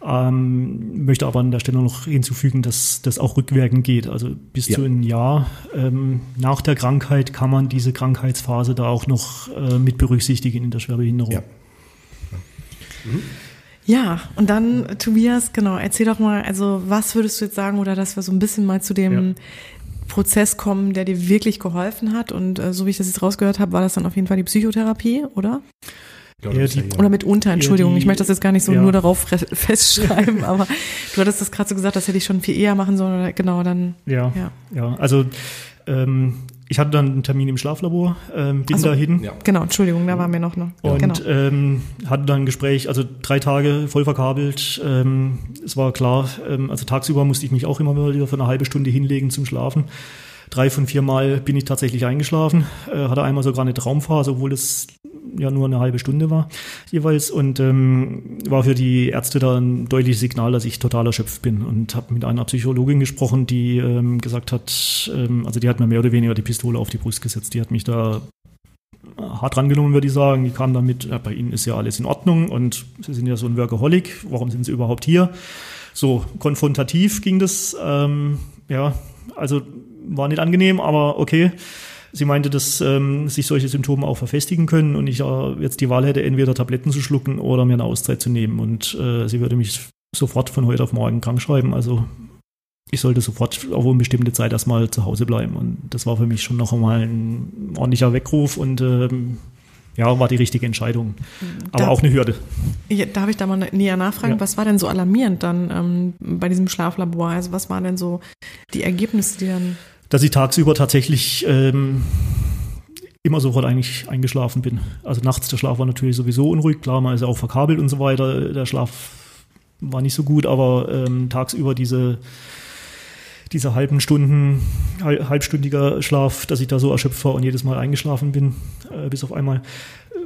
Ähm, möchte aber an der Stelle noch hinzufügen, dass das auch rückwirkend geht. Also bis Ja. zu ein Jahr ähm, nach der Krankheit kann man diese Krankheitsphase da auch noch äh, mit berücksichtigen in der Schwerbehinderung. Ja. Ja, und dann, Tobias, genau, erzähl doch mal, also was würdest du jetzt sagen, oder dass wir so ein bisschen mal zu dem Ja. Prozess kommen, der dir wirklich geholfen hat. Und äh, so wie ich das jetzt rausgehört habe, war das dann auf jeden Fall die Psychotherapie, oder? Glaube, Ja, die- ja- Oder mitunter, Entschuldigung, die- ich möchte das jetzt gar nicht so ja. nur darauf [LAUGHS] festschreiben, aber du hattest das gerade so gesagt, das hätte ich schon viel eher machen sollen. Oder, genau, dann, Ja, ja. ja. Also ähm, ich hatte dann einen Termin im Schlaflabor, ähm, bin so. dahin. ja. Genau, Entschuldigung, da waren wir noch. noch. Und genau. ähm, hatte dann ein Gespräch, also drei Tage voll verkabelt. Ähm, es war klar, ähm, also tagsüber musste ich mich auch immer wieder für eine halbe Stunde hinlegen zum Schlafen. Drei von vier Mal bin ich tatsächlich eingeschlafen, äh, hatte einmal sogar eine Traumphase, obwohl es ja nur eine halbe Stunde war jeweils. Und ähm, war für die Ärzte da ein deutliches Signal, dass ich total erschöpft bin. Und habe mit einer Psychologin gesprochen, die ähm, gesagt hat, ähm, also die hat mir mehr oder weniger die Pistole auf die Brust gesetzt, die hat mich da hart rangenommen, würde ich sagen. Die kamen damit, ja, bei Ihnen ist ja alles in Ordnung und Sie sind ja so ein Workaholic, warum sind Sie überhaupt hier? So konfrontativ ging das, ähm, ja, also war nicht angenehm, aber okay. Sie meinte, dass ähm, sich solche Symptome auch verfestigen können und ich äh, jetzt die Wahl hätte, entweder Tabletten zu schlucken oder mir eine Auszeit zu nehmen. Und äh, sie würde mich sofort von heute auf morgen krank schreiben. Also ich sollte sofort auf unbestimmte Zeit erstmal zu Hause bleiben. Und das war für mich schon noch einmal ein ordentlicher Weckruf und ähm, ja, war die richtige Entscheidung. Aber Da- auch eine Hürde. Ja, darf ich da mal näher nachfragen? Ja. Was war denn so alarmierend dann ähm, bei diesem Schlaflabor? Also was waren denn so die Ergebnisse, die dann Dass ich tagsüber tatsächlich ähm, immer sofort eigentlich eingeschlafen bin. Also nachts, der Schlaf war natürlich sowieso unruhig, klar, man ist ja auch verkabelt und so weiter. Der Schlaf war nicht so gut, aber ähm, tagsüber diese diese halben Stunden, hal- halbstündiger Schlaf, dass ich da so erschöpft war und jedes Mal eingeschlafen bin, äh, bis auf einmal,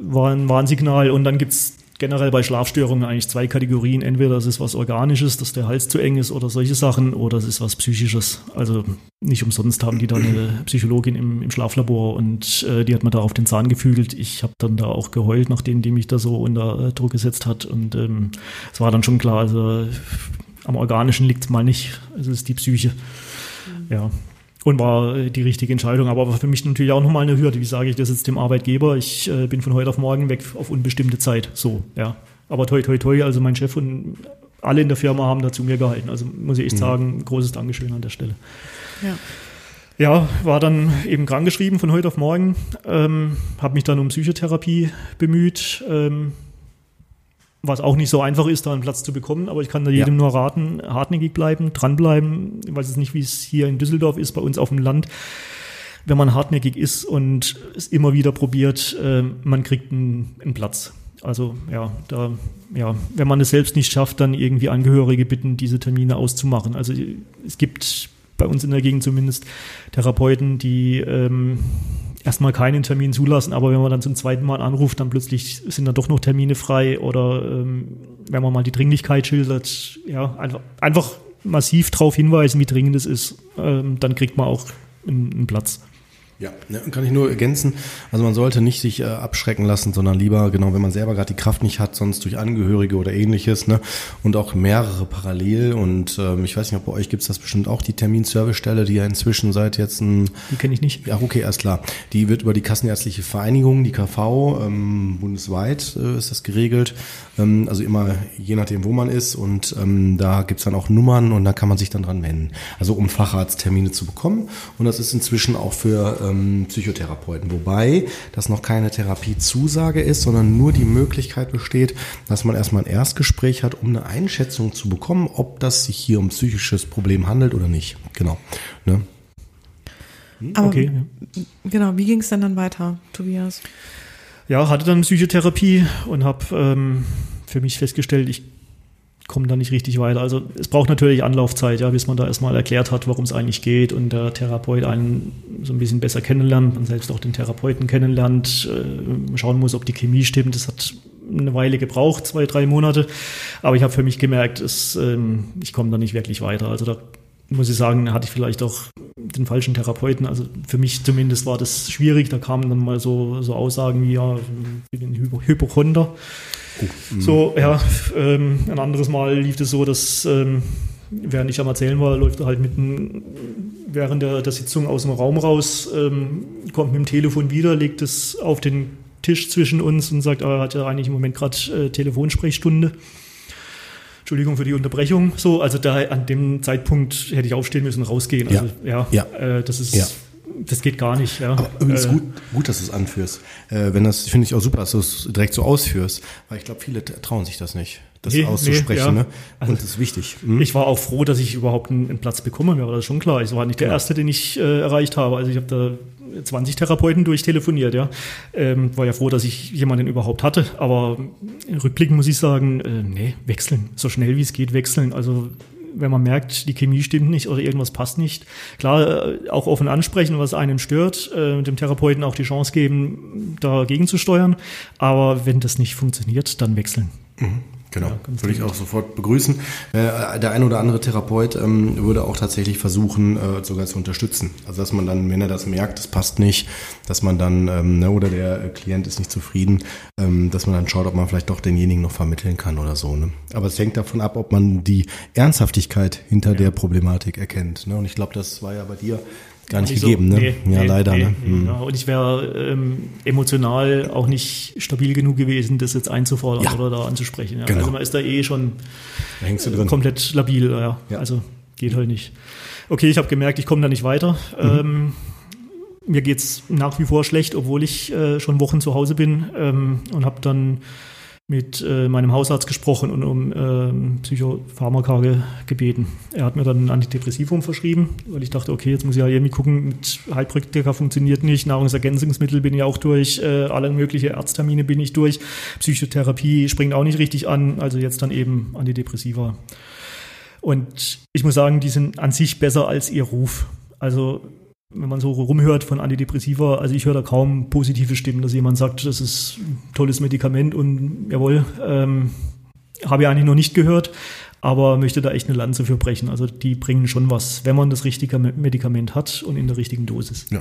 war ein Warnsignal. Und dann gibt's generell bei Schlafstörungen eigentlich zwei Kategorien. Entweder es ist was Organisches, dass der Hals zu eng ist oder solche Sachen, oder es ist was Psychisches. Also nicht umsonst haben die da eine Psychologin im, im Schlaflabor und äh, die hat mir da auf den Zahn gefügelt. Ich habe dann da auch geheult, nachdem die mich da so unter äh, Druck gesetzt hat. Und ähm, es war dann schon klar, also am Organischen liegt's mal nicht. Es ist die Psyche. Ja. Und war äh, die richtige Entscheidung, aber war für mich natürlich auch nochmal eine Hürde. Wie sage ich das jetzt dem Arbeitgeber? Ich äh, bin von heute auf morgen weg auf unbestimmte Zeit. So, ja. Aber toi, toi, toi, also mein Chef und alle in der Firma haben da zu mir gehalten. Also muss ich echt sagen, großes Dankeschön an der Stelle. ja. Ja, war dann eben krankgeschrieben von heute auf morgen, ähm, habe mich dann um Psychotherapie bemüht, ähm, was auch nicht so einfach ist, da einen Platz zu bekommen, aber ich kann da jedem nur raten, hartnäckig bleiben, dranbleiben. Ich weiß jetzt nicht, wie es hier in Düsseldorf ist, bei uns auf dem Land. Wenn man hartnäckig ist und es immer wieder probiert, äh, man kriegt einen, einen Platz. Also ja, da, ja, wenn man es selbst nicht schafft, dann irgendwie Angehörige bitten, diese Termine auszumachen. Also es gibt bei uns in der Gegend zumindest Therapeuten, die ähm, erstmal keinen Termin zulassen, aber wenn man dann zum zweiten Mal anruft, dann plötzlich sind dann doch noch Termine frei oder ähm, wenn man mal die Dringlichkeit schildert, ja, einfach, einfach massiv darauf hinweisen, wie dringend es ist, ähm, dann kriegt man auch einen, einen Platz. Ja, ne, kann ich nur ergänzen. Also man sollte nicht sich äh, abschrecken lassen, sondern lieber, genau, wenn man selber gerade die Kraft nicht hat, sonst durch Angehörige oder ähnliches, ne? Und auch mehrere parallel. Und ähm, ich weiß nicht, ob bei euch gibt's das bestimmt auch, die Terminservicestelle, die ja inzwischen seit jetzt ein Die kenne ich nicht. Ja, okay, erst klar. Die wird über die Kassenärztliche Vereinigung, die KV, ähm, bundesweit äh, ist das geregelt. Ähm, also immer je nachdem, wo man ist. Und ähm, da gibt's dann auch Nummern und da kann man sich dann dran wenden. Also um Facharzttermine zu bekommen. Und das ist inzwischen auch für ähm, Psychotherapeuten. Wobei das noch keine Therapiezusage ist, sondern nur die Möglichkeit besteht, dass man erstmal ein Erstgespräch hat, um eine Einschätzung zu bekommen, ob das sich hier um psychisches Problem handelt oder nicht. Genau. Ne? Aber Okay. genau, wie ging es denn dann weiter, Tobias? Ja, hatte dann Psychotherapie und habe ähm, für mich festgestellt, ich komme da nicht richtig weiter. Also es braucht natürlich Anlaufzeit, ja, bis man da erstmal erklärt hat, worum es eigentlich geht und der Therapeut einen so ein bisschen besser kennenlernt, man selbst auch den Therapeuten kennenlernt, äh, schauen muss, ob die Chemie stimmt. Das hat eine Weile gebraucht, zwei, drei Monate. Aber ich habe für mich gemerkt, es, ähm, ich komme da nicht wirklich weiter. Also da muss ich sagen, hatte ich vielleicht auch den falschen Therapeuten. Also für mich zumindest war das schwierig. Da kamen dann mal so, so Aussagen wie, ja, ich bin ein Hypochonder. So, ja, ähm, ein anderes Mal lief es so, dass ähm, während ich am Erzählen war, läuft er halt mitten während der, der Sitzung aus dem Raum raus, ähm, kommt mit dem Telefon wieder, legt es auf den Tisch zwischen uns und sagt, ah, er hat ja eigentlich im Moment gerade äh, Telefonsprechstunde. Entschuldigung für die Unterbrechung. So, also da an dem Zeitpunkt hätte ich aufstehen müssen, rausgehen. Also ja, Ja. Äh, das ist, Ja. Das geht gar nicht. Ja. Aber übrigens Äh, gut, gut, dass du es anführst. Äh, wenn das finde ich auch super, dass du es direkt so ausführst, weil ich glaube, viele trauen sich das nicht, das Nee, auszusprechen. nee, ja. ne? Und das ist wichtig. Hm? Ich war auch froh, dass ich überhaupt einen, einen Platz bekomme. Mir war das schon klar. Ich war nicht der Genau. Erste, den ich äh, erreicht habe. Also ich habe da 20 Therapeuten durchtelefoniert. Ja, ähm, war ja froh, dass ich jemanden überhaupt hatte. Aber rückblickend muss ich sagen, äh, nee, wechseln, so schnell wie es geht, wechseln. Also wenn man merkt, die Chemie stimmt nicht oder irgendwas passt nicht, klar, äh, auch offen ansprechen, was einem stört, äh, dem Therapeuten auch die Chance geben, dagegen zu steuern. Aber wenn das nicht funktioniert, dann wechseln. Genau, Ja, würde ich auch sofort begrüßen. Äh, der ein oder andere Therapeut ähm, würde auch tatsächlich versuchen, äh, sogar zu unterstützen. Also dass man dann, wenn er das merkt, das passt nicht, dass man dann, ähm, ne, oder der äh, Klient ist nicht zufrieden, ähm, dass man dann schaut, ob man vielleicht doch denjenigen noch vermitteln kann oder so. Ne? Aber es hängt davon ab, ob man die Ernsthaftigkeit hinter der Problematik erkennt. Ne? Und ich glaube, das war ja bei dir gar nicht Nicht so. gegeben. Ne? Nee, ja, nee, leider. nee, ne? Hm. ja. Und ich wäre ähm, emotional auch nicht stabil genug gewesen, das jetzt einzufordern Ja. oder da anzusprechen. Ja. Genau. Also man ist da eh schon Da drin. komplett labil. Ja. Also geht halt nicht. Okay, ich habe gemerkt, ich komme da nicht weiter. Mhm. Ähm, mir geht's nach wie vor schlecht, obwohl ich äh, schon Wochen zu Hause bin ähm, und habe dann mit äh, meinem Hausarzt gesprochen und um ähm, Psychopharmaka ge gebeten. Er hat mir dann ein Antidepressivum verschrieben, weil ich dachte, okay, jetzt muss ich ja irgendwie gucken, mit Heilpraktiker funktioniert nicht, Nahrungsergänzungsmittel bin ich auch durch, äh, alle mögliche Arzttermine bin ich durch, Psychotherapie springt auch nicht richtig an, also jetzt dann eben Antidepressiva. Und ich muss sagen, die sind an sich besser als ihr Ruf. Also wenn man so rumhört von Antidepressiva, also ich höre da kaum positive Stimmen, dass jemand sagt, das ist ein tolles Medikament und jawohl, ähm, habe ich eigentlich noch nicht gehört, aber möchte da echt eine Lanze für brechen. Also die bringen schon was, wenn man das richtige Medikament hat und in der richtigen Dosis. Ja.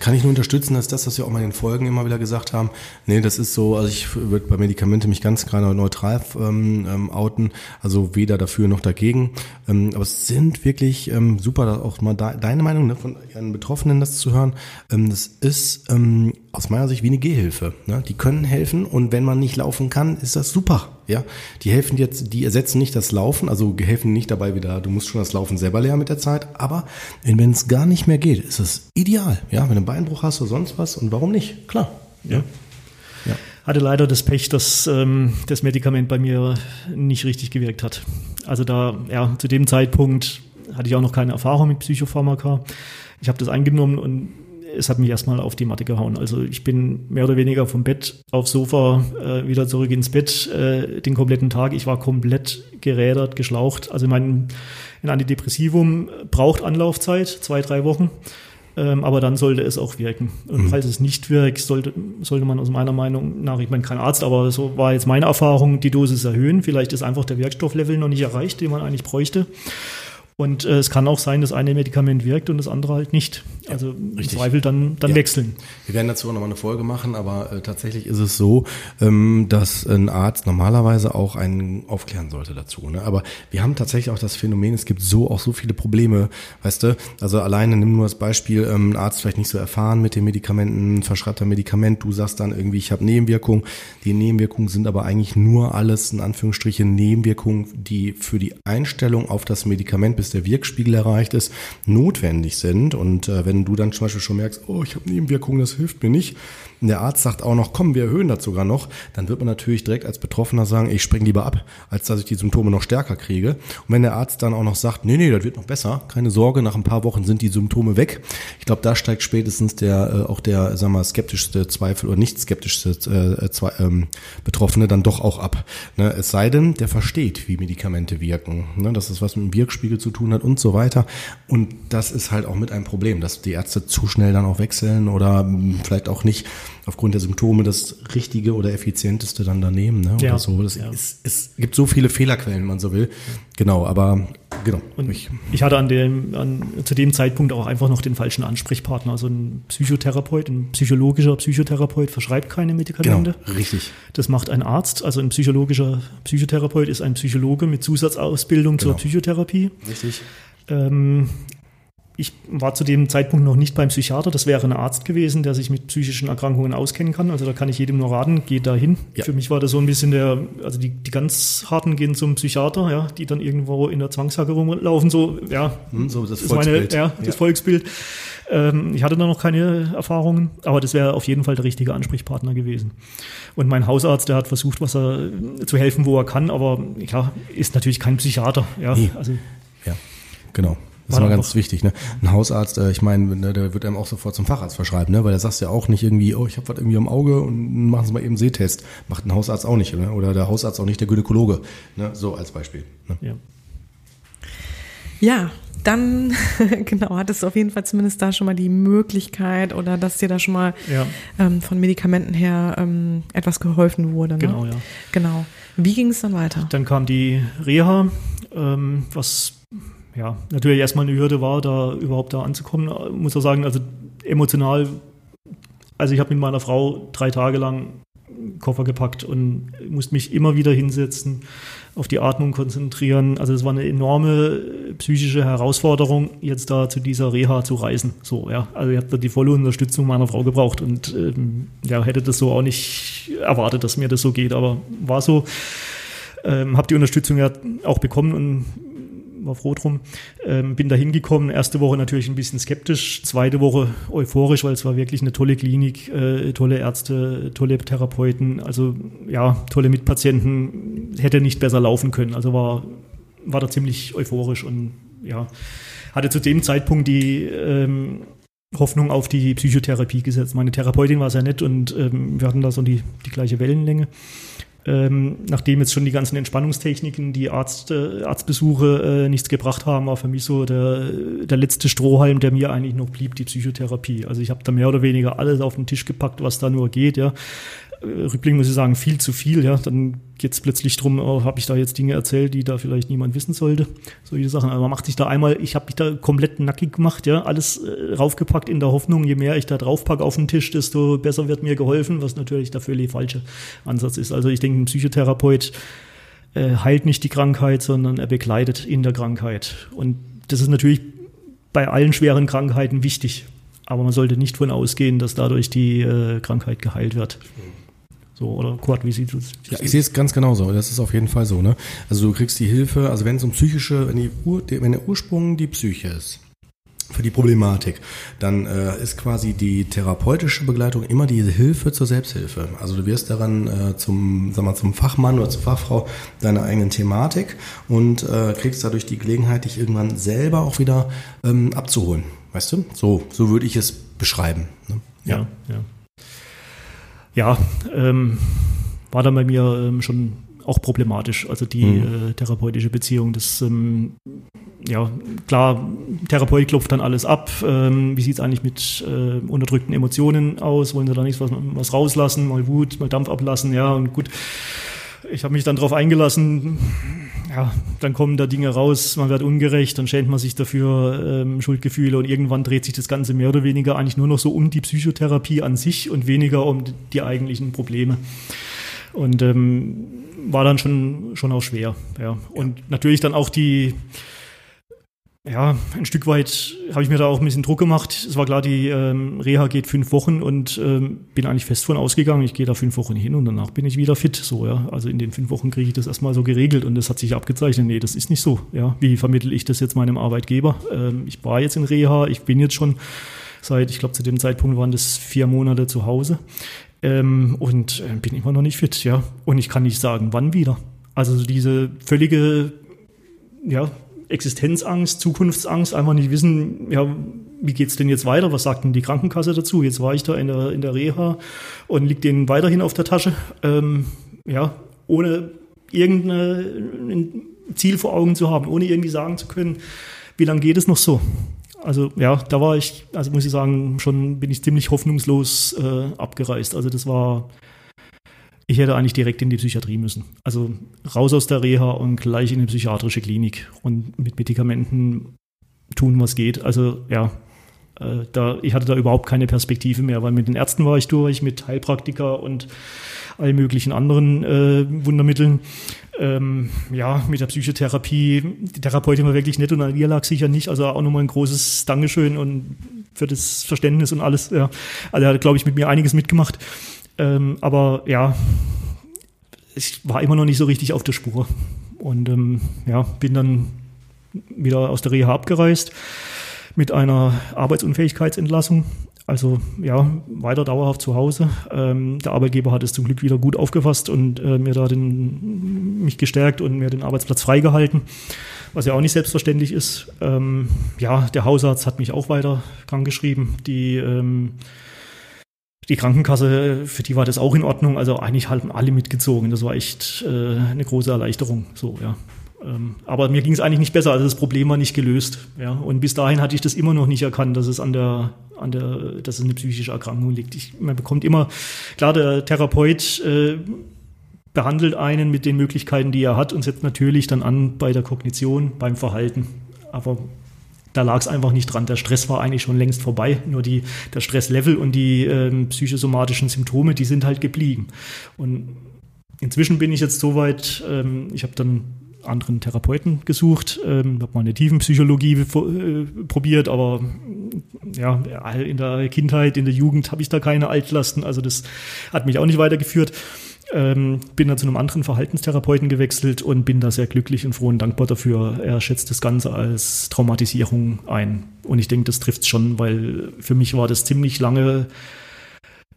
Kann ich nur unterstützen, dass das, was wir auch mal in den Folgen immer wieder gesagt haben, nee, das ist so, also ich würde bei Medikamente mich ganz gerade neutral ähm, ähm, outen, also weder dafür noch dagegen. Ähm, aber es sind wirklich ähm, super, da auch mal de deine Meinung ne, von ihren Betroffenen das zu hören. Ähm, das ist ähm, aus meiner Sicht wie eine Gehhilfe. Ne? Die können helfen und wenn man nicht laufen kann, ist das super. Ja, die helfen jetzt, die ersetzen nicht das Laufen, also helfen nicht dabei wieder, du musst schon das Laufen selber lernen mit der Zeit, aber wenn es gar nicht mehr geht, ist es ideal. Ja, wenn du einen Beinbruch hast oder sonst was und warum nicht? Klar. Ja. Ja. Hatte leider das Pech, dass ähm, das Medikament bei mir nicht richtig gewirkt hat. Also da, ja, zu dem Zeitpunkt hatte ich auch noch keine Erfahrung mit Psychopharmaka. Ich habe das eingenommen und es hat mich erstmal auf die Matte gehauen. Also ich bin mehr oder weniger vom Bett aufs Sofa äh, wieder zurück ins Bett äh, den kompletten Tag. Ich war komplett gerädert, geschlaucht. Also mein ein Antidepressivum braucht Anlaufzeit, zwei, drei Wochen. Ähm, aber dann sollte es auch wirken. Und mhm. falls es nicht wirkt, sollte, sollte man aus meiner Meinung nach, ich bin kein Arzt, aber so war jetzt meine Erfahrung, die Dosis erhöhen. Vielleicht ist einfach der Wirkstofflevel noch nicht erreicht, den man eigentlich bräuchte. Und äh, es kann auch sein, dass eine Medikament wirkt und das andere halt nicht. Also ja, im Zweifel dann, dann ja. wechseln. Wir werden dazu nochmal eine Folge machen, aber äh, tatsächlich ist es so, ähm, dass ein Arzt normalerweise auch einen aufklären sollte dazu. Ne? Aber wir haben tatsächlich auch das Phänomen, es gibt so auch so viele Probleme, weißt du? Also alleine nimm nur das Beispiel, ähm, ein Arzt vielleicht nicht so erfahren mit den Medikamenten, verschreibt ein Medikament, du sagst dann irgendwie, ich habe Nebenwirkungen. Die Nebenwirkungen sind aber eigentlich nur alles in Anführungsstrichen Nebenwirkungen, die für die Einstellung auf das Medikament bis der Wirkspiegel erreicht ist, notwendig sind. Und äh, wenn du dann zum Beispiel schon merkst, oh, ich habe Nebenwirkungen, das hilft mir nicht, und der Arzt sagt auch noch, komm, wir erhöhen das sogar noch, dann wird man natürlich direkt als Betroffener sagen, ich springe lieber ab, als dass ich die Symptome noch stärker kriege. Und wenn der Arzt dann auch noch sagt, nee, nee, das wird noch besser, keine Sorge, nach ein paar Wochen sind die Symptome weg. Ich glaube, da steigt spätestens der äh, auch der, sagen wir, skeptischste Zweifel oder nicht skeptischste äh, zwei, ähm, Betroffene dann doch auch ab. Ne? Es sei denn, der versteht, wie Medikamente wirken, ne? dass es was mit dem Wirkspiegel zu tun hat und so weiter. Und das ist halt auch mit ein Problem, dass die Ärzte zu schnell dann auch wechseln oder mh, vielleicht auch nicht aufgrund der Symptome das Richtige oder Effizienteste dann daneben. Ne? Oder ja, so. Das ja. ist, es gibt so viele Fehlerquellen, wenn man so will. Genau, aber genau. Und ich, ich hatte an dem, an, zu dem Zeitpunkt auch einfach noch den falschen Ansprechpartner. Also ein Psychotherapeut, ein psychologischer Psychotherapeut verschreibt keine Medikamente. Genau, richtig. Das macht ein Arzt. Also ein psychologischer Psychotherapeut ist ein Psychologe mit Zusatzausbildung genau. zur Psychotherapie. Richtig. Ähm, ich war zu dem Zeitpunkt noch nicht beim Psychiater. Das wäre ein Arzt gewesen, der sich mit psychischen Erkrankungen auskennen kann. Also da kann ich jedem nur raten, geht da hin. Ja. Für mich war das so ein bisschen der, also die, die ganz harten gehen zum Psychiater, ja, die dann irgendwo in der Zwangshacke rumlaufen, so, ja. Hm, so das Volksbild. Meine, ja, das ja. Volksbild. Ähm, ich hatte da noch keine Erfahrungen, aber das wäre auf jeden Fall der richtige Ansprechpartner gewesen. Und mein Hausarzt, der hat versucht, was er zu helfen, wo er kann, aber ja, ist natürlich kein Psychiater. Ja, nee. also. Ja, genau. Das ist mal ganz wichtig, ne? Ein Hausarzt, äh, ich meine, ne, der wird einem auch sofort zum Facharzt verschreiben, ne? Weil der sagt ja auch nicht irgendwie, oh, ich habe was irgendwie am Auge und machen Sie mal eben Sehtest. Macht ein Hausarzt auch nicht, ne? Oder der Hausarzt auch nicht der Gynäkologe, ne? So als Beispiel. Ne? Ja. Ja, dann [LAUGHS] genau hattest du auf jeden Fall zumindest da schon mal die Möglichkeit oder dass dir da schon mal ja. ähm, von Medikamenten her ähm, etwas geholfen wurde. Ne? Genau, ja. Genau. Wie ging es dann weiter? Dann kam die Reha, ähm, was ja, natürlich erstmal eine Hürde war, da überhaupt da anzukommen. Muss auch sagen, also emotional, also ich habe mit meiner Frau drei Tage lang Koffer gepackt und musste mich immer wieder hinsetzen, auf die Atmung konzentrieren. Also es war eine enorme psychische Herausforderung, jetzt da zu dieser Reha zu reisen. So, ja. Also ich habe da die volle Unterstützung meiner Frau gebraucht und ähm, ja, hätte das so auch nicht erwartet, dass mir das so geht, aber war so. Ähm, habe die Unterstützung ja auch bekommen und war froh drum. Ähm, bin da hingekommen, erste Woche natürlich ein bisschen skeptisch, zweite Woche euphorisch, weil es war wirklich eine tolle Klinik, äh, tolle Ärzte, tolle Therapeuten, also ja, tolle Mitpatienten, hätte nicht besser laufen können. Also war, war da ziemlich euphorisch und ja, hatte zu dem Zeitpunkt die ähm, Hoffnung auf die Psychotherapie gesetzt. Meine Therapeutin war sehr nett und ähm, wir hatten da so die, die gleiche Wellenlänge. Ähm, nachdem jetzt schon die ganzen Entspannungstechniken, die Arzt, äh, Arztbesuche äh, nichts gebracht haben, war für mich so der, der letzte Strohhalm, der mir eigentlich noch blieb, die Psychotherapie. Also ich habe da mehr oder weniger alles auf den Tisch gepackt, was da nur geht, ja. Rückblick muss ich sagen, viel zu viel. Ja, dann geht es plötzlich drum, oh, habe ich da jetzt Dinge erzählt, die da vielleicht niemand wissen sollte. Solche Sachen. Aber man macht sich da einmal, ich habe mich da komplett nackig gemacht, ja, alles äh, raufgepackt in der Hoffnung, je mehr ich da draufpacke auf den Tisch, desto besser wird mir geholfen, was natürlich der völlig falsche Ansatz ist. Also ich denke, ein Psychotherapeut äh, heilt nicht die Krankheit, sondern er begleitet in der Krankheit. Und das ist natürlich bei allen schweren Krankheiten wichtig. Aber man sollte nicht davon ausgehen, dass dadurch die äh, Krankheit geheilt wird. So, oder Kurt, wie siehst du es? Ja, ich sehe es ganz genauso. Das ist auf jeden Fall so. Ne? Also du kriegst die Hilfe, also wenn es um psychische, wenn, die Ur, wenn der Ursprung die Psyche ist, für die Problematik, dann äh, ist quasi die therapeutische Begleitung immer die Hilfe zur Selbsthilfe. Also du wirst daran äh, zum, sag mal, zum Fachmann oder zur Fachfrau deiner eigenen Thematik und äh, kriegst dadurch die Gelegenheit, dich irgendwann selber auch wieder ähm, abzuholen. Weißt du? So, so würde ich es beschreiben. Ne? Ja, ja. ja ja, ähm, war dann bei mir ähm, schon auch problematisch. Also die mhm. äh, therapeutische Beziehung, das ähm, ja klar, Therapeut klopft dann alles ab. Ähm, wie sieht es eigentlich mit äh, unterdrückten Emotionen aus? Wollen sie da nicht was, was rauslassen, mal Wut, mal Dampf ablassen? Ja, und gut. Ich habe mich dann darauf eingelassen, ja, dann kommen da Dinge raus, man wird ungerecht, dann schämt man sich dafür, ähm, Schuldgefühle und irgendwann dreht sich das Ganze mehr oder weniger eigentlich nur noch so um die Psychotherapie an sich und weniger um die eigentlichen Probleme. Und ähm, war dann schon, schon auch schwer. Ja. Und natürlich dann auch die, ja, ein Stück weit habe ich mir da auch ein bisschen Druck gemacht. Es war klar, die ähm, Reha geht fünf Wochen und ähm, bin eigentlich fest von ausgegangen, ich gehe da fünf Wochen hin und danach bin ich wieder fit. So, ja. Also in den fünf Wochen kriege ich das erstmal so geregelt und das hat sich abgezeichnet. Nee, das ist nicht so. Ja. Wie vermittel ich das jetzt meinem Arbeitgeber? Ähm, ich war jetzt in Reha, ich bin jetzt schon seit, ich glaube, zu dem Zeitpunkt waren das vier Monate zu Hause ähm, und äh, bin immer noch nicht fit, ja. Und ich kann nicht sagen, wann wieder. Also diese völlige, ja, Existenzangst, Zukunftsangst, einfach nicht wissen, ja, wie geht's denn jetzt weiter? Was sagt denn die Krankenkasse dazu? Jetzt war ich da in der, in der Reha und liegt denen weiterhin auf der Tasche, ähm, ja, ohne irgendein Ziel vor Augen zu haben, ohne irgendwie sagen zu können, wie lange geht es noch so? Also ja, da war ich, also muss ich sagen, schon bin ich ziemlich hoffnungslos äh, abgereist. Also das war, ich hätte eigentlich direkt in die Psychiatrie müssen. Also raus aus der Reha und gleich in eine psychiatrische Klinik und mit Medikamenten tun, was geht. Also ja, äh, da, ich hatte da überhaupt keine Perspektive mehr, weil mit den Ärzten war ich durch, mit Heilpraktiker und allen möglichen anderen äh, Wundermitteln. Ähm, ja, mit der Psychotherapie, die Therapeutin war wirklich nett und an ihr lag sicher nicht. Also auch nochmal ein großes Dankeschön und für das Verständnis und alles. Ja. Also er hat, glaube ich, mit mir einiges mitgemacht. Ähm, aber ja, ich war immer noch nicht so richtig auf der Spur. Und ähm, ja, bin dann wieder aus der Reha abgereist mit einer Arbeitsunfähigkeitsentlassung also ja, weiter dauerhaft zu Hause. Ähm, der Arbeitgeber hat es zum Glück wieder gut aufgefasst und äh, mir da den, mich gestärkt und mir den Arbeitsplatz freigehalten, was ja auch nicht selbstverständlich ist. Ähm, ja, der Hausarzt hat mich auch weiter krankgeschrieben. Die ähm, die Krankenkasse, für die war das auch in Ordnung. Also eigentlich haben alle mitgezogen. Das war echt äh, eine große Erleichterung. So, ja. Ähm, aber mir ging es eigentlich nicht besser, also das Problem war nicht gelöst. Ja. Und bis dahin hatte ich das immer noch nicht erkannt, dass es an der, an der, dass es eine psychische Erkrankung liegt. Ich, man bekommt immer, klar, der Therapeut äh, behandelt einen mit den Möglichkeiten, die er hat und setzt natürlich dann an bei der Kognition, beim Verhalten. Aber da lag es einfach nicht dran. Der Stress war eigentlich schon längst vorbei. Nur die, der Stresslevel und die ähm, psychosomatischen Symptome, die sind halt geblieben. Und inzwischen bin ich jetzt so weit, ähm, ich habe dann anderen Therapeuten gesucht, ähm, habe mal eine Tiefenpsychologie äh, probiert, aber ja, in der Kindheit, in der Jugend habe ich da keine Altlasten, also das hat mich auch nicht weitergeführt. Ähm, bin dann zu einem anderen Verhaltenstherapeuten gewechselt und bin da sehr glücklich und froh und dankbar dafür. Er schätzt das Ganze als Traumatisierung ein. Und ich denke, das trifft es schon, weil für mich war das ziemlich lange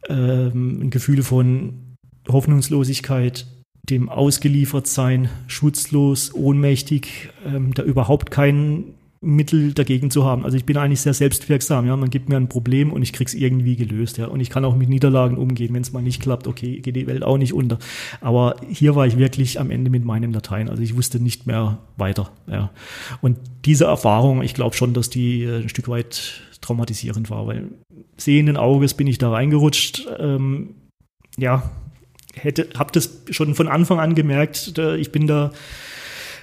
ähm, ein Gefühl von Hoffnungslosigkeit, dem Ausgeliefertsein, schutzlos, ohnmächtig, ähm, da überhaupt kein Mittel dagegen zu haben. Also ich bin eigentlich sehr selbstwirksam. Ja, man gibt mir ein Problem und ich krieg's irgendwie gelöst. Ja, und ich kann auch mit Niederlagen umgehen. Wenn es mal nicht klappt, okay, geht die Welt auch nicht unter. Aber hier war ich wirklich am Ende mit meinem Latein. Also ich wusste nicht mehr weiter. Ja, und diese Erfahrung, ich glaube schon, dass die äh, ein Stück weit traumatisierend war, weil sehenden Auges bin ich da reingerutscht. Ähm, ja, hätte, habe das schon von Anfang an gemerkt, ich bin da,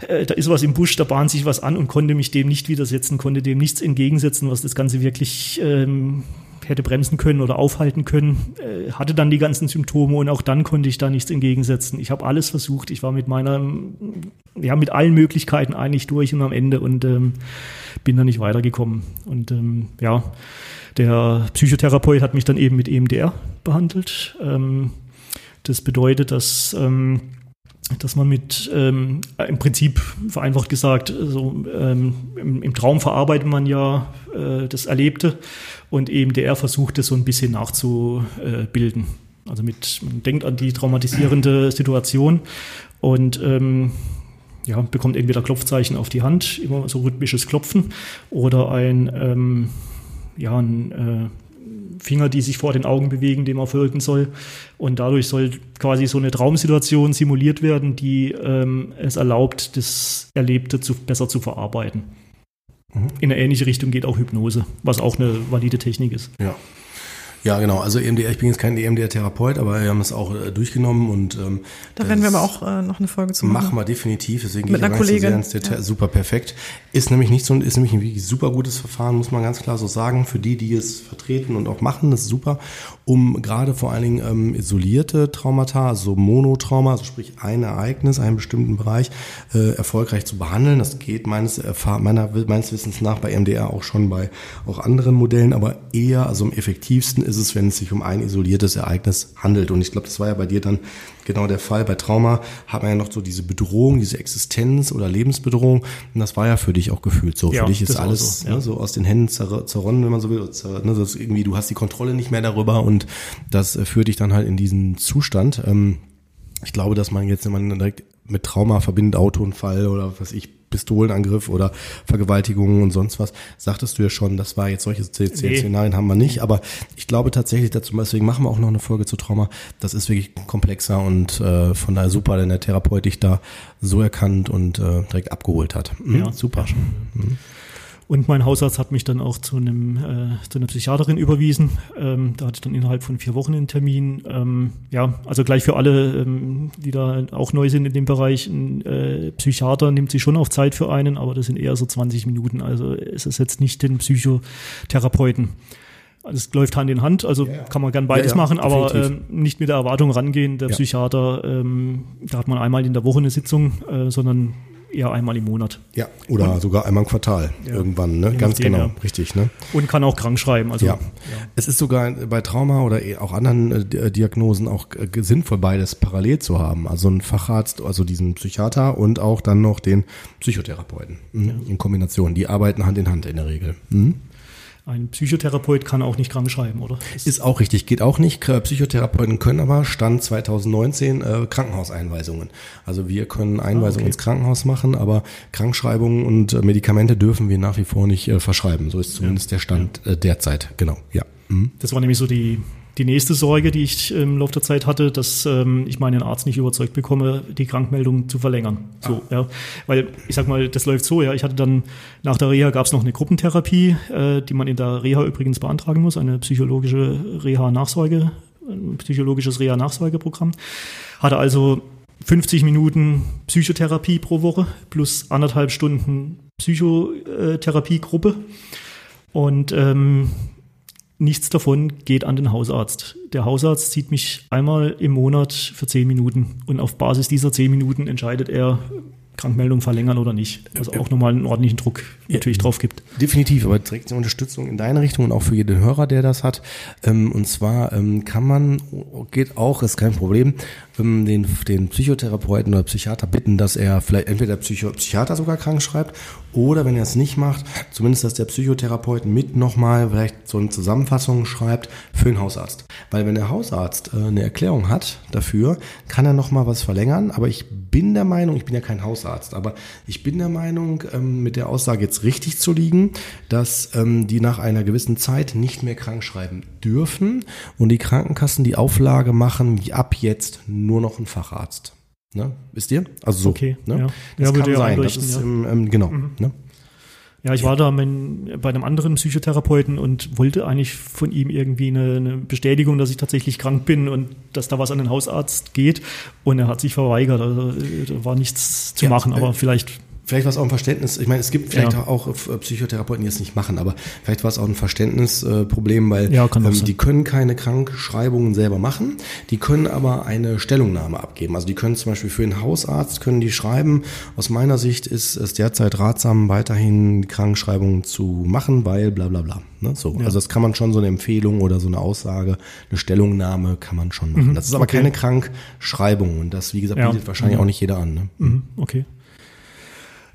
äh, da ist was im Busch, da bahnt sich was an und konnte mich dem nicht widersetzen, konnte dem nichts entgegensetzen, was das Ganze wirklich ähm, hätte bremsen können oder aufhalten können, äh, hatte dann die ganzen Symptome und auch dann konnte ich da nichts entgegensetzen. Ich habe alles versucht, ich war mit meiner, ja, mit allen Möglichkeiten eigentlich durch und am Ende und ähm, bin da nicht weitergekommen. Und ähm, ja, der Psychotherapeut hat mich dann eben mit EMDR behandelt. Ähm, das bedeutet, dass, ähm, dass man mit, ähm, im Prinzip vereinfacht gesagt, so, ähm, im, im, Traum verarbeitet man ja äh, das Erlebte und EMDR versucht es so ein bisschen nachzubilden. Also mit, man denkt an die traumatisierende Situation und ähm, ja, bekommt entweder Klopfzeichen auf die Hand, immer so rhythmisches Klopfen, oder ein, ähm, ja, ein äh, Finger, die sich vor den Augen bewegen, dem er folgen soll. Und dadurch soll quasi so eine Traumsituation simuliert werden, die ähm, es erlaubt, das Erlebte zu, besser zu verarbeiten. Mhm. In eine ähnliche Richtung geht auch Hypnose, was auch eine valide Technik ist. Ja. Ja, genau. Also EMDR, ich bin jetzt kein EMDR-Therapeut, aber wir haben es auch äh, durchgenommen und ähm, da werden wir aber auch äh, noch eine Folge zu machen. Machen wir definitiv, deswegen Mit einer Kollegin. So ja. Super perfekt. Ist nämlich nicht so, ist nämlich ein wirklich super gutes Verfahren, muss man ganz klar so sagen, für die, die es vertreten und auch machen, das ist super, um gerade vor allen Dingen ähm, isolierte Traumata, also Monotrauma, also sprich ein Ereignis, einen bestimmten Bereich, äh, erfolgreich zu behandeln. Das geht meines, meiner, meines Wissens nach bei EMDR auch schon bei auch anderen Modellen, aber eher, also am effektivsten ist es, wenn es sich um ein isoliertes Ereignis handelt. Und ich glaube, das war ja bei dir dann genau der Fall. Bei Trauma hat man ja noch so diese Bedrohung, diese Existenz oder Lebensbedrohung. Und das war ja für dich auch gefühlt so. Ja, für dich ist alles so, ja. ne, so, aus den Händen zer zerronnen, wenn man so will. Ne, das irgendwie, du hast die Kontrolle nicht mehr darüber und das äh, führt dich dann halt in diesen Zustand. Ähm, ich glaube, dass man jetzt, wenn man direkt mit Trauma verbindet, Autounfall oder was ich, Pistolenangriff oder Vergewaltigungen und sonst was, sagtest du ja schon, das war jetzt solche Szenarien nee. haben wir nicht, aber ich glaube tatsächlich dazu, deswegen machen wir auch noch eine Folge zu Trauma, das ist wirklich komplexer und äh, von daher super, denn der Therapeut dich da so erkannt und äh, direkt abgeholt hat. Mhm, ja, super. Mhm. Und mein Hausarzt hat mich dann auch zu, einem, äh, zu einer Psychiaterin überwiesen. Ähm, da hatte ich dann innerhalb von vier Wochen einen Termin. Ähm, ja, also gleich für alle, ähm, die da auch neu sind in dem Bereich. Ein äh, Psychiater nimmt sich schon auf Zeit für einen, aber das sind eher so 20 Minuten. Also es ist jetzt nicht den Psychotherapeuten. Es läuft Hand in Hand, also ja, kann man gern beides ja, machen, aber äh, nicht mit der Erwartung rangehen. Der Psychiater, ähm, da hat man einmal in der Woche eine Sitzung, äh, sondern eher einmal im Monat. Ja, oder und, sogar einmal im Quartal ja, irgendwann, ne? Ganz genau, ja. richtig, ne? Und kann auch krank schreiben. Also, ja. ja. Es ist sogar bei Trauma oder eh auch anderen äh, Diagnosen auch äh, sinnvoll, beides parallel zu haben. Also ein Facharzt, also diesen Psychiater und auch dann noch den Psychotherapeuten mhm. in Kombination. Die arbeiten Hand in Hand in der Regel. Mhm. Ein Psychotherapeut kann auch nicht krank schreiben, oder? Ist auch richtig, geht auch nicht. Psychotherapeuten können aber Stand 2019 äh, Krankenhauseinweisungen. Also wir können Einweisungen ah, okay. ins Krankenhaus machen, aber Krankschreibungen und äh, Medikamente dürfen wir nach wie vor nicht äh, verschreiben. So ist zumindest ja. der Stand äh, derzeit. Genau, ja. Mhm. Das war nämlich so die die nächste Sorge, die ich im Laufe der Zeit hatte, dass ähm, ich meinen Arzt nicht überzeugt bekomme, die Krankmeldung zu verlängern. So, ah. ja. Weil ich sag mal, das läuft so, ja. Ich hatte dann nach der Reha gab es noch eine Gruppentherapie, äh, die man in der Reha übrigens beantragen muss, eine psychologische Reha-Nachsorge, ein psychologisches Reha-Nachsorgeprogramm. Hatte also 50 Minuten Psychotherapie pro Woche plus anderthalb Stunden Psychotherapiegruppe. Und ähm, Nichts davon geht an den Hausarzt. Der Hausarzt sieht mich einmal im Monat für zehn Minuten und auf Basis dieser zehn Minuten entscheidet er, Krankmeldung verlängern oder nicht. Was auch nochmal einen ordentlichen Druck natürlich drauf gibt. Definitiv, aber direkt eine Unterstützung in deine Richtung und auch für jeden Hörer, der das hat. Ähm, und zwar ähm, kann man, geht auch, ist kein Problem, ähm, den, den Psychotherapeuten oder Psychiater bitten, dass er vielleicht entweder Psycho Psychiater sogar krank schreibt oder wenn er es nicht macht, zumindest, dass der Psychotherapeut mit nochmal vielleicht so eine Zusammenfassung schreibt für den Hausarzt. Weil wenn der Hausarzt äh, eine Erklärung hat dafür, kann er nochmal was verlängern. Aber ich bin der Meinung, ich bin ja kein Hausarzt, aber ich bin der Meinung, ähm, mit der Aussage jetzt richtig zu liegen, dass ähm, die nach einer gewissen Zeit nicht mehr krank schreiben dürfen und die Krankenkassen die Auflage machen, wie ab jetzt nur noch ein Facharzt. Ne? Wisst ihr? Also so. Okay. Ne? Ja. Das ja, kann sein. Das ist ja. ähm, genau. Mhm. Ne? Ja, ich war da mein, bei einem anderen Psychotherapeuten und wollte eigentlich von ihm irgendwie eine, eine, Bestätigung, dass ich tatsächlich krank bin und dass da was an den Hausarzt geht. Und er hat sich verweigert. Also da war nichts zu ja, machen, aber äh, vielleicht Vielleicht war es auch ein Verständnis, ich meine, es gibt vielleicht ja. auch äh, Psychotherapeuten, die es nicht machen, aber vielleicht war es auch ein Verständnisproblem, weil ja, ähm, die können keine Krankschreibungen selber machen, die können aber eine Stellungnahme abgeben. Also die können zum Beispiel für den Hausarzt, können die schreiben, aus meiner Sicht ist es derzeit ratsam, weiterhin Krankschreibungen zu machen, weil bla bla bla. Ne? So. Ja. Also das kann man schon so eine Empfehlung oder so eine Aussage, eine Stellungnahme kann man schon machen. Mhm, das ist aber okay. keine Krankschreibung und das, wie gesagt, bietet wahrscheinlich mhm. auch nicht jeder an. Ne? Mhm, okay.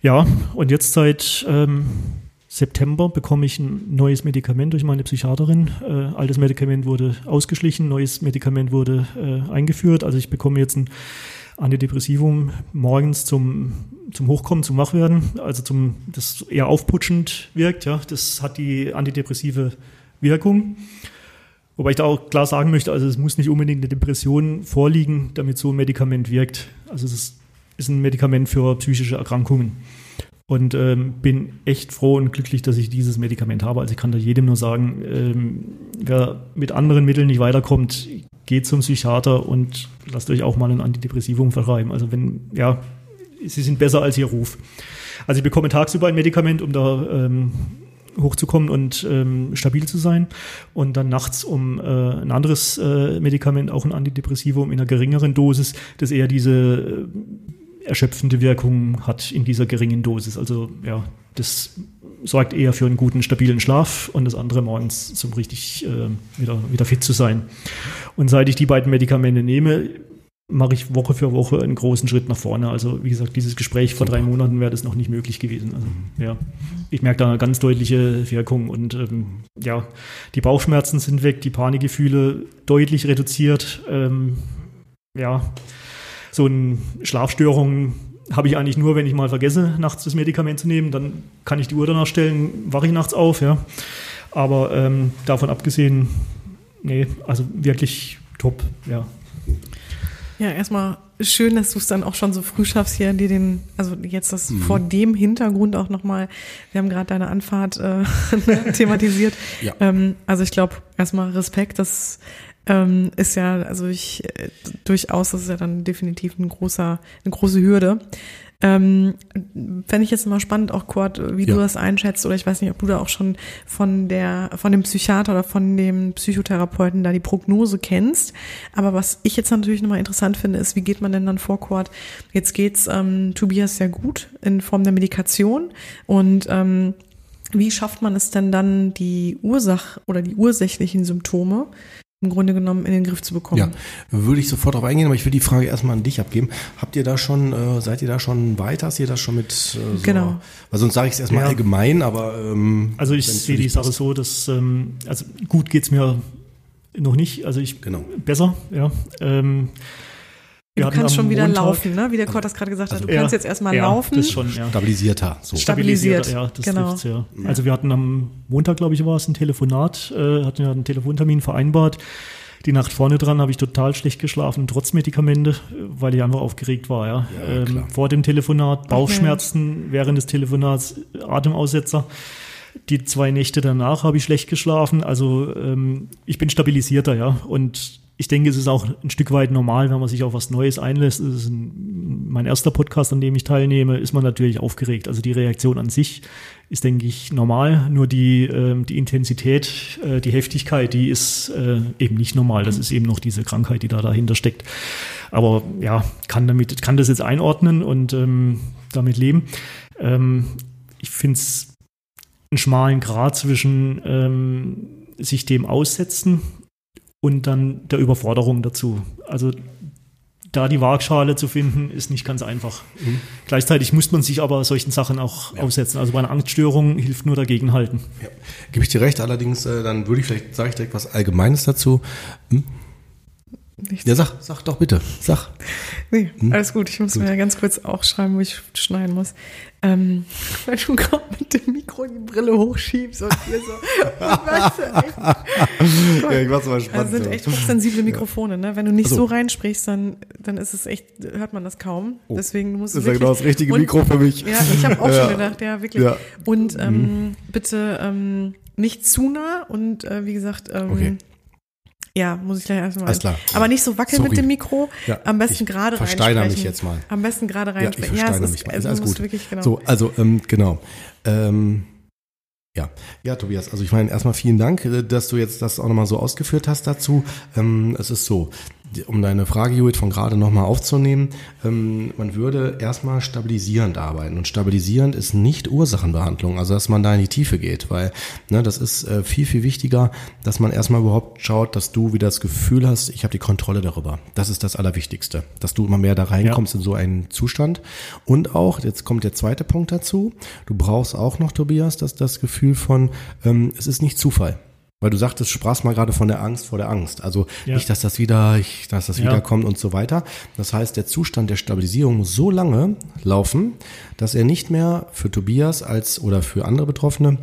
Ja, und jetzt seit ähm, September bekomme ich ein neues Medikament durch meine Psychiaterin. Äh, altes Medikament wurde ausgeschlichen, neues Medikament wurde äh, eingeführt. Also ich bekomme jetzt ein Antidepressivum morgens zum, zum Hochkommen, zum Wachwerden, also zum, das eher aufputschend wirkt. Ja, das hat die antidepressive Wirkung. Wobei ich da auch klar sagen möchte, also es muss nicht unbedingt eine Depression vorliegen, damit so ein Medikament wirkt. Also es ist ein Medikament für psychische Erkrankungen. Und ähm, bin echt froh und glücklich, dass ich dieses Medikament habe. Also ich kann da jedem nur sagen, ähm, wer mit anderen Mitteln nicht weiterkommt, geht zum Psychiater und lasst euch auch mal ein Antidepressivum verschreiben. Also wenn, ja, sie sind besser als ihr Ruf. Also ich bekomme tagsüber ein Medikament, um da ähm, hochzukommen und ähm, stabil zu sein. Und dann nachts um äh, ein anderes äh, Medikament, auch ein Antidepressivum in einer geringeren Dosis, das eher diese äh, erschöpfende Wirkung hat in dieser geringen Dosis. Also ja, das sorgt eher für einen guten, stabilen Schlaf und das andere morgens zum richtig äh, wieder, wieder fit zu sein. Und seit ich die beiden Medikamente nehme, mache ich Woche für Woche einen großen Schritt nach vorne. Also wie gesagt, dieses Gespräch vor drei Monaten wäre das noch nicht möglich gewesen. Also ja, ich merke da eine ganz deutliche Wirkung und ähm, ja, die Bauchschmerzen sind weg, die Panikgefühle deutlich reduziert. Ähm, ja, so eine Schlafstörung habe ich eigentlich nur, wenn ich mal vergesse, nachts das Medikament zu nehmen. Dann kann ich die Uhr danach stellen, wache ich nachts auf, ja. Aber ähm, davon abgesehen, nee, also wirklich top, ja. Ja, erstmal schön, dass du es dann auch schon so früh schaffst, hier dir den, also jetzt das mhm. vor dem Hintergrund auch nochmal, wir haben gerade deine Anfahrt äh, [LAUGHS] thematisiert. Ja. Ähm, also ich glaube, erstmal Respekt, das ähm, ist ja, also ich äh, durchaus, das ist ja dann definitiv ein großer, eine große Hürde. Ähm, Fände ich jetzt mal spannend, auch Kurt, wie ja. du das einschätzt, oder ich weiß nicht, ob du da auch schon von der, von dem Psychiater oder von dem Psychotherapeuten da die Prognose kennst. Aber was ich jetzt natürlich nochmal interessant finde, ist, wie geht man denn dann vor, Kurt? Jetzt geht's ähm, Tobias sehr gut in Form der Medikation und ähm, wie schafft man es denn dann, die Ursache oder die ursächlichen Symptome im Grunde genommen in den Griff zu bekommen. Ja, würde ich sofort darauf eingehen, aber ich will die Frage erstmal an dich abgeben. Habt ihr da schon, äh, seid ihr da schon weiter? Hast ihr das schon mit äh, so, Genau. Weil sonst sage ich es erstmal ja. allgemein, aber ähm, Also ich sehe die Sache so, dass ähm, also gut geht's mir noch nicht, also ich genau. besser, ja. Ähm, du kannst schon wieder Montag, laufen, ne? wie der Kurt das gerade gesagt also hat. Du kannst jetzt erstmal ja, laufen. Das schon, ja. Stabilisierter. So. Stabilisiert, ja, das genau. trifft's, ja. Also wir hatten am Montag, glaube ich, war es ein Telefonat, äh, hatten ja einen Telefontermin vereinbart. Die Nacht vorne dran habe ich total schlecht geschlafen, trotz Medikamente, weil ich einfach aufgeregt war. Ja. ja ähm, vor dem Telefonat, Bauchschmerzen okay. während des Telefonats, Atemaussetzer. Die zwei Nächte danach habe ich schlecht geschlafen. Also ähm, ich bin stabilisierter, ja. Und ich denke, es ist auch ein Stück weit normal, wenn man sich auf was Neues einlässt. Es ist ein, mein erster Podcast, an dem ich teilnehme, ist man natürlich aufgeregt. Also die Reaktion an sich ist, denke ich, normal. Nur die, äh, die Intensität, äh, die Heftigkeit, die ist äh, eben nicht normal. Das ist eben noch diese Krankheit, die da dahinter steckt. Aber ja, kann damit, kann das jetzt einordnen und ähm, damit leben. Ähm, ich finde es einen schmalen Grad zwischen ähm, sich dem aussetzen und dann der Überforderung dazu. Also da die Waagschale zu finden, ist nicht ganz einfach. Mhm. Gleichzeitig muss man sich aber solchen Sachen auch ja. aussetzen. Also bei einer Angststörung hilft nur dagegenhalten. Ja. Gebe ich dir recht, allerdings, äh, dann würde ich vielleicht, sage ich direkt was Allgemeines dazu. Hm? Nichts. Ja, sag, sag doch bitte, sag. Nee, hm? alles gut. Ich muss gut. mir ja ganz kurz auch schreiben, wo ich schneiden muss. Ähm, [LAUGHS] weil du gerade mit dem Mikro die Brille hochschiebst und hier so. [LAUGHS] weißt du, ja, ich mach's mal spannend. Also sind echt hochsensible Mikrofone, ne? Wenn du nicht so. so reinsprichst, dann, dann ist es echt, hört man das kaum. Oh. Deswegen musst du. Das ist ja genau das richtige und, Mikro für mich. Ja, ich habe auch [LAUGHS] ja. schon gedacht, ja, wirklich. Ja. Und ähm, mhm. bitte ähm, nicht zu nah und äh, wie gesagt, ähm, okay ja, muss ich gleich erstmal. Alles klar. Aber nicht so wackeln Sorry. mit dem Mikro. Ja, Am besten gerade reinsprechen. Versteiner mich jetzt mal. Am besten gerade reinsprechen. Ja, ich versteiner ja, mich mal. Ist alles gut. Wirklich, genau. So, also ähm, genau. Ähm, ja, ja, Tobias, also ich meine erstmal vielen Dank, äh, dass du jetzt das auch nochmal so ausgeführt hast dazu. Ähm, es ist so, um deine Frage, Judith, von gerade nochmal aufzunehmen, ähm, man würde erstmal stabilisierend arbeiten. Und stabilisierend ist nicht Ursachenbehandlung, also dass man da in die Tiefe geht, weil ne, das ist äh, viel, viel wichtiger, dass man erstmal überhaupt schaut, dass du wieder das Gefühl hast, ich habe die Kontrolle darüber. Das ist das Allerwichtigste, dass du immer mehr da reinkommst ja. in so einen Zustand. Und auch, jetzt kommt der zweite Punkt dazu, du brauchst auch noch, Tobias, dass das Gefühl von, ähm, es ist nicht Zufall. Weil du sagtest, sprachst mal gerade von der Angst vor der Angst. Also ja. nicht, dass das wieder, ich, dass das ja. wiederkommt und so weiter. Das heißt, der Zustand der Stabilisierung muss so lange laufen, dass er nicht mehr für Tobias als oder für andere Betroffene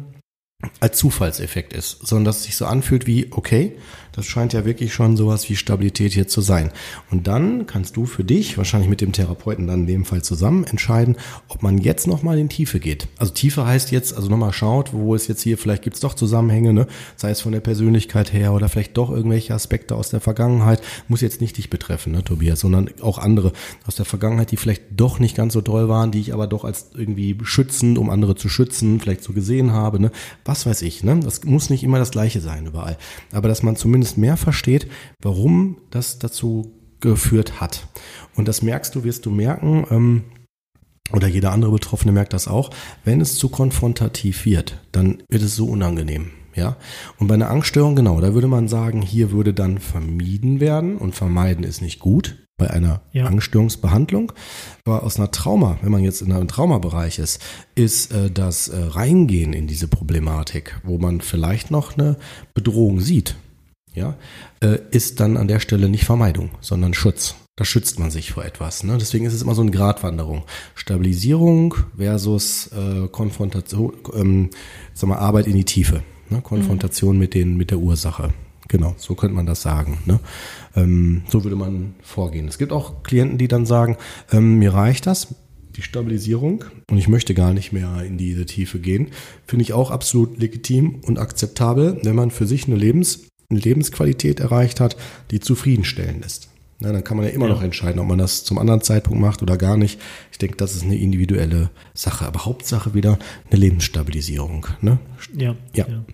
als Zufallseffekt ist, sondern dass es sich so anfühlt wie, okay, das scheint ja wirklich schon sowas wie Stabilität hier zu sein. Und dann kannst du für dich, wahrscheinlich mit dem Therapeuten dann in dem Fall zusammen, entscheiden, ob man jetzt nochmal in Tiefe geht. Also Tiefe heißt jetzt, also nochmal schaut, wo es jetzt hier, vielleicht gibt es doch Zusammenhänge, ne? sei es von der Persönlichkeit her oder vielleicht doch irgendwelche Aspekte aus der Vergangenheit, muss jetzt nicht dich betreffen, ne, Tobias, sondern auch andere aus der Vergangenheit, die vielleicht doch nicht ganz so toll waren, die ich aber doch als irgendwie schützend, um andere zu schützen, vielleicht so gesehen habe, ne? was weiß ich. Ne? Das muss nicht immer das Gleiche sein überall. Aber dass man zumindest zumindest mehr versteht, warum das dazu geführt hat. Und das merkst du, wirst du merken, ähm, oder jeder andere Betroffene merkt das auch, wenn es zu konfrontativ wird, dann wird es so unangenehm. Ja, und bei einer Angststörung, genau, da würde man sagen, hier würde dann vermieden werden und vermeiden ist nicht gut bei einer ja. Angststörungsbehandlung. Aber aus einer Trauma, wenn man jetzt in einem Traumabereich ist, ist äh, das äh, Reingehen in diese Problematik, wo man vielleicht noch eine Bedrohung sieht, ja, äh, ist dann an der Stelle nicht Vermeidung, sondern Schutz. Da schützt man sich vor etwas. Ne? Deswegen ist es immer so eine Gratwanderung. Stabilisierung versus äh, Konfrontation, ähm, sag mal, Arbeit in die Tiefe. Ne? Konfrontation mhm. mit, den, mit der Ursache. Genau, so könnte man das sagen. Ne? Ähm, so würde man vorgehen. Es gibt auch Klienten, die dann sagen, ähm, mir reicht das, die Stabilisierung und ich möchte gar nicht mehr in diese Tiefe gehen. Finde ich auch absolut legitim und akzeptabel, wenn man für sich eine Lebens- eine Lebensqualität erreicht hat, die zufriedenstellend ist. Ja, dann kann man ja immer ja. noch entscheiden, ob man das zum anderen Zeitpunkt macht oder gar nicht. Ich denke, das ist eine individuelle Sache. Aber Hauptsache wieder eine Lebensstabilisierung. Ne? Ja, ja. ja.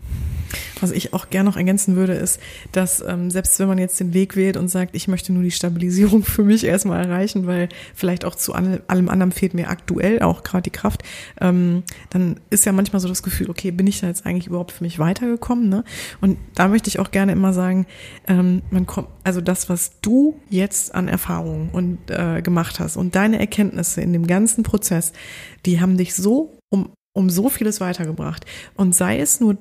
Was ich auch gerne noch ergänzen würde, ist, dass ähm, selbst wenn man jetzt den Weg wählt und sagt, ich möchte nur die Stabilisierung [LAUGHS] für mich erstmal erreichen, weil vielleicht auch zu allem anderen fehlt mir aktuell auch gerade die Kraft, ähm, dann ist ja manchmal so das Gefühl, okay, bin ich da jetzt eigentlich überhaupt für mich weitergekommen? Ne? Und da möchte ich auch gerne immer sagen, ähm, man kommt, also das, was du jetzt an Erfahrungen und äh, gemacht hast und deine Erkenntnisse in dem ganzen Prozess, die haben dich so um um so vieles weitergebracht. Und sei es nur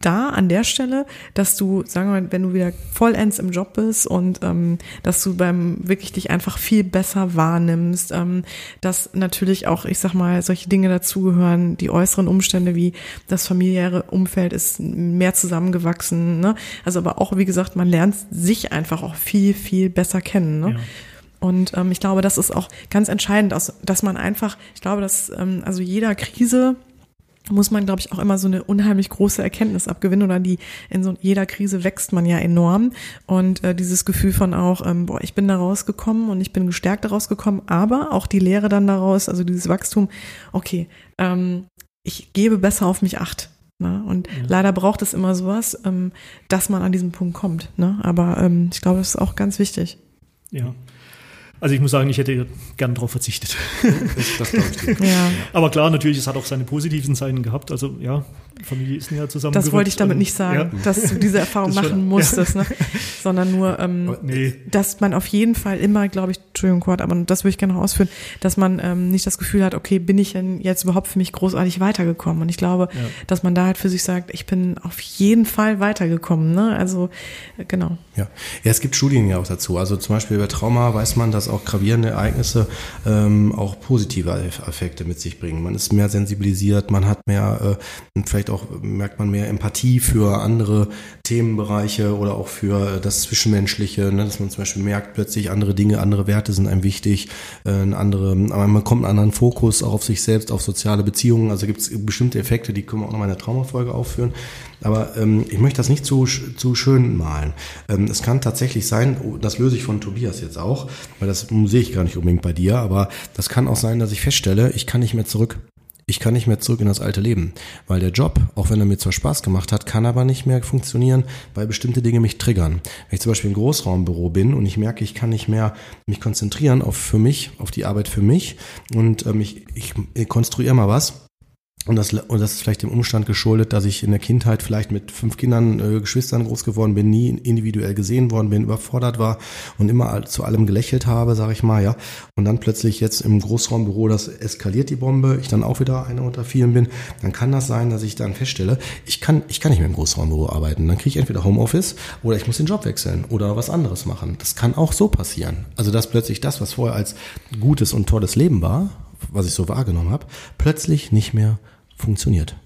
da an der Stelle, dass du, sagen wir mal, wenn du wieder vollends im Job bist und ähm, dass du beim wirklich dich einfach viel besser wahrnimmst, ähm, dass natürlich auch, ich sag mal, solche Dinge dazugehören, die äußeren Umstände wie das familiäre Umfeld ist mehr zusammengewachsen, ne? Also aber auch, wie gesagt, man lernt sich einfach auch viel, viel besser kennen, ne? Ja. Und ähm, ich glaube, das ist auch ganz entscheidend, dass man einfach, ich glaube, dass ähm, also jeder Krise muss man, glaube ich, auch immer so eine unheimlich große Erkenntnis abgewinnen oder die in so jeder Krise wächst man ja enorm und äh, dieses Gefühl von auch, ähm, boah, ich bin da rausgekommen und ich bin gestärkt daraus gekommen, aber auch die Lehre dann daraus, also dieses Wachstum, okay, ähm, ich gebe besser auf mich acht. Ne? Und ja. leider braucht es immer sowas, ähm, dass man an diesen Punkt kommt. Ne? Aber ähm, ich glaube, das ist auch ganz wichtig. Ja. Also ich muss sagen, ich hätte gern darauf verzichtet. Das, das ich ja. Aber klar, natürlich, es hat auch seine positiven Seiten gehabt. Also ja, Familie ist näher zusammen. Das wollte ich damit nicht sagen, ja. dass du diese [LAUGHS] Erfahrung machen schon, musstest, ja. ne? [LAUGHS] sondern nur, ähm, nee. dass man auf jeden Fall immer, glaube ich, Entschuldigung, Kurt, aber das würde ich gerne noch ausführen, dass man ähm, nicht das Gefühl hat, okay, bin ich denn jetzt überhaupt für mich großartig weitergekommen? Und ich glaube, ja. dass man da halt für sich sagt, ich bin auf jeden Fall weitergekommen. Ne? Also genau. Ja. ja, es gibt Studien ja auch dazu. Also zum Beispiel bei Trauma weiß man, dass auch gravierende Ereignisse ähm, auch positive Effekte mit sich bringen. Man ist mehr sensibilisiert, man hat mehr, äh, vielleicht auch merkt man mehr Empathie für andere Themenbereiche oder auch für das Zwischenmenschliche, ne? dass man zum Beispiel merkt plötzlich andere Dinge, andere Werte sind einem wichtig, äh, andere, aber man kommt einen anderen Fokus auch auf sich selbst, auf soziale Beziehungen. Also gibt es bestimmte Effekte, die können wir auch noch mal in der Traumafolge aufführen. Aber ähm, ich möchte das nicht zu, zu schön malen. Ähm, es kann tatsächlich sein, oh, das löse ich von Tobias jetzt auch, weil das sehe ich gar nicht unbedingt bei dir, aber das kann auch sein, dass ich feststelle, ich kann nicht mehr zurück. Ich kann nicht mehr zurück in das alte Leben, weil der Job, auch wenn er mir zwar Spaß gemacht hat, kann aber nicht mehr funktionieren, weil bestimmte Dinge mich triggern. Wenn ich zum Beispiel im Großraumbüro bin und ich merke, ich kann nicht mehr mich konzentrieren auf für mich, auf die Arbeit für mich und ähm, ich, ich konstruiere mal was, und das, und das ist vielleicht dem Umstand geschuldet, dass ich in der Kindheit vielleicht mit fünf Kindern, äh, Geschwistern groß geworden bin, nie individuell gesehen worden bin, überfordert war und immer zu allem gelächelt habe, sage ich mal, ja. Und dann plötzlich jetzt im Großraumbüro, das eskaliert die Bombe, ich dann auch wieder einer unter vielen bin, dann kann das sein, dass ich dann feststelle, ich kann, ich kann nicht mehr im Großraumbüro arbeiten. Dann kriege ich entweder Homeoffice oder ich muss den Job wechseln oder was anderes machen. Das kann auch so passieren. Also dass plötzlich das, was vorher als gutes und tolles Leben war, was ich so wahrgenommen habe, plötzlich nicht mehr funktioniert.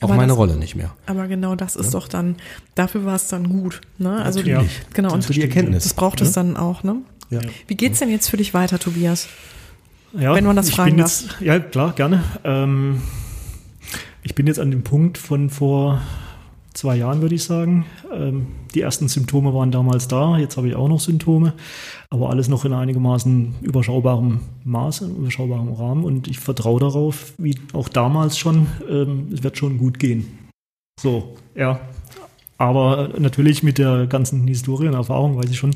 auch Aber meine das- Rolle nicht mehr. Aber genau das ist doch dann, dafür war es dann gut. Ne? Also die, genau, und Für die Erkenntnis. das braucht es dann auch, ne? Ja. Wie geht's denn jetzt für dich weiter, Tobias? Ja, Wenn man das ich fragen bin jetzt, Ja, klar, gerne. Ähm, ich bin jetzt an dem Punkt von vor zwei Jahren, würde ich sagen. Ähm, die ersten Symptome waren damals da, jetzt habe ich auch noch Symptome, aber alles noch in einigermaßen überschaubarem Maße, überschaubarem Rahmen und ich vertraue darauf, wie auch damals schon, ähm, es wird schon gut gehen. So, ja. Aber natürlich mit der ganzen Historie und Erfahrung weiß ich schon,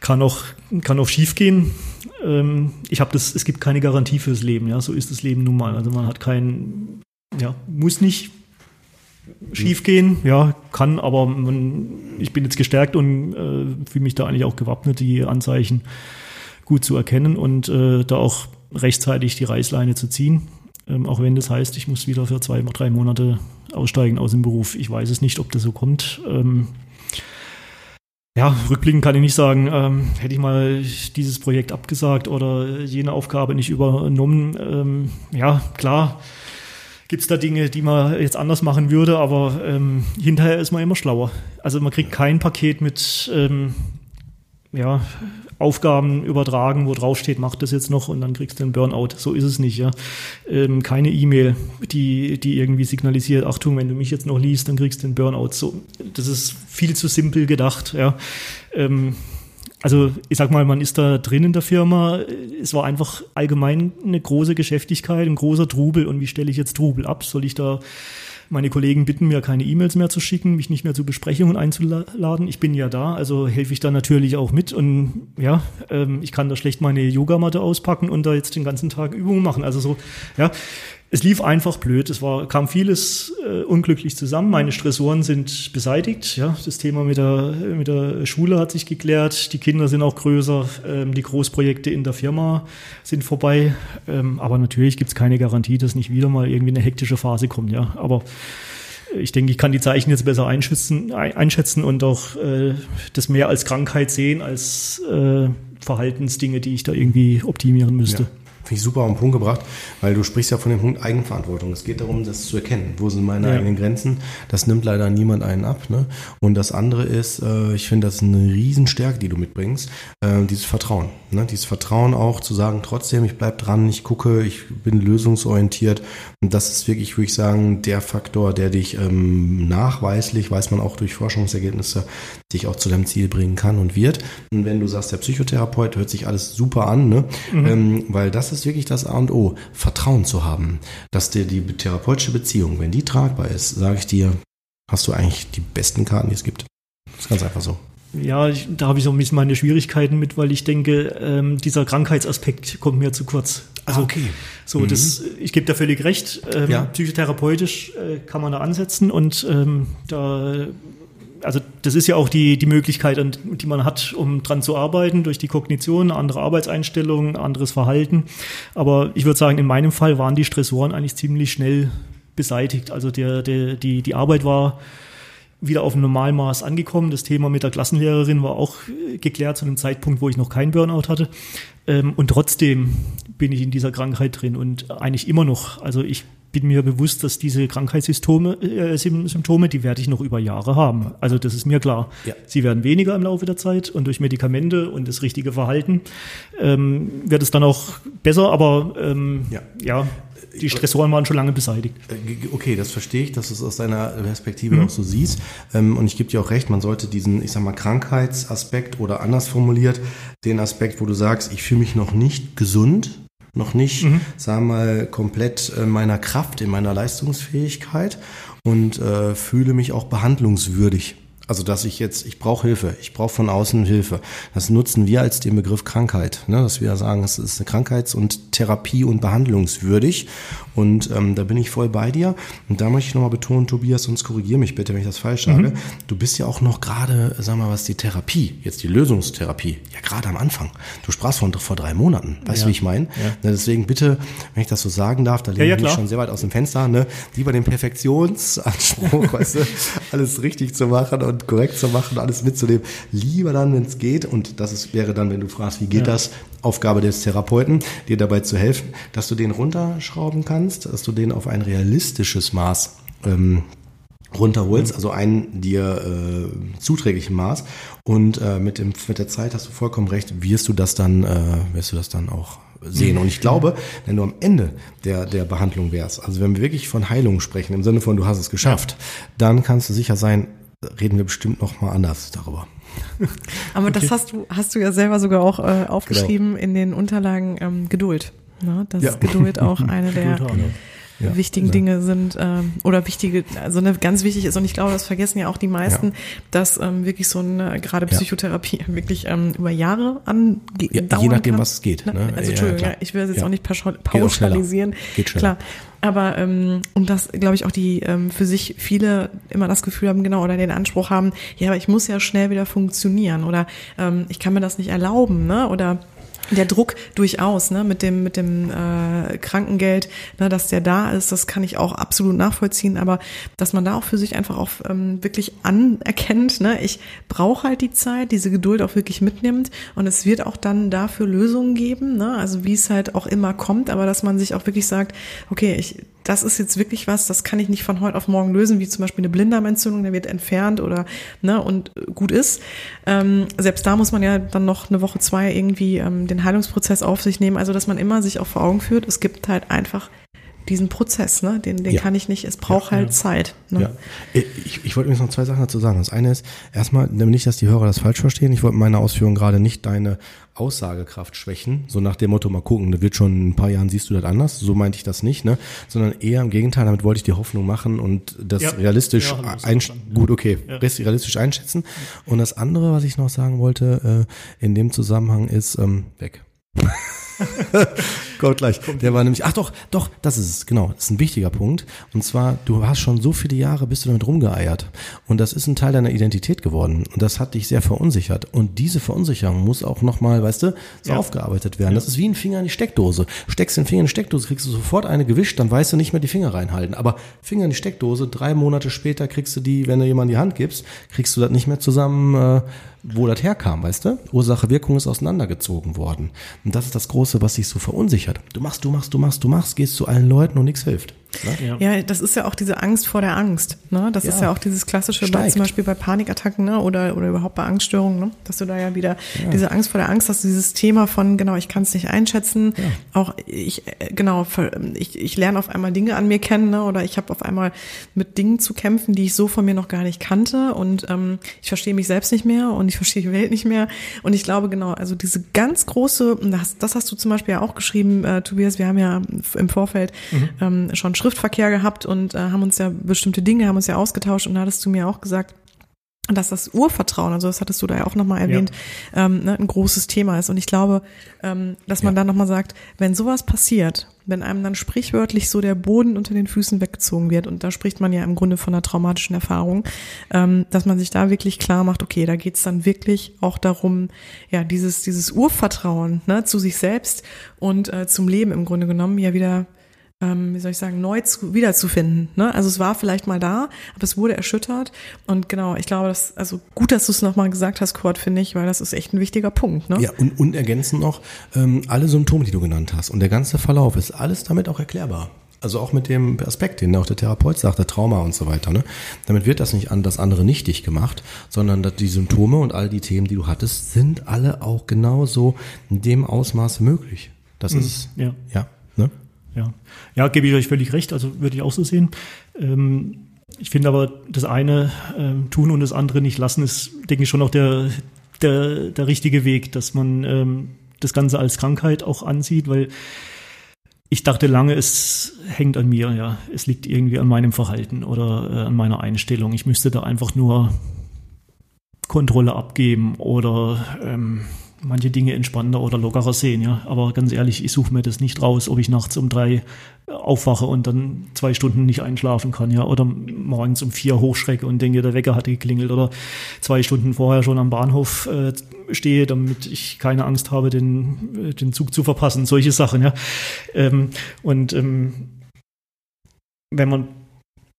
kann auch, kann auch schief gehen. Ähm, ich habe das, es gibt keine Garantie fürs Leben, ja, so ist das Leben nun mal. Also man hat kein, ja, muss nicht schief gehen, ja, kann, aber man, ich bin jetzt gestärkt und äh, fühle mich da eigentlich auch gewappnet, die Anzeichen gut zu erkennen und äh, da auch rechtzeitig die Reißleine zu ziehen. Ähm, auch wenn das heißt, ich muss wieder für zwei, drei Monate aussteigen aus dem Beruf. Ich weiß es nicht, ob das so kommt. Ähm, ja, rückblickend kann ich nicht sagen, ähm, hätte ich mal dieses Projekt abgesagt oder jene Aufgabe nicht übernommen. Ähm, ja, klar gibt es da Dinge, die man jetzt anders machen würde, aber ähm, hinterher ist man immer schlauer. Also man kriegt kein Paket mit ähm, ja, Aufgaben übertragen, wo drauf steht, mach das jetzt noch und dann kriegst du einen Burnout. So ist es nicht, ja. Ähm, keine E-Mail, die, die irgendwie signalisiert, Achtung, wenn du mich jetzt noch liest, dann kriegst du einen Burnout. So, das ist viel zu simpel gedacht, ja. Ähm, also ich sag mal, man ist da drin in der Firma. Es war einfach allgemein eine große Geschäftigkeit, ein großer Trubel. Und wie stelle ich jetzt Trubel ab? Soll ich da meine Kollegen bitten, mir keine E-Mails mehr zu schicken, mich nicht mehr zu Besprechungen einzuladen? Ich bin ja da, also helfe ich da natürlich auch mit. Und ja, ähm, ich kann da schlecht meine Yogamatte auspacken und da jetzt den ganzen Tag Übungen machen. Also so, ja. Es lief einfach blöd. Es war, kam vieles äh, unglücklich zusammen. Meine Stressoren sind beseitigt. Ja, das Thema mit der, mit der Schule hat sich geklärt. Die Kinder sind auch größer. Ähm, die Großprojekte in der Firma sind vorbei. Ähm, aber natürlich gibt es keine Garantie, dass nicht wieder mal irgendwie eine hektische Phase kommt. Ja, aber ich denke, ich kann die Zeichen jetzt besser einschätzen, ein- einschätzen und auch äh, das mehr als Krankheit sehen, als äh, Verhaltensdinge, die ich da irgendwie optimieren müsste. Ja. Finde ich super auf den Punkt gebracht, weil du sprichst ja von dem Punkt Eigenverantwortung. Es geht darum, das zu erkennen. Wo sind meine Ja. eigenen Grenzen? Das nimmt leider niemand einen ab. Ne? Und das andere ist, äh, ich finde, das ist eine Riesenstärke, die du mitbringst, äh, dieses Vertrauen. Ne? Dieses Vertrauen auch zu sagen, trotzdem, ich bleib dran, ich gucke, ich bin lösungsorientiert. Und das ist wirklich, würde ich sagen, der Faktor, der dich ähm, nachweislich, weiß man auch durch Forschungsergebnisse, dich auch zu deinem Ziel bringen kann und wird. Und wenn du sagst, der Psychotherapeut, hört sich alles super an, ne? Ähm, weil das ist wirklich das A und O, Vertrauen zu haben, dass dir die therapeutische Beziehung, wenn die tragbar ist, sage ich dir, hast du eigentlich die besten Karten, die es gibt. Das ist ganz einfach so. Ja, ich, da habe ich so ein bisschen meine Schwierigkeiten mit, weil ich denke, ähm, dieser Krankheitsaspekt kommt mir zu kurz. Also Ah, okay. so, das, ich gebe da völlig recht. Ähm, Ja. Psychotherapeutisch äh, kann man da ansetzen und ähm, da also das ist ja auch die, die Möglichkeit, die man hat, um dran zu arbeiten, durch die Kognition, andere Arbeitseinstellung, anderes Verhalten. Aber ich würde sagen, in meinem Fall waren die Stressoren eigentlich ziemlich schnell beseitigt. Also der, der, die, die Arbeit war wieder auf ein Normalmaß angekommen. Das Thema mit der Klassenlehrerin war auch geklärt zu einem Zeitpunkt, wo ich noch keinen Burnout hatte. Ähm, und trotzdem bin ich in dieser Krankheit drin und eigentlich immer noch. Also ich bin mir bewusst, dass diese Krankheitssymptome, äh, Sym- Symptome, die werde ich noch über Jahre haben. Also das ist mir klar. Ja. Sie werden weniger im Laufe der Zeit und durch Medikamente und das richtige Verhalten ähm, wird es dann auch besser. Aber ähm, Ja. ja, die Stressoren waren schon lange beseitigt. Äh, Okay, das verstehe ich, dass du es aus deiner Perspektive auch so siehst. Ähm, Und ich gebe dir auch recht, man sollte diesen, ich sag mal, Krankheitsaspekt oder anders formuliert, den Aspekt, wo du sagst, ich fühle mich noch nicht gesund, noch nicht, sagen wir mal, komplett in meiner Kraft, in meiner Leistungsfähigkeit und äh, fühle mich auch behandlungswürdig. Also dass ich jetzt, ich brauche Hilfe, ich brauche von außen Hilfe. Das nutzen wir als den Begriff Krankheit, ne? dass wir sagen, es ist eine Krankheits- und Therapie- und behandlungswürdig. Und ähm, da bin ich voll bei dir. Und da möchte ich nochmal betonen, Tobias, sonst korrigiere mich bitte, wenn ich das falsch sage. Du bist ja auch noch gerade, sag mal, was die Therapie, jetzt die Lösungstherapie, ja gerade am Anfang. Du sprachst von vor drei Monaten, weißt du, Ja. wie ich meine? Ne, deswegen bitte, wenn ich das so sagen darf, da lehne ja, ich mich schon sehr weit aus dem Fenster, ne? lieber den Perfektionsanspruch, [LAUGHS] weißt du, alles richtig zu machen und korrekt zu machen, alles mitzunehmen. Lieber dann, wenn es geht, und das ist, wäre dann, wenn du fragst, wie geht das, Aufgabe des Therapeuten, dir dabei zu helfen, dass du den runterschrauben kannst, dass du den auf ein realistisches Maß ähm, runterholst, also ein dir äh, zuträglichen Maß. Und äh, mit, dem, mit der Zeit hast du vollkommen recht, wirst du das dann, äh, wirst du das dann auch sehen. Und ich glaube, wenn du am Ende der, der Behandlung wärst, also wenn wir wirklich von Heilung sprechen, im Sinne von du hast es geschafft, dann kannst du sicher sein, reden wir bestimmt noch mal anders darüber. [LAUGHS] Aber okay. das hast du, hast du ja selber sogar auch äh, aufgeschrieben genau. in den Unterlagen ähm, Geduld. Ne? Dass ja. Geduld auch [LAUGHS] eine der ja, wichtigen ja. Dinge sind ähm, oder wichtige, also eine ganz wichtig ist und ich glaube, das vergessen ja auch die meisten, ja. dass ähm, wirklich so eine gerade Psychotherapie [LAUGHS] wirklich ähm, über Jahre an Je nachdem, kann. was es geht. Ne? Also Entschuldigung, ich will das jetzt auch nicht pauschalisieren. Geht, geht schneller. Klar. Aber ähm, und das, glaube ich, auch die ähm, für sich viele immer das Gefühl haben, genau, oder den Anspruch haben, ja, aber ich muss ja schnell wieder funktionieren oder ähm, ich kann mir das nicht erlauben, ne? Oder der Druck durchaus, ne, mit dem mit dem äh, Krankengeld, ne, dass der da ist, das kann ich auch absolut nachvollziehen, aber dass man da auch für sich einfach auch ähm, wirklich anerkennt, ne, ich brauche halt die Zeit, diese Geduld auch wirklich mitnimmt. Und es wird auch dann dafür Lösungen geben, ne, also wie es halt auch immer kommt, aber dass man sich auch wirklich sagt, okay, ich das ist jetzt wirklich was, das kann ich nicht von heute auf morgen lösen, wie zum Beispiel eine Blinddarmentzündung, der wird entfernt oder ne und gut ist. Ähm, selbst da muss man ja dann noch eine Woche zwei irgendwie ähm, den Heilungsprozess auf sich nehmen. Also dass man immer sich auch vor Augen führt, es gibt halt einfach diesen Prozess, ne? Den, den ja. kann ich nicht, es braucht ja, halt ja. Zeit. Ne? Ja. Ich, ich wollte übrigens noch zwei Sachen dazu sagen. Das eine ist, erstmal, nicht, dass die Hörer das falsch verstehen, ich wollte meine Ausführungen gerade nicht deine Aussagekraft schwächen, so nach dem Motto, mal gucken, da wird schon in ein paar Jahren siehst du das anders, so meinte ich das nicht, ne? Sondern eher im Gegenteil, damit wollte ich die Hoffnung machen und das realistisch ein, gut, okay, realistisch einschätzen. Und das andere, was ich noch sagen wollte, äh, in dem Zusammenhang ist, ähm, weg. [LAUGHS] [LAUGHS] Kommt gleich. Der war nämlich, ach doch, doch, das ist es, genau. Das ist ein wichtiger Punkt. Und zwar, du hast schon so viele Jahre, bist du damit rumgeeiert. Und das ist ein Teil deiner Identität geworden. Und das hat dich sehr verunsichert. Und diese Verunsicherung muss auch nochmal, weißt du, so ja. aufgearbeitet werden. Ja. Das ist wie ein Finger in die Steckdose. Steckst den Finger in die Steckdose, kriegst du sofort eine gewischt, dann weißt du nicht mehr die Finger reinhalten. Aber Finger in die Steckdose, drei Monate später kriegst du die, wenn du jemand die Hand gibst, kriegst du das nicht mehr zusammen, äh, wo das herkam, weißt du? Ursache, Wirkung ist auseinandergezogen worden. Und das ist das Große, was sich so verunsichert. Du machst, du machst, du machst, du machst, gehst zu allen Leuten und nichts hilft. Ne? Ja. ja. das ist ja auch diese Angst vor der Angst. Ne? Das ja. ist ja auch dieses klassische, bei, zum Beispiel bei Panikattacken ne? oder, oder überhaupt bei Angststörungen, ne? dass du da ja wieder ja. diese Angst vor der Angst hast, dieses Thema von, genau, ich kann es nicht einschätzen. Auch ich, äh, genau, ich, ich lerne auf einmal Dinge an mir kennen ne? oder ich habe auf einmal mit Dingen zu kämpfen, die ich so von mir noch gar nicht kannte und ähm, ich verstehe mich selbst nicht mehr und ich verstehe die Welt nicht mehr. Und ich glaube, genau, also diese ganz große, das, das hast du zum Beispiel ja auch geschrieben, äh, Tobias, wir haben ja im Vorfeld mhm. ähm, schon Schriftverkehr gehabt und äh, haben uns ja bestimmte Dinge, haben uns ja ausgetauscht und da hattest du mir auch gesagt, dass das Urvertrauen, also das hattest du da ja auch nochmal erwähnt, ja. ähm, ne, ein großes Thema ist. Und ich glaube, ähm, dass man ja. dann nochmal sagt, wenn sowas passiert, wenn einem dann sprichwörtlich so der Boden unter den Füßen weggezogen wird, und da spricht man ja im Grunde von einer traumatischen Erfahrung, ähm, dass man sich da wirklich klar macht, okay, da geht's dann wirklich auch darum, ja, dieses, dieses Urvertrauen ne, zu sich selbst und äh, zum Leben im Grunde genommen ja wieder ähm, wie soll ich sagen, neu zu, wiederzufinden. Ne? Also es war vielleicht mal da, aber es wurde erschüttert. Und genau, ich glaube, das, also gut, dass du es nochmal gesagt hast, Kurt, finde ich, weil das ist echt ein wichtiger Punkt. Ne? Ja, und, und ergänzend noch, ähm, alle Symptome, die du genannt hast und der ganze Verlauf ist alles damit auch erklärbar. Also auch mit dem Aspekt, den auch der Therapeut sagt, der Trauma und so weiter. Ne? Damit wird das nicht an das andere nichtig gemacht, sondern dass die Symptome und all die Themen, die du hattest, sind alle auch genauso in dem Ausmaß möglich. Das mhm. ist, ja. ja? Ja, ja gebe ich euch völlig recht, also würde ich auch so sehen. Ähm, ich finde aber, das eine ähm, tun und das andere nicht lassen, ist, denke ich, schon auch der, der, der richtige Weg, dass man ähm, das Ganze als Krankheit auch ansieht, weil ich dachte lange, es hängt an mir, ja. Es liegt irgendwie an meinem Verhalten oder äh, an meiner Einstellung. Ich müsste da einfach nur Kontrolle abgeben oder ähm, manche Dinge entspannter oder lockerer sehen, ja. Aber ganz ehrlich, ich suche mir das nicht raus, ob ich nachts um drei aufwache und dann zwei Stunden nicht einschlafen kann, ja. Oder morgens um vier hochschrecke und denke, der Wecker hat geklingelt oder zwei Stunden vorher schon am Bahnhof äh, stehe, damit ich keine Angst habe, den, den Zug zu verpassen. Solche Sachen, ja. Ähm, und ähm, wenn man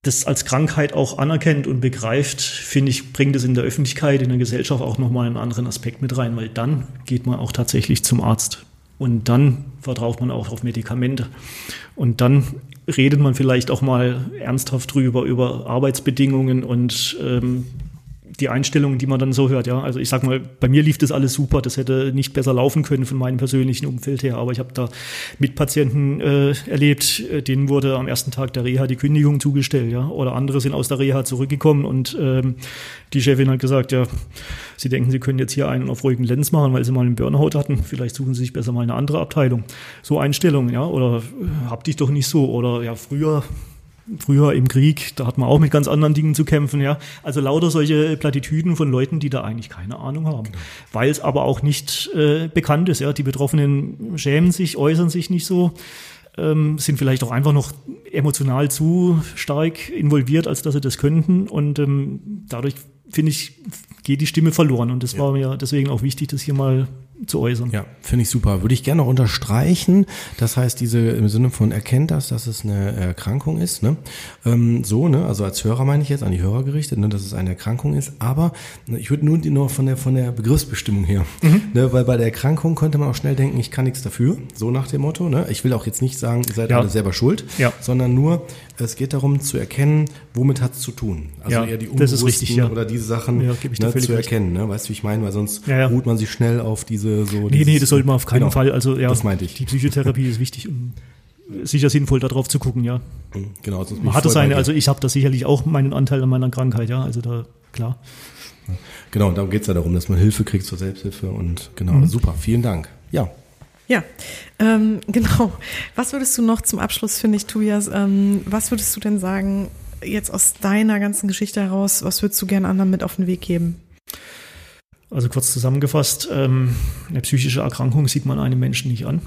das als Krankheit auch anerkennt und begreift, finde ich, bringt es in der Öffentlichkeit, in der Gesellschaft auch nochmal einen anderen Aspekt mit rein, weil dann geht man auch tatsächlich zum Arzt. Und dann vertraut man auch auf Medikamente. Und dann redet man vielleicht auch mal ernsthaft drüber, über Arbeitsbedingungen und ähm, die Einstellungen, die man dann so hört. Ja, also ich sag mal, bei mir lief das alles super. Das hätte nicht besser laufen können von meinem persönlichen Umfeld her. Aber ich habe da Mitpatienten äh, erlebt, äh, denen wurde am ersten Tag der Reha die Kündigung zugestellt. Ja, oder andere sind aus der Reha zurückgekommen und ähm, die Chefin hat gesagt, ja, sie denken, sie können jetzt hier einen auf ruhigen Lenz machen, weil sie mal einen Burnout hatten. Vielleicht suchen sie sich besser mal eine andere Abteilung. So Einstellungen, ja, oder äh, hab dich doch nicht so. Oder ja, früher früher im Krieg, da hat man auch mit ganz anderen Dingen zu kämpfen, ja. Also lauter solche Plattitüden von Leuten, die da eigentlich keine Ahnung haben. Genau. Weil es aber auch nicht äh, bekannt ist, ja. Die Betroffenen schämen sich, äußern sich nicht so, ähm, sind vielleicht auch einfach noch emotional zu stark involviert, als dass sie das könnten. Und ähm, dadurch, finde ich, geht die Stimme verloren. Und das ja. war mir deswegen auch wichtig, das hier mal zu äußern. Ja, finde ich super. Würde ich gerne noch unterstreichen. Das heißt, diese im Sinne von erkennt das, dass es eine Erkrankung ist. Ne? Ähm, so, ne? Also als Hörer meine ich jetzt an die Hörer gerichtet, ne? dass es eine Erkrankung ist. Aber ne, ich würde nur, nur von der von der Begriffsbestimmung her, mhm. ne? weil bei der Erkrankung könnte man auch schnell denken, ich kann nichts dafür. So nach dem Motto. Ne? Ich will auch jetzt nicht sagen, ihr seid ja. alle selber schuld, ja. sondern nur es geht darum zu erkennen, womit hat es zu tun. Also ja, eher die unbewussten richtig, ja. oder diese Sachen ja, ne, zu erkennen. Ne? Weißt du, wie ich meine? Weil sonst ruht man sich schnell auf diese so. Nee, nee, das sollte man auf keinen genau, Fall. Also ja, das meinte ich. Die Psychotherapie ist wichtig und sicher sinnvoll, darauf zu gucken, ja. Mhm, genau. Man hat das seine, also ich habe da sicherlich auch meinen Anteil an meiner Krankheit, ja. Also da, klar. Genau, darum geht es ja darum, dass man Hilfe kriegt zur Selbsthilfe und genau, mhm. super, vielen Dank. Ja. Ja, ähm, genau. Was würdest du noch zum Abschluss, finde ich, Tobias, ähm, was würdest du denn sagen, jetzt aus deiner ganzen Geschichte heraus, was würdest du gerne anderen mit auf den Weg geben? Also kurz zusammengefasst, ähm, eine psychische Erkrankung sieht man einem Menschen nicht an.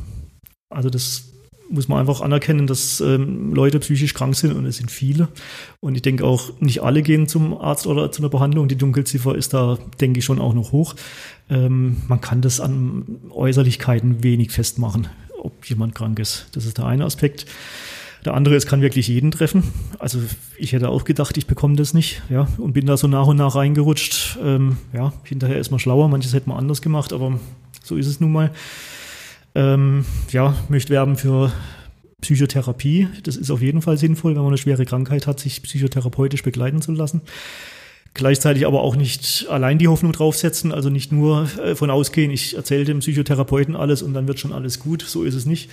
Also das muss man einfach anerkennen, dass ähm, Leute psychisch krank sind und es sind viele. Und ich denke auch, nicht alle gehen zum Arzt oder zu einer Behandlung. Die Dunkelziffer ist da, denke ich, schon auch noch hoch. Ähm, man kann das an Äußerlichkeiten wenig festmachen, ob jemand krank ist. Das ist der eine Aspekt. Der andere, es kann wirklich jeden treffen. Also ich hätte auch gedacht, ich bekomme das nicht, ja, und bin da so nach und nach reingerutscht. Ähm, ja, hinterher ist man schlauer, manches hätte man anders gemacht, aber so ist es nun mal. Ähm, ja, möchte werben für Psychotherapie. Das ist auf jeden Fall sinnvoll, wenn man eine schwere Krankheit hat, sich psychotherapeutisch begleiten zu lassen. Gleichzeitig aber auch nicht allein die Hoffnung draufsetzen, also nicht nur äh, von ausgehen, ich erzähle dem Psychotherapeuten alles und dann wird schon alles gut. So ist es nicht.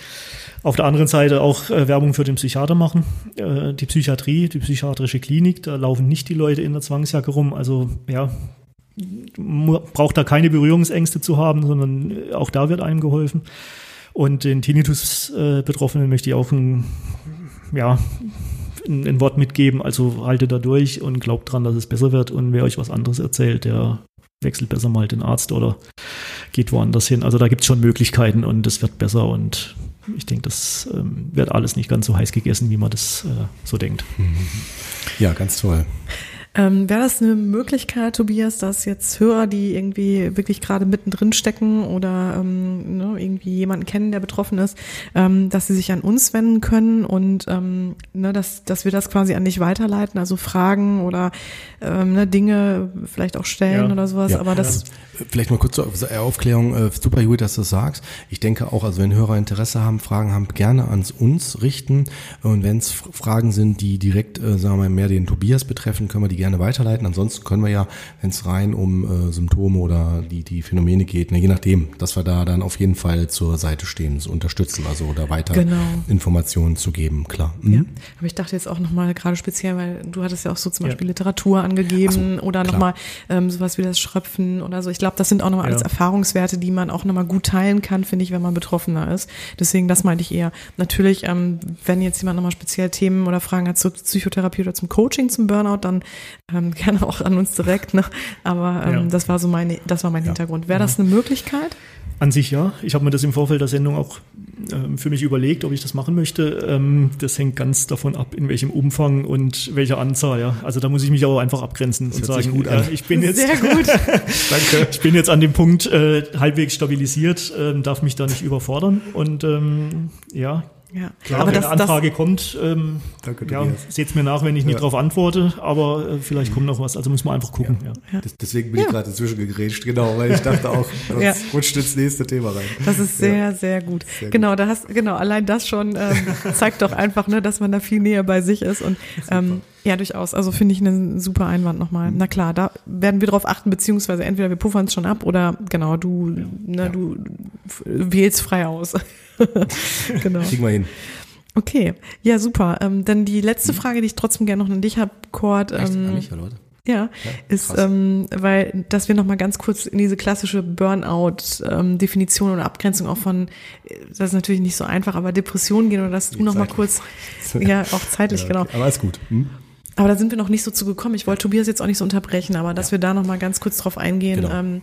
Auf der anderen Seite auch äh, Werbung für den Psychiater machen. Äh, die Psychiatrie, die psychiatrische Klinik, da laufen nicht die Leute in der Zwangsjacke rum. Also ja, braucht da keine Berührungsängste zu haben, sondern auch da wird einem geholfen. Und den Tinnitus-Betroffenen möchte ich auch ein, ja, ein, ein, Wort mitgeben. Also haltet da durch und glaubt dran, dass es besser wird. Und wer euch was anderes erzählt, der wechselt besser mal den Arzt oder geht woanders hin. Also da gibt es schon Möglichkeiten und es wird besser und ich denke, das ähm, wird alles nicht ganz so heiß gegessen, wie man das äh, so denkt. Ja, ganz toll. Ähm, Wäre das eine Möglichkeit, Tobias, dass jetzt Hörer, die irgendwie wirklich gerade mittendrin stecken oder ähm, ne, irgendwie jemanden kennen, der betroffen ist, ähm, dass sie sich an uns wenden können und ähm, ne, dass, dass wir das quasi an dich weiterleiten, also Fragen oder ähm, ne, Dinge vielleicht auch stellen ja. oder sowas. Ja. Aber das vielleicht mal kurz zur Aufklärung. Äh, super gut, dass du das sagst. Ich denke auch, also wenn Hörer Interesse haben, Fragen haben, gerne ans uns richten. Und wenn es Fragen sind, die direkt, äh, sagen wir mal, mehr den Tobias betreffen, können wir die gerne weiterleiten. Ansonsten können wir ja, wenn es rein um äh, Symptome oder die, die Phänomene geht, ne, je nachdem, dass wir da dann auf jeden Fall zur Seite stehen, zu unterstützen, also oder weiter genau. Informationen zu geben, klar. Mhm. Ja. Aber ich dachte jetzt auch nochmal gerade speziell, weil du hattest ja auch so zum Beispiel ja. Literatur angegeben so, oder nochmal ähm, sowas wie das Schröpfen oder so. Ich glaube, das sind auch nochmal ja. alles Erfahrungswerte, die man auch nochmal gut teilen kann, finde ich, wenn man Betroffener ist. Deswegen, das meinte ich eher. Natürlich, ähm, wenn jetzt jemand nochmal speziell Themen oder Fragen hat zur Psychotherapie oder zum Coaching, zum Burnout, dann ähm, [LAUGHS] gerne auch an uns direkt. Ne? Aber ähm, ja. das war so meine, das war mein ja. Hintergrund. Wäre das eine Möglichkeit? An sich ja. Ich habe mir das im Vorfeld der Sendung auch ähm, für mich überlegt, ob ich das machen möchte. Ähm, das hängt ganz davon ab, in welchem Umfang und welcher Anzahl. Ja. Also da muss ich mich auch einfach abgrenzen das und sagen, gut äh, ich bin jetzt, Sehr gut. [LAUGHS] Danke. ich bin jetzt an dem Punkt äh, halbwegs stabilisiert, äh, darf mich da nicht überfordern und ähm, ja, Ja. Klar, aber wenn das, eine Anfrage das, kommt, ähm, Danke, ja, Tobias. seht's mir nach, wenn ich nicht Ja. darauf antworte, aber äh, vielleicht kommt noch was. Also müssen wir einfach gucken. Ja. Das, deswegen bin ich gerade inzwischen gegrätscht, genau, weil ich dachte auch, [LAUGHS] das Ja. rutscht ins nächste Thema rein. Das ist sehr, sehr gut. Sehr genau, da hast, genau, allein das schon ähm, [LAUGHS] zeigt doch einfach, ne, dass man da viel näher bei sich ist und ähm, ja, durchaus. Also finde ich einen super Einwand Mhm. nochmal. Na klar, da werden wir drauf achten, beziehungsweise entweder wir puffern es schon ab oder genau, du, ne, du f- wählst frei aus. [LAUGHS] genau. Kriegen wir hin. Okay, ja, super. Ähm, dann die letzte Frage, die ich trotzdem gerne noch an dich habe, Cord. Mhm. Echt? Ähm, An mich, ja, Leute? ja, ist, ähm, weil, dass wir nochmal ganz kurz in diese klassische Burnout-Definition oder Abgrenzung auch von, das ist natürlich nicht so einfach, aber Depression gehen oder dass du nochmal kurz, [LAUGHS] ja, auch zeitlich, Ja, genau. okay. Aber ist gut. Hm? Aber da sind wir noch nicht so zu gekommen. Ich wollte Tobias jetzt auch nicht so unterbrechen, aber dass wir da nochmal ganz kurz drauf eingehen. Genau. Ähm,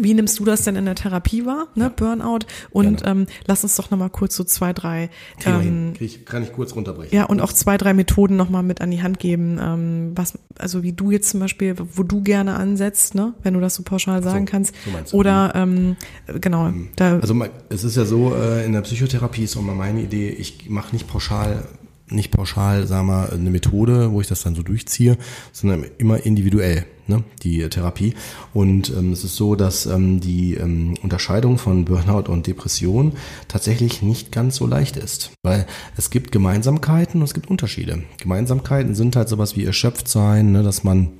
wie nimmst du das denn in der Therapie wahr, ne, Burnout? Und ähm, lass uns doch nochmal kurz so zwei, drei, ähm, ich, kann ich kurz runterbrechen. ja, und auch zwei, drei Methoden nochmal mit an die Hand geben, ähm, was, also wie du jetzt zum Beispiel, wo du gerne ansetzt, ne, wenn du das so pauschal sagen so, kannst. so. Oder ähm, genau, da Also mal- es ist ja so, äh, in der Psychotherapie ist auch mal meine Idee, ich mache nicht pauschal, nicht pauschal, sagen wir eine Methode, wo ich das dann so durchziehe, sondern immer individuell, ne, die Therapie. Und ähm, es ist so, dass ähm, die ähm, Unterscheidung von Burnout und Depression tatsächlich nicht ganz so leicht ist. Weil es gibt Gemeinsamkeiten und es gibt Unterschiede. Gemeinsamkeiten sind halt sowas wie erschöpft sein, ne, dass man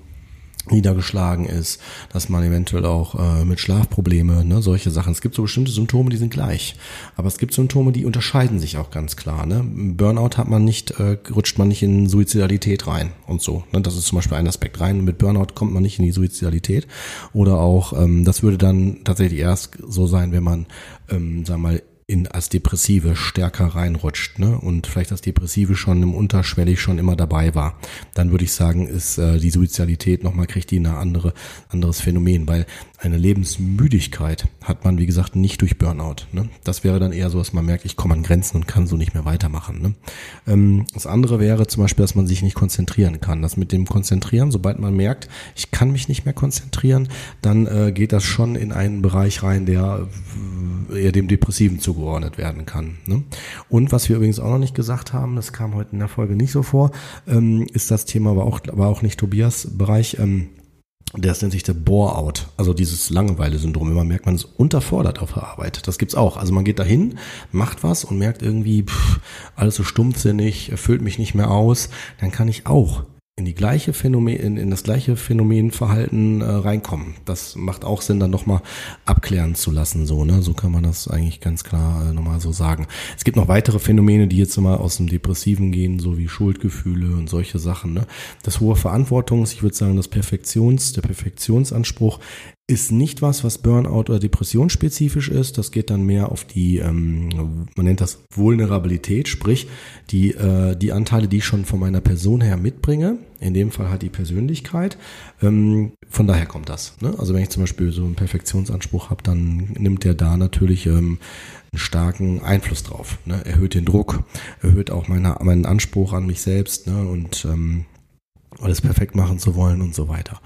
niedergeschlagen ist, dass man eventuell auch äh, mit Schlafprobleme, ne, solche Sachen. Es gibt so bestimmte Symptome, die sind gleich. Aber es gibt Symptome, die unterscheiden sich auch ganz klar. Ne? Burnout hat man nicht, äh, rutscht man nicht in Suizidalität rein und so. Ne? Das ist zum Beispiel ein Aspekt rein. Mit Burnout kommt man nicht in die Suizidalität. Oder auch, ähm, das würde dann tatsächlich erst so sein, wenn man, ähm, sagen wir mal, in als Depressive stärker reinrutscht, ne? Und vielleicht das Depressive schon im Unterschwellig schon immer dabei war, dann würde ich sagen, ist äh, die Suizidalität nochmal kriegt die eine andere anderes Phänomen, weil eine Lebensmüdigkeit hat man wie gesagt nicht durch Burnout. Ne? Das wäre dann eher so, dass man merkt, ich komme an Grenzen und kann so nicht mehr weitermachen. Ne? Ähm, das andere wäre zum Beispiel, dass man sich nicht konzentrieren kann. Das mit dem Konzentrieren, sobald man merkt, ich kann mich nicht mehr konzentrieren, dann äh, geht das schon in einen Bereich rein, der äh, eher dem Depressiven zugeordnet werden kann. Ne? Und was wir übrigens auch noch nicht gesagt haben, das kam heute in der Folge nicht so vor, ähm, ist das Thema, aber auch, war auch nicht Tobias Bereich, ähm, das nennt sich der Bore-out, also dieses Langeweile-Syndrom. Immer merkt man es unterfordert auf der Arbeit. Das gibt's auch. Also man geht dahin, macht was und merkt irgendwie, pff, alles so stumpfsinnig, erfüllt mich nicht mehr aus. Dann kann ich auch in die gleiche Phänomen, in, in das gleiche Phänomenverhalten äh, reinkommen. Das macht auch Sinn, dann nochmal abklären zu lassen, so, ne? So kann man das eigentlich ganz klar äh, nochmal so sagen. Es gibt noch weitere Phänomene, die jetzt immer aus dem Depressiven gehen, so wie Schuldgefühle und solche Sachen, ne? Das hohe Verantwortungs, ich würde sagen, das Perfektions, der Perfektionsanspruch ist nicht was, was Burnout oder Depression spezifisch ist. Das geht dann mehr auf die, ähm, man nennt das Vulnerabilität, sprich die, äh, die Anteile, die ich schon von meiner Person her mitbringe. In dem Fall halt die Persönlichkeit. Ähm, von daher kommt das. Ne? Also wenn ich zum Beispiel so einen Perfektionsanspruch habe, dann nimmt der da natürlich ähm, einen starken Einfluss drauf. Ne? Erhöht den Druck, erhöht auch meine, meinen Anspruch an mich selbst ne? und ähm, alles perfekt machen zu wollen und so weiter.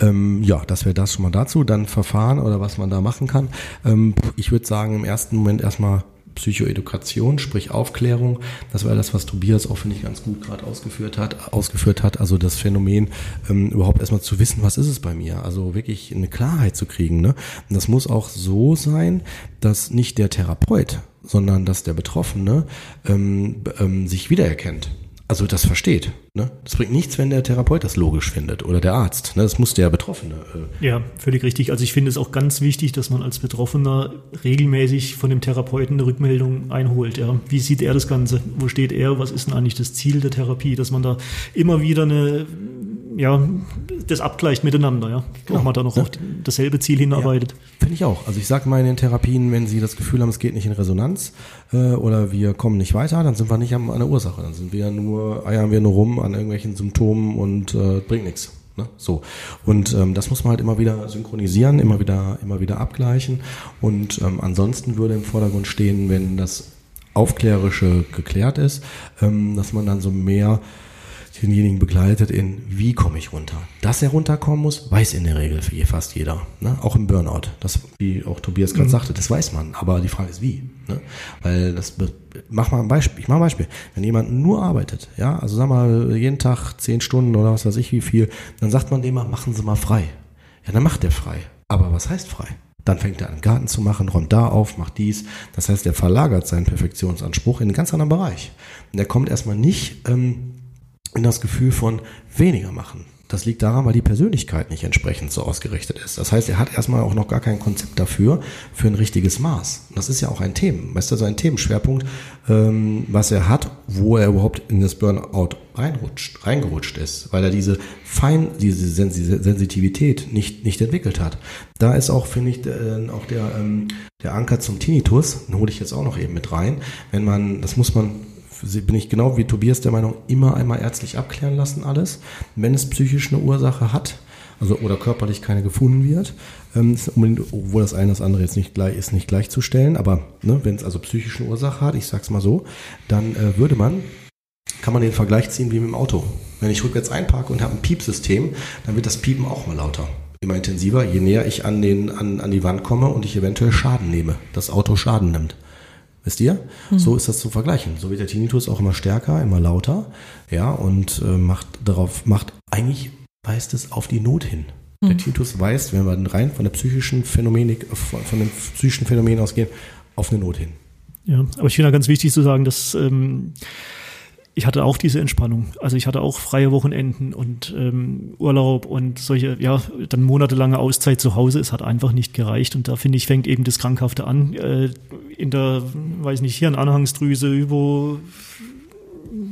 Ähm, ja, das wäre das schon mal dazu. Dann Verfahren oder was man da machen kann. Ähm, ich würde sagen, im ersten Moment erstmal Psychoedukation, sprich Aufklärung. Das war das, was Tobias auch, finde ich, ganz gut gerade ausgeführt hat, ausgeführt hat. Also das Phänomen, ähm, überhaupt erstmal zu wissen, was ist es bei mir? Also wirklich eine Klarheit zu kriegen. Ne? Und das muss auch so sein, dass nicht der Therapeut, sondern dass der Betroffene ähm, ähm, sich wiedererkennt also das versteht. Ne? Das bringt nichts, wenn der Therapeut das logisch findet oder der Arzt. Ne? Das muss der Betroffene. Äh, Ja, völlig richtig. Also ich finde es auch ganz wichtig, dass man als Betroffener regelmäßig von dem Therapeuten eine Rückmeldung einholt. Ja. Wie sieht er das Ganze? Wo steht er? Was ist denn eigentlich das Ziel der Therapie? Dass man da immer wieder eine, ja, das abgleicht miteinander, ja. Genau. Ob man da noch Ja. auf dasselbe Ziel hinarbeitet. Finde ich auch. Also ich sage mal in den Therapien, wenn Sie das Gefühl haben, es geht nicht in Resonanz äh, oder wir kommen nicht weiter, dann sind wir nicht an der Ursache. Dann sind wir nur, eiern wir nur rum an irgendwelchen Symptomen und äh, bringt nichts. Ne? So. Und ähm, das muss man halt immer wieder synchronisieren, immer wieder, immer wieder abgleichen. Und ähm, ansonsten würde im Vordergrund stehen, wenn das Aufklärische geklärt ist, ähm, dass man dann so mehr denjenigen begleitet in, wie komme ich runter. Dass er runterkommen muss, weiß in der Regel für fast jeder. Ne? Auch im Burnout. Das, wie auch Tobias gerade mhm. sagte, das weiß man. Aber die Frage ist, wie. Ne? Weil das, mach mal ein Beispiel. Ich mach ein Beispiel. Wenn jemand nur arbeitet, ja, also sag mal, jeden Tag zehn Stunden oder was weiß ich wie viel, dann sagt man dem mal, machen Sie mal frei. Ja, dann macht er frei. Aber was heißt frei? Dann fängt er an, Garten zu machen, räumt da auf, macht dies. Das heißt, er verlagert seinen Perfektionsanspruch in einen ganz anderen Bereich. Und er kommt erstmal nicht ähm, in das Gefühl von weniger machen. Das liegt daran, weil die Persönlichkeit nicht entsprechend so ausgerichtet ist. Das heißt, er hat erstmal auch noch gar kein Konzept dafür, für ein richtiges Maß. Das ist ja auch ein Thema, weißt du, so ein Themenschwerpunkt, ähm, was er hat, wo er überhaupt in das Burnout reinrutscht, reingerutscht ist, weil er diese Fein, diese Sensitivität nicht, nicht entwickelt hat. Da ist auch, finde ich, äh, auch der, ähm, der Anker zum Tinnitus, den hole ich jetzt auch noch eben mit rein. Wenn man, das muss man bin ich genau wie Tobias der Meinung, immer einmal ärztlich abklären lassen alles. Wenn es psychisch eine Ursache hat, also oder körperlich keine gefunden wird, ähm, obwohl das eine das andere jetzt nicht gleich ist, nicht gleichzustellen, aber ne, wenn es also psychische Ursache hat, ich sag's mal so, dann äh, würde man, kann man den Vergleich ziehen wie mit dem Auto. Wenn ich rückwärts einparke und habe ein Piepsystem, dann wird das Piepen auch mal lauter immer intensiver, je näher ich an, den, an, an die Wand komme und ich eventuell Schaden nehme, das Auto Schaden nimmt. Wisst ihr? Mhm. So ist das zu vergleichen. So wird der Tinnitus auch immer stärker, immer lauter, ja, und äh, macht darauf, macht eigentlich weist es auf die Not hin. Mhm. Der Tinnitus weist, wenn wir rein von der psychischen Phänomenik, von, von den psychischen Phänomenen ausgehen, auf eine Not hin. Ja, aber ich finde da ganz wichtig zu sagen, dass ähm, ich hatte auch diese Entspannung. Also ich hatte auch freie Wochenenden und ähm, Urlaub und solche, ja, dann monatelange Auszeit zu Hause. Es hat einfach nicht gereicht. Und da finde ich, fängt eben das Krankhafte an. Äh, in der, weiß nicht, hier Hirnanhangsdrüse, über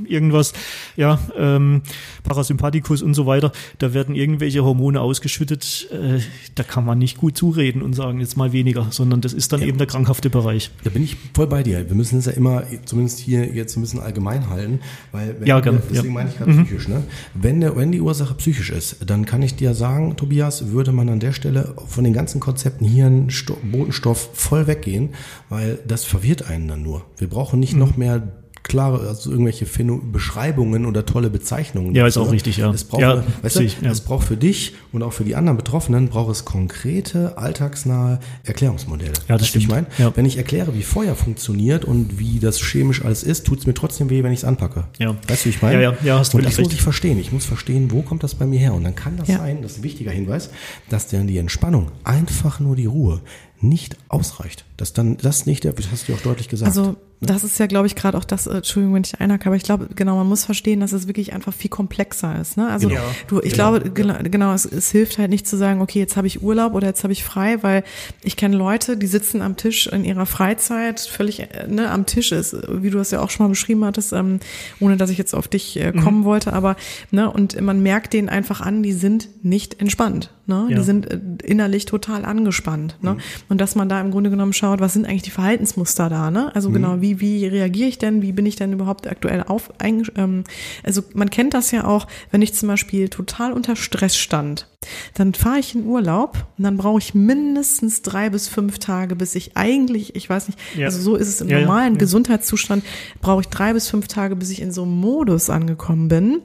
irgendwas, ja, ähm, Parasympathikus und so weiter, da werden irgendwelche Hormone ausgeschüttet, äh, da kann man nicht gut zureden und sagen, jetzt mal weniger, sondern das ist dann ja. eben der krankhafte Bereich. Da bin ich voll bei dir. Wir müssen es ja immer, zumindest hier jetzt ein bisschen allgemein halten, weil wenn, ja, gern, deswegen ja. meine ich gerade mhm. psychisch, ne? Wenn, der, wenn die Ursache psychisch ist, dann kann ich dir sagen, Tobias, würde man an der Stelle von den ganzen Konzepten hier einen Botenstoff voll weggehen, weil das verwirrt einen dann nur. Wir brauchen nicht mhm. noch mehr klare, also irgendwelche Phäno Beschreibungen oder tolle Bezeichnungen. Ja, ist auch richtig, ja. Es braucht, ja, weißt du, ich, ja. es braucht für dich und auch für die anderen Betroffenen braucht es konkrete, alltagsnahe Erklärungsmodelle. Ja, das weißt stimmt. Ich meine, ja. wenn ich erkläre, wie Feuer funktioniert und wie das chemisch alles ist, tut es mir trotzdem weh, wenn ich es anpacke. Ja. Weißt du, wie ich meine? Ja, ja, ja, hast du Und das muss ich verstehen. Ich muss verstehen, wo kommt das bei mir her? Und dann kann das ja. sein, das ist ein wichtiger Hinweis, dass dann die Entspannung, einfach nur die Ruhe, nicht ausreicht. Dass dann das nicht, das hast du auch deutlich gesagt. Also das ist ja, glaube ich, gerade auch das, äh, Entschuldigung, wenn ich einhacke, aber ich glaube, genau, man muss verstehen, dass es wirklich einfach viel komplexer ist. Ne? Also genau. du, ich genau. glaube, genau, genau es, es hilft halt nicht zu sagen, okay, jetzt habe ich Urlaub oder jetzt habe ich frei, weil ich kenne Leute, die sitzen am Tisch in ihrer Freizeit, völlig äh, ne, am Tisch ist, wie du es ja auch schon mal beschrieben hattest, ähm, ohne dass ich jetzt auf dich äh, kommen mhm. wollte, aber ne, und man merkt denen einfach an, die sind nicht entspannt. Ne? Ja. Die sind äh, innerlich total angespannt. Ne? Mhm. Und dass man da im Grunde genommen schaut, was sind eigentlich die Verhaltensmuster da? Ne? Also mhm. genau, wie, wie reagiere ich denn? Wie bin ich denn überhaupt aktuell auf? Ähm, also man kennt das ja auch, wenn ich zum Beispiel total unter Stress stand, dann fahre ich in Urlaub und dann brauche ich mindestens drei bis fünf Tage, bis ich eigentlich, ich weiß nicht, ja. also so ist es im ja, normalen. Gesundheitszustand, brauche ich drei bis fünf Tage, bis ich in so einem Modus angekommen bin,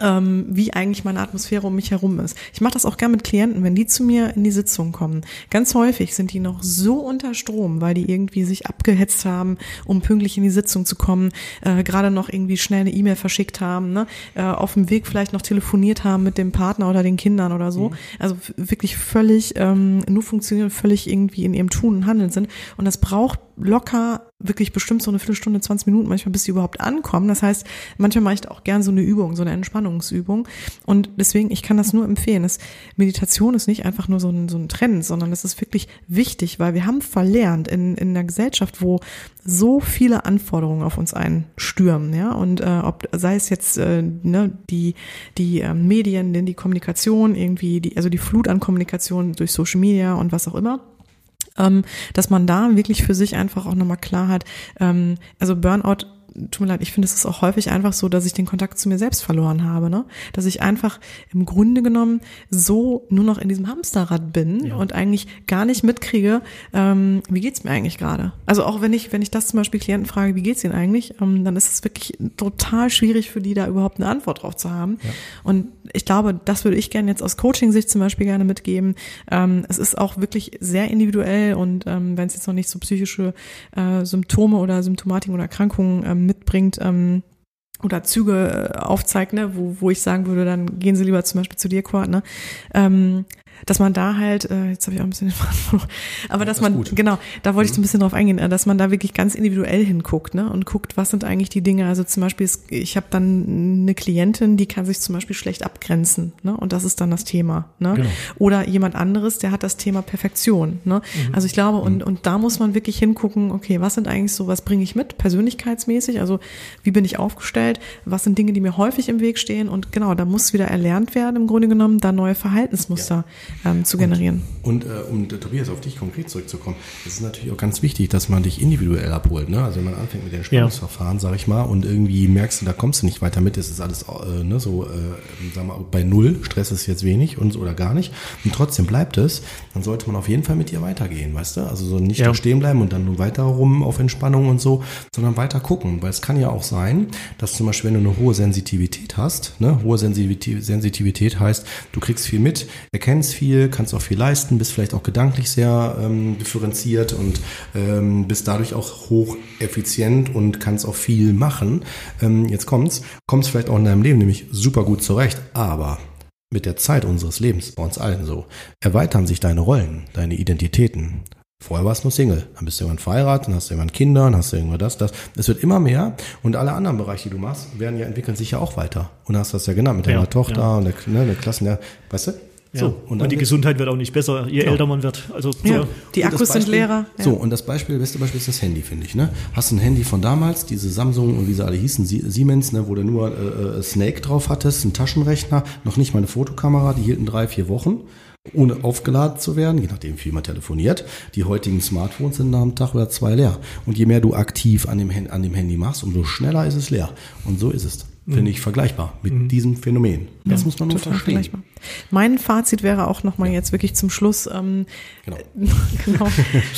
ähm, wie eigentlich meine Atmosphäre um mich herum ist. Ich mache das auch gern mit Klienten, wenn die zu mir in die Sitzung kommen. Ganz häufig sind die noch so unter Strom, weil die irgendwie sich abgehetzt haben, um pünktlich in die Sitzung zu kommen, äh, gerade noch irgendwie schnell eine E-Mail verschickt haben, ne? äh, auf dem Weg vielleicht noch telefoniert haben mit dem Partner oder den Kindern oder so. Mhm. Also wirklich völlig ähm, nur funktionieren, völlig irgendwie in ihrem Tun und Handeln sind. Und das braucht locker wirklich bestimmt so eine Viertelstunde, 20 Minuten manchmal, bis sie überhaupt ankommen. Das heißt, manchmal mache ich auch gern so eine Übung, so eine Entspannungsübung. Und deswegen, ich kann das nur empfehlen. Das Meditation ist nicht einfach nur so ein, so ein Trend, sondern es ist wirklich wichtig, weil wir haben verlernt in, in einer Gesellschaft, wo so viele Anforderungen auf uns einstürmen, ja, und äh, ob sei es jetzt äh, ne, die die äh, Medien, denn die Kommunikation irgendwie, die also die Flut an Kommunikation durch Social Media und was auch immer dass man da wirklich für sich einfach auch nochmal klar hat, ähm, also Burnout tut mir leid, ich finde es ist auch häufig einfach so, dass ich den Kontakt zu mir selbst verloren habe, ne? Dass ich einfach im Grunde genommen so nur noch in diesem Hamsterrad bin ja. und eigentlich gar nicht mitkriege, ähm, wie geht's mir eigentlich gerade? Also auch wenn ich, wenn ich das zum Beispiel Klienten frage, wie geht's ihnen eigentlich, ähm, dann ist es wirklich total schwierig für die da überhaupt eine Antwort drauf zu haben. Ja. Und ich glaube, das würde ich gerne jetzt aus Coaching-Sicht zum Beispiel gerne mitgeben. Ähm, es ist auch wirklich sehr individuell und ähm, wenn es jetzt noch nicht so psychische äh, Symptome oder Symptomatiken oder Erkrankungen ähm, mitbringt, ähm, oder Züge äh, aufzeigt, ne, wo, wo ich sagen würde, dann gehen Sie lieber zum Beispiel zu dir, Quad, ne? Ähm, dass man da halt, äh, jetzt habe ich auch ein bisschen den Faden aber dass das man, genau, da wollte ich so ein mhm. bisschen drauf eingehen, äh, dass man da wirklich ganz individuell hinguckt, ne, und guckt, was sind eigentlich die Dinge. Also zum Beispiel, ich habe dann eine Klientin, die kann sich zum Beispiel schlecht abgrenzen, ne, und das ist dann das Thema, ne. Genau. Oder jemand anderes, der hat das Thema Perfektion, ne. Mhm. Also ich glaube, und, mhm. und da muss man wirklich hingucken, okay, was sind eigentlich so, was bringe ich mit, persönlichkeitsmäßig, also wie bin ich aufgestellt, was sind Dinge, die mir häufig im Weg stehen und genau, da muss wieder erlernt werden, im Grunde genommen, da neue Verhaltensmuster ja ähm, zu generieren. Und, und äh, um Tobias auf dich konkret zurückzukommen, es ist natürlich auch ganz wichtig, dass man dich individuell abholt. Ne? Also wenn man anfängt mit den Entspannungsverfahren, ja. sage ich mal, und irgendwie merkst du, da kommst du nicht weiter mit, es ist alles äh, ne, so, äh, sagen wir, bei null, Stress ist jetzt wenig und oder gar nicht, und trotzdem bleibt es, dann sollte man auf jeden Fall mit dir weitergehen, weißt du? Also so nicht ja. stehen bleiben und dann nur weiter rum auf Entspannung und so, sondern weiter gucken, weil es kann ja auch sein, dass zum Beispiel, wenn du eine hohe Sensitivität hast, ne, hohe Sensitivität heißt, du kriegst viel mit, erkennst viel, kannst auch viel leisten, bist vielleicht auch gedanklich sehr ähm, differenziert und ähm, bist dadurch auch hoch effizient und kannst auch viel machen. Ähm, jetzt kommt's, kommst vielleicht auch in deinem Leben nämlich super gut zurecht, aber mit der Zeit unseres Lebens, bei uns allen so, erweitern sich deine Rollen, deine Identitäten. Vorher warst du nur Single, dann bist du irgendwann verheiratet, dann hast du irgendwann Kinder, dann hast du irgendwann das, das. Es wird immer mehr und alle anderen Bereiche, die du machst, werden ja entwickeln sich ja auch weiter. Und hast das ja genannt mit deiner ja, Tochter ja. und der, ne, der Klassen, ja, weißt du? Ja. So, und, und die Gesundheit wird auch nicht besser, je genau. älter man wird. Also ja, so. die Akkus Beispiel, sind leerer. Ja. So, und das Beispiel, beste Beispiel ist das Handy, finde ich. Ne? Hast ein Handy von damals, diese Samsung und wie sie alle hießen, Siemens, ne, wo du nur äh, äh, Snake drauf hattest, ein Taschenrechner, noch nicht mal eine Fotokamera, die hielten drei, vier Wochen ohne aufgeladen zu werden, je nachdem, wie viel man telefoniert. Die heutigen Smartphones sind nach einem Tag oder zwei leer. Und je mehr du aktiv an dem, an dem Handy machst, umso schneller ist es leer. Und so ist es finde ich vergleichbar mit mhm. diesem Phänomen. Das ja, muss man nur verstehen. Mein Fazit wäre auch nochmal ja. jetzt wirklich zum Schluss, ähm, genau. [LAUGHS] genau.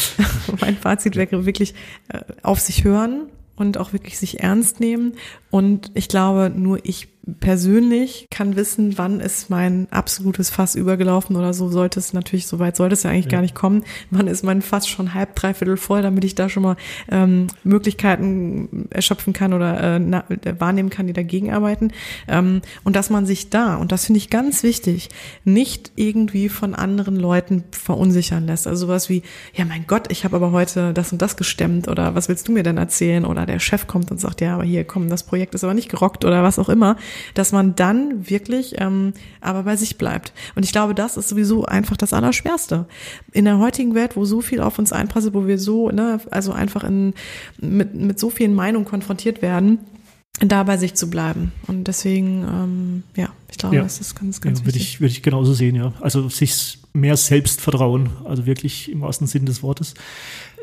[LAUGHS] mein Fazit wäre wirklich äh, auf sich hören und auch wirklich sich ernst nehmen. Und ich glaube, nur ich persönlich kann wissen, wann ist mein absolutes Fass übergelaufen oder so sollte es natürlich, so weit sollte es ja eigentlich ja. gar nicht kommen. Wann ist mein Fass schon halb, dreiviertel voll, damit ich da schon mal ähm, Möglichkeiten erschöpfen kann oder äh, na, wahrnehmen kann, die dagegen arbeiten. Ähm, und dass man sich da, und das finde ich ganz wichtig, nicht irgendwie von anderen Leuten verunsichern lässt. Also sowas wie, ja mein Gott, ich habe aber heute das und das gestemmt oder was willst du mir denn erzählen? Oder der Chef kommt und sagt, ja, aber hier, komm, das Projekt ist aber nicht gerockt oder was auch immer dass man dann wirklich ähm, aber bei sich bleibt. Und ich glaube, das ist sowieso einfach das Allerschwerste. In der heutigen Welt, wo so viel auf uns einprasselt, wo wir so, ne, also einfach in, mit, mit so vielen Meinungen konfrontiert werden, da bei sich zu bleiben. Und deswegen, ähm, ja, ich glaube, ja. das ist ganz, ganz ja, würde wichtig. Ich, würde ich genauso sehen, ja. Also sich mehr Selbstvertrauen, also wirklich im wahrsten Sinn des Wortes,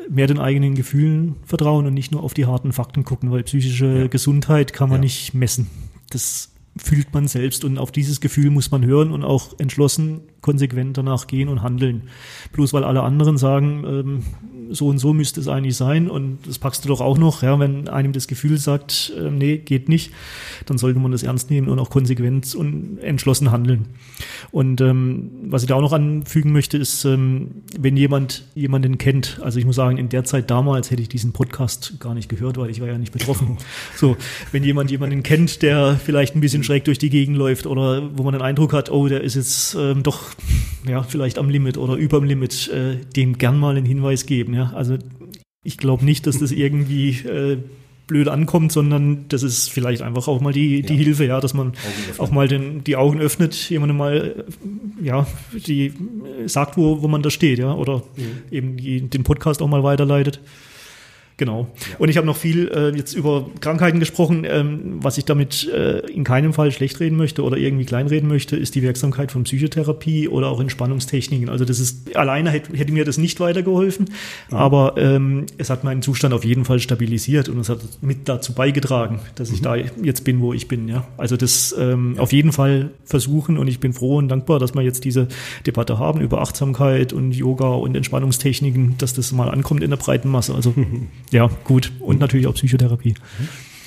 mehr den eigenen Gefühlen vertrauen und nicht nur auf die harten Fakten gucken, weil psychische ja. Gesundheit kann man nicht messen. Das fühlt man selbst und auf dieses Gefühl muss man hören und auch entschlossen konsequent danach gehen und handeln. Bloß weil alle anderen sagen, ähm, so und so müsste es eigentlich sein und das packst du doch auch noch, ja, wenn einem das Gefühl sagt, äh, nee, geht nicht, dann sollte man das ernst nehmen und auch konsequent und entschlossen handeln. Und ähm, was ich da auch noch anfügen möchte, ist, ähm, wenn jemand jemanden kennt, also ich muss sagen, in der Zeit damals hätte ich diesen Podcast gar nicht gehört, weil ich war ja nicht betroffen. [LAUGHS] So, wenn jemand jemanden kennt, der vielleicht ein bisschen schräg durch die Gegend läuft oder wo man den Eindruck hat, oh, der ist jetzt ähm, doch ja vielleicht am Limit oder über dem Limit, äh, dem gern mal einen Hinweis geben. Ja, also ich glaube nicht, dass das irgendwie äh, blöd ankommt, sondern das ist vielleicht einfach auch mal die, die ja. Hilfe, ja, dass man auch mal den, die Augen öffnet, jemandem mal, ja, die sagt, wo, wo man da steht, ja, oder mhm. eben die, den Podcast auch mal weiterleitet. Genau. Und ich habe noch viel äh, jetzt über Krankheiten gesprochen. Ähm, was ich damit äh, in keinem Fall schlecht reden möchte oder irgendwie kleinreden möchte, ist die Wirksamkeit von Psychotherapie oder auch Entspannungstechniken. Also das ist alleine hätte, hätte mir das nicht weitergeholfen, mhm. aber ähm, es hat meinen Zustand auf jeden Fall stabilisiert und es hat mit dazu beigetragen, dass ich mhm. da jetzt bin, wo ich bin. Ja, also das ähm, ja. auf jeden Fall versuchen und ich bin froh und dankbar, dass wir jetzt diese Debatte haben über Achtsamkeit und Yoga und Entspannungstechniken, dass das mal ankommt in der breiten Masse. Also [LAUGHS] ja, gut. Und natürlich auch Psychotherapie.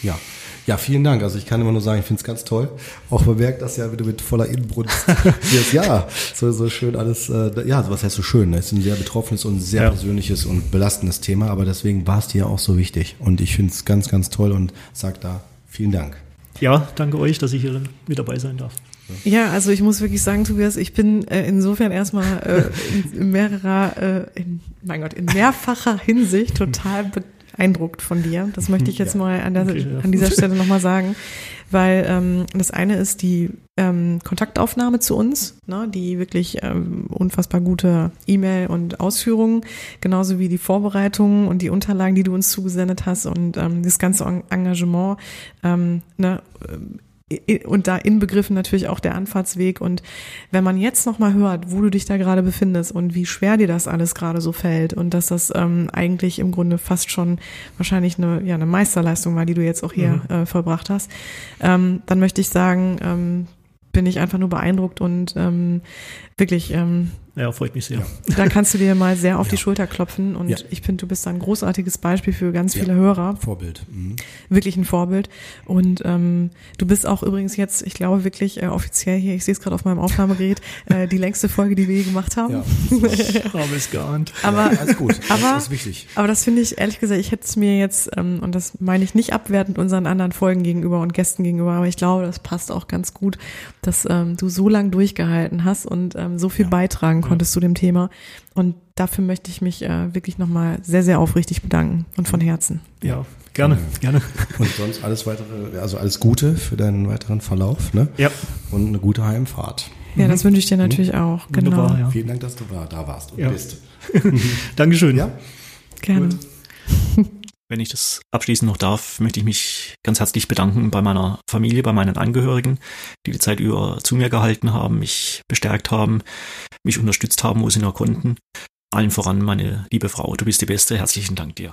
Ja. Ja, vielen Dank. Also ich kann immer nur sagen, ich finde es ganz toll. Auch bemerkt das ja, wie du mit voller Inbrunst [LAUGHS] wirst. Ja, so, so schön alles, äh, ja, was heißt so schön? Es ist ein sehr betroffenes und sehr ja. persönliches und belastendes Thema, aber deswegen war es dir auch so wichtig. Und ich finde es ganz, ganz toll und sag da vielen Dank. Ja, danke euch, dass ich hier mit dabei sein darf. Ja, also ich muss wirklich sagen, Tobias, ich bin äh, insofern erstmal äh, in, in mehrerer, äh, in, mein Gott, in mehrfacher Hinsicht total beeindruckt von dir. Das möchte ich jetzt ja. mal an, der, okay, ja. an dieser Stelle nochmal sagen. Weil ähm, das eine ist die ähm, Kontaktaufnahme zu uns, ne, die wirklich ähm, unfassbar gute E-Mail und Ausführungen, genauso wie die Vorbereitungen und die Unterlagen, die du uns zugesendet hast und ähm, das ganze Engagement ähm, ne, und da inbegriffen natürlich auch der Anfahrtsweg. Und wenn man jetzt nochmal hört, wo du dich da gerade befindest und wie schwer dir das alles gerade so fällt und dass das ähm, eigentlich im Grunde fast schon wahrscheinlich eine, ja, eine Meisterleistung war, die du jetzt auch hier mhm. äh, vollbracht hast, ähm, dann möchte ich sagen, ähm, bin ich einfach nur beeindruckt und ähm, wirklich ähm, ja, freut mich sehr. Da kannst du dir mal sehr auf ja. die Schulter klopfen und ja. ich finde, du bist ein großartiges Beispiel für ganz viele ja. Hörer. Vorbild. Mhm. Wirklich ein Vorbild. Und ähm, du bist auch übrigens jetzt, ich glaube wirklich äh, offiziell hier, ich sehe es gerade auf meinem Aufnahmegerät, [LAUGHS] äh, die längste Folge, die wir je gemacht haben. Ja, [LAUGHS] habe es geahnt. Aber, ja, alles gut. [LAUGHS] Aber, das ist wichtig. Aber das finde ich, ehrlich gesagt, ich hätte es mir jetzt, ähm, und das meine ich nicht abwertend unseren anderen Folgen gegenüber und Gästen gegenüber, aber ich glaube, das passt auch ganz gut, dass ähm, du so lange durchgehalten hast und ähm, so viel beitragen konntest zu dem Thema. Und dafür möchte ich mich äh, wirklich nochmal sehr, sehr aufrichtig bedanken und von Herzen. Ja, gerne, gerne. Und sonst alles weitere, also alles Gute für deinen weiteren Verlauf, ne? Ja. Und eine gute Heimfahrt. Ja, das wünsche ich dir natürlich mhm. auch. Genau. Ja. Vielen Dank, dass du da warst und ja. bist. [LAUGHS] [LAUGHS] Dankeschön. Ja. Gerne. Gut. [LAUGHS] Wenn ich das abschließend noch darf, möchte ich mich ganz herzlich bedanken bei meiner Familie, bei meinen Angehörigen, die die Zeit über zu mir gehalten haben, mich bestärkt haben, mich unterstützt haben, wo sie nur konnten. Allen voran meine liebe Frau, du bist die Beste. Herzlichen Dank dir.